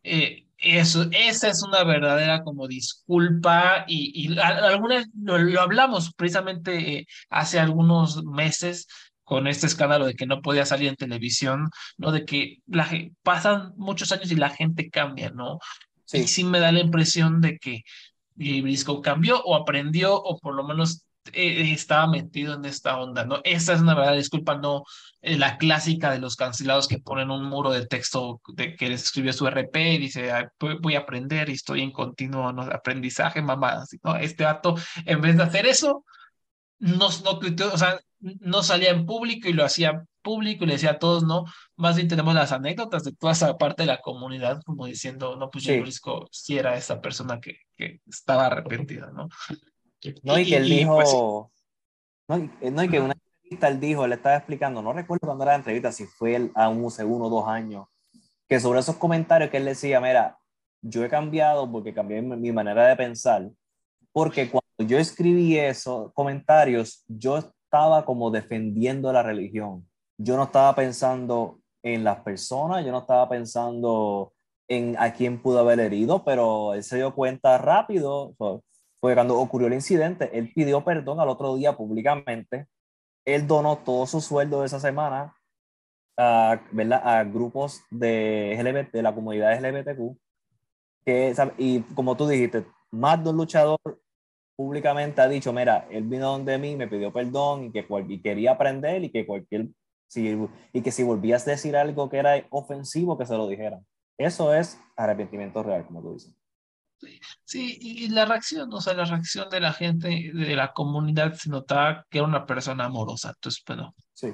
eh, eso, esa es una verdadera como disculpa y, y algunas lo, lo, hablamos precisamente hace algunos meses con este escándalo de que no podía salir en televisión, ¿no? De que la, pasan muchos años y la gente cambia, ¿no? Sí. Y sí me da la impresión de que Briscoe cambió o aprendió o por lo menos eh, estaba metido en esta onda, ¿no? Esta es una verdad, disculpa, no eh, la clásica de los cancelados que ponen un muro de texto de que les escribió su RP y dice, voy a aprender y estoy en continuo ¿no? aprendizaje, mamá. ¿no? Este dato, en vez de hacer eso, no, no, o sea, no salía en público y lo hacía público y le decía a todos, ¿no? Más bien tenemos las anécdotas de toda esa parte de la comunidad, como diciendo, no, pues sí. Brisco sí era esa persona que, que estaba arrepentida, ¿no? No, y, que él dijo, no, no, y que una entrevista él dijo, él estaba explicando, no recuerdo cuando era la entrevista, si fue a un segundo o dos años, que sobre esos comentarios que él decía, mira, yo he cambiado porque cambié mi manera de pensar, porque cuando yo escribí esos comentarios, yo estaba como defendiendo la religión. Yo no estaba pensando en las personas, yo no estaba pensando en a quién pudo haber herido, pero él se dio cuenta rápido, porque cuando ocurrió el incidente, él pidió perdón al otro día públicamente, él donó todo su sueldo de esa semana a, ¿verdad? a grupos de, LGBT, de la comunidad LGBTQ, que, y como tú dijiste, más de un luchador públicamente ha dicho, mira, él vino donde mí, me pidió perdón y que y quería aprender y que cualquier, si, y que si volvías a decir algo que era ofensivo, que se lo dijera. Eso es arrepentimiento real, como tú dices. Sí, y la reacción, o sea, la reacción de la gente, de la comunidad, se notaba que era una persona amorosa. Entonces, bueno, sí.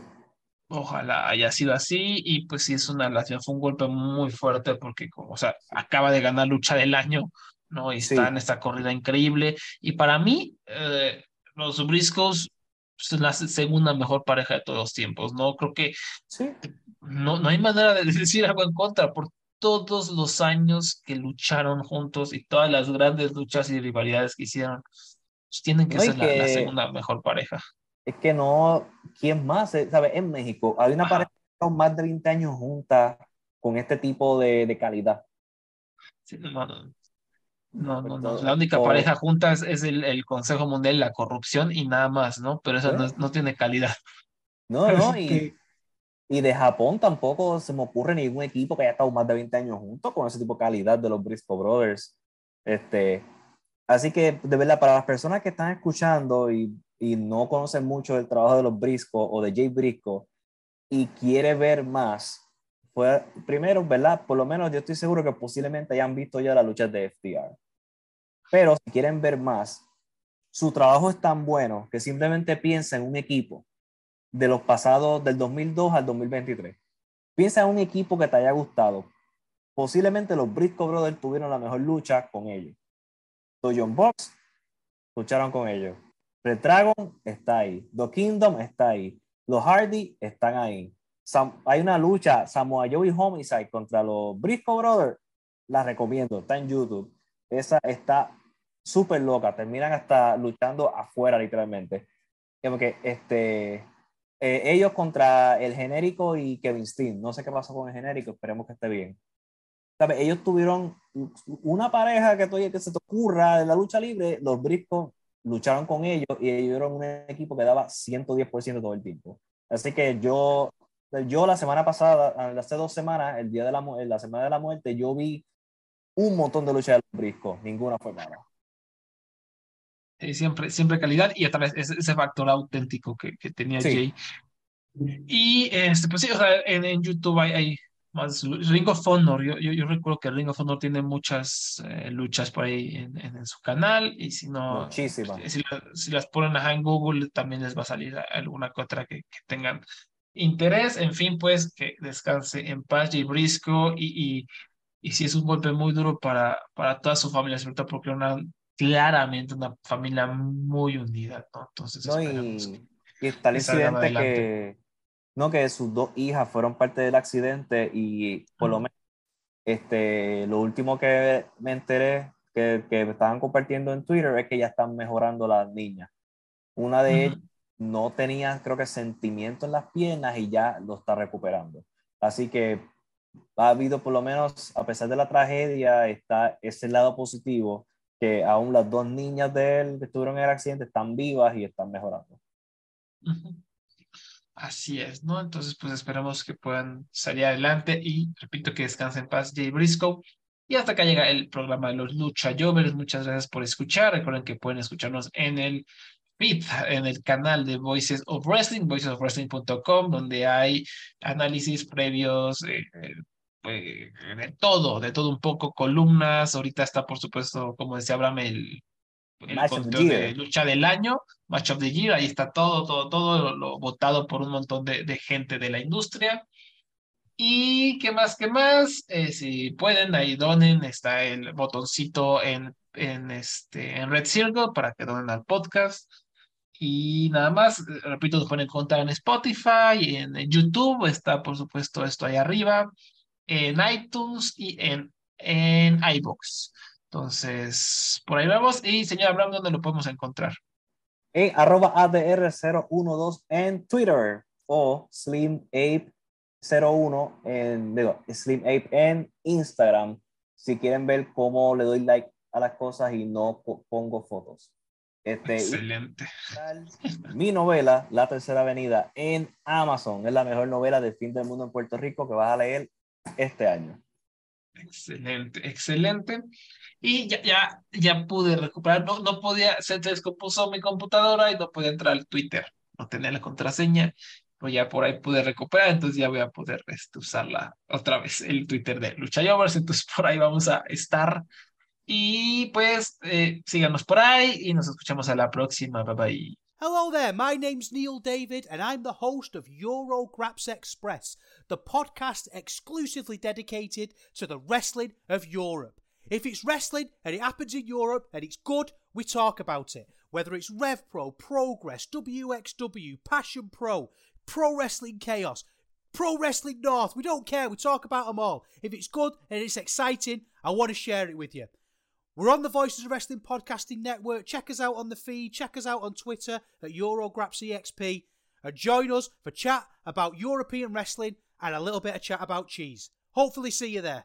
ojalá haya sido así. Y pues sí, es una relación, fue un golpe muy fuerte porque, como, o sea, acaba de ganar lucha del año ¿no? Y está en esta corrida increíble. Y para mí, eh, los Briscoes son la segunda mejor pareja de todos los tiempos, ¿no? Creo que sí. no, no hay manera de decir algo en contra por todos los años que lucharon juntos y todas las grandes luchas y rivalidades que hicieron. Pues tienen que ser La, segunda mejor pareja. Es que no, ¿quién más? Eh, ¿Sabe? En México hay una pareja con más de 20 años juntas con este tipo de, de calidad. Sí, no, no, no, no, no. La única pareja junta es, el, el, Consejo Mundial la corrupción y nada más, ¿no? Pero eso no, no, tiene calidad. No, no, y, y, de Japón tampoco se me ocurre ningún equipo que haya estado más de 20 años juntos con ese tipo de calidad de los Briscoe Brothers. Este, así que, de verdad, para las personas que están escuchando y, y no conocen mucho el trabajo de los Briscoe o de Jay Briscoe y quiere ver más, fue primero, ¿verdad? Por lo menos yo estoy seguro que posiblemente hayan visto ya la lucha de FTR. Pero si quieren ver más, su trabajo es tan bueno que simplemente piensa en un equipo de los pasados del 2002 al 2023. Piensa en un equipo que te haya gustado. Posiblemente los Briscoe Brothers tuvieron la mejor lucha con ellos. Los Box lucharon con ellos. Red Dragon está ahí. The Kingdom está ahí. Los Hardy están ahí hay una lucha Samoa Joe y Homicide contra los Briscoe Brothers. La recomiendo, está en YouTube. esa está súper loca, terminan hasta luchando afuera literalmente. Porque este, eh, ellos contra el genérico y Kevin Steen, no sé qué pasó con el genérico, esperemos que esté bien. ¿Sabes? Ellos tuvieron una pareja que, que se te ocurra de la lucha libre, los Briscos lucharon con ellos y ellos eran un equipo que daba 110% todo el tiempo. Así que yo, yo la semana pasada, hace dos semanas, el día de la, la semana de la muerte, yo vi un montón de luchas de los Briscos, ninguna fue mala. Siempre, siempre calidad y otra vez ese, factor auténtico que, que tenía Jay. Y este, pues sí, o sea, en, en YouTube hay, hay más Ring of Honor, yo, yo, yo, recuerdo que Ring of Honor tiene muchas eh, luchas por ahí en, en, su canal y si no, si, si, las ponen en Google también les va a salir alguna que otra que, que, tengan interés, en fin, pues que descanse en paz y Brisco y, y, y si es un golpe muy duro para, para toda su familia, sobre todo porque una claramente una familia muy unida, ¿no? Entonces, no, y, y está el incidente que no, que sus dos hijas fueron parte del accidente y por lo menos este, lo último que me enteré que, que estaban compartiendo en Twitter es que ya están mejorando las niñas. Una de ellas no tenía, creo que, sentimiento en las piernas y ya lo está recuperando. Así que ha habido, por lo menos, a pesar de la tragedia, está ese lado positivo que aún las dos niñas de él que estuvieron en el accidente están vivas y están mejorando. Así es, ¿no? Entonces, pues esperamos que puedan salir adelante y repito que descansen en paz Jay Briscoe. Y hasta acá llega el programa de los Lucha Jovers. Muchas gracias por escuchar. Recuerden que pueden escucharnos en el feed, en el canal de Voices of Wrestling, voicesofwrestling.com, donde hay análisis previos, eh, eh, de todo, de todo un poco, columnas. Ahorita está, por supuesto, como decía Abraham, el el conteo de lucha del año, Match of the Year, ahí está todo, todo, todo lo, votado por un montón de, de, gente de la industria. Y qué más, qué más, eh, si pueden, ahí donen, está el botoncito en, en, este, en Red Circle para que donen al podcast. Y nada más, repito, nos pueden encontrar en Spotify, en, en YouTube, está por supuesto esto ahí arriba, en iTunes y en, en iBox. Entonces, por ahí vamos. Y señor Abraham, ¿dónde lo podemos encontrar? En arroba ADR012 en Twitter o SlimApe01 en, digo, SlimApe en Instagram. Si quieren ver cómo le doy like a las cosas y no pongo fotos. Este, Excelente. mi novela, La Tercera Avenida, en Amazon. Es la mejor novela del fin del mundo en Puerto Rico que vas a leer este año. Excelente, excelente. Y ya, ya, ya pude recuperar, no, no podía, se descompuso mi computadora y no podía entrar al Twitter, no tenía la contraseña, pues ya por ahí pude recuperar, entonces ya voy a poder este, usarla otra vez, el Twitter de Lucha Jovers, entonces por ahí vamos a estar. Y pues eh, síganos por ahí y nos escuchamos a la próxima. Bye bye. Hello there, my name's Neil David, and I'm the host of Eurograps Express, the podcast exclusively dedicated to the wrestling of Europe. If it's wrestling and it happens in Europe and it's good, we talk about it. Whether it's Rev Pro, Progress, WXW, Passion Pro, Pro Wrestling Chaos, Pro Wrestling North, we don't care, we talk about them all. If it's good and it's exciting, I want to share it with you. We're on the Voices of Wrestling Podcasting Network. Check us out on the feed. Check us out on Twitter at EuroGrapsEXP. And join us for chat about European wrestling and a little bit of chat about cheese. Hopefully, see you there.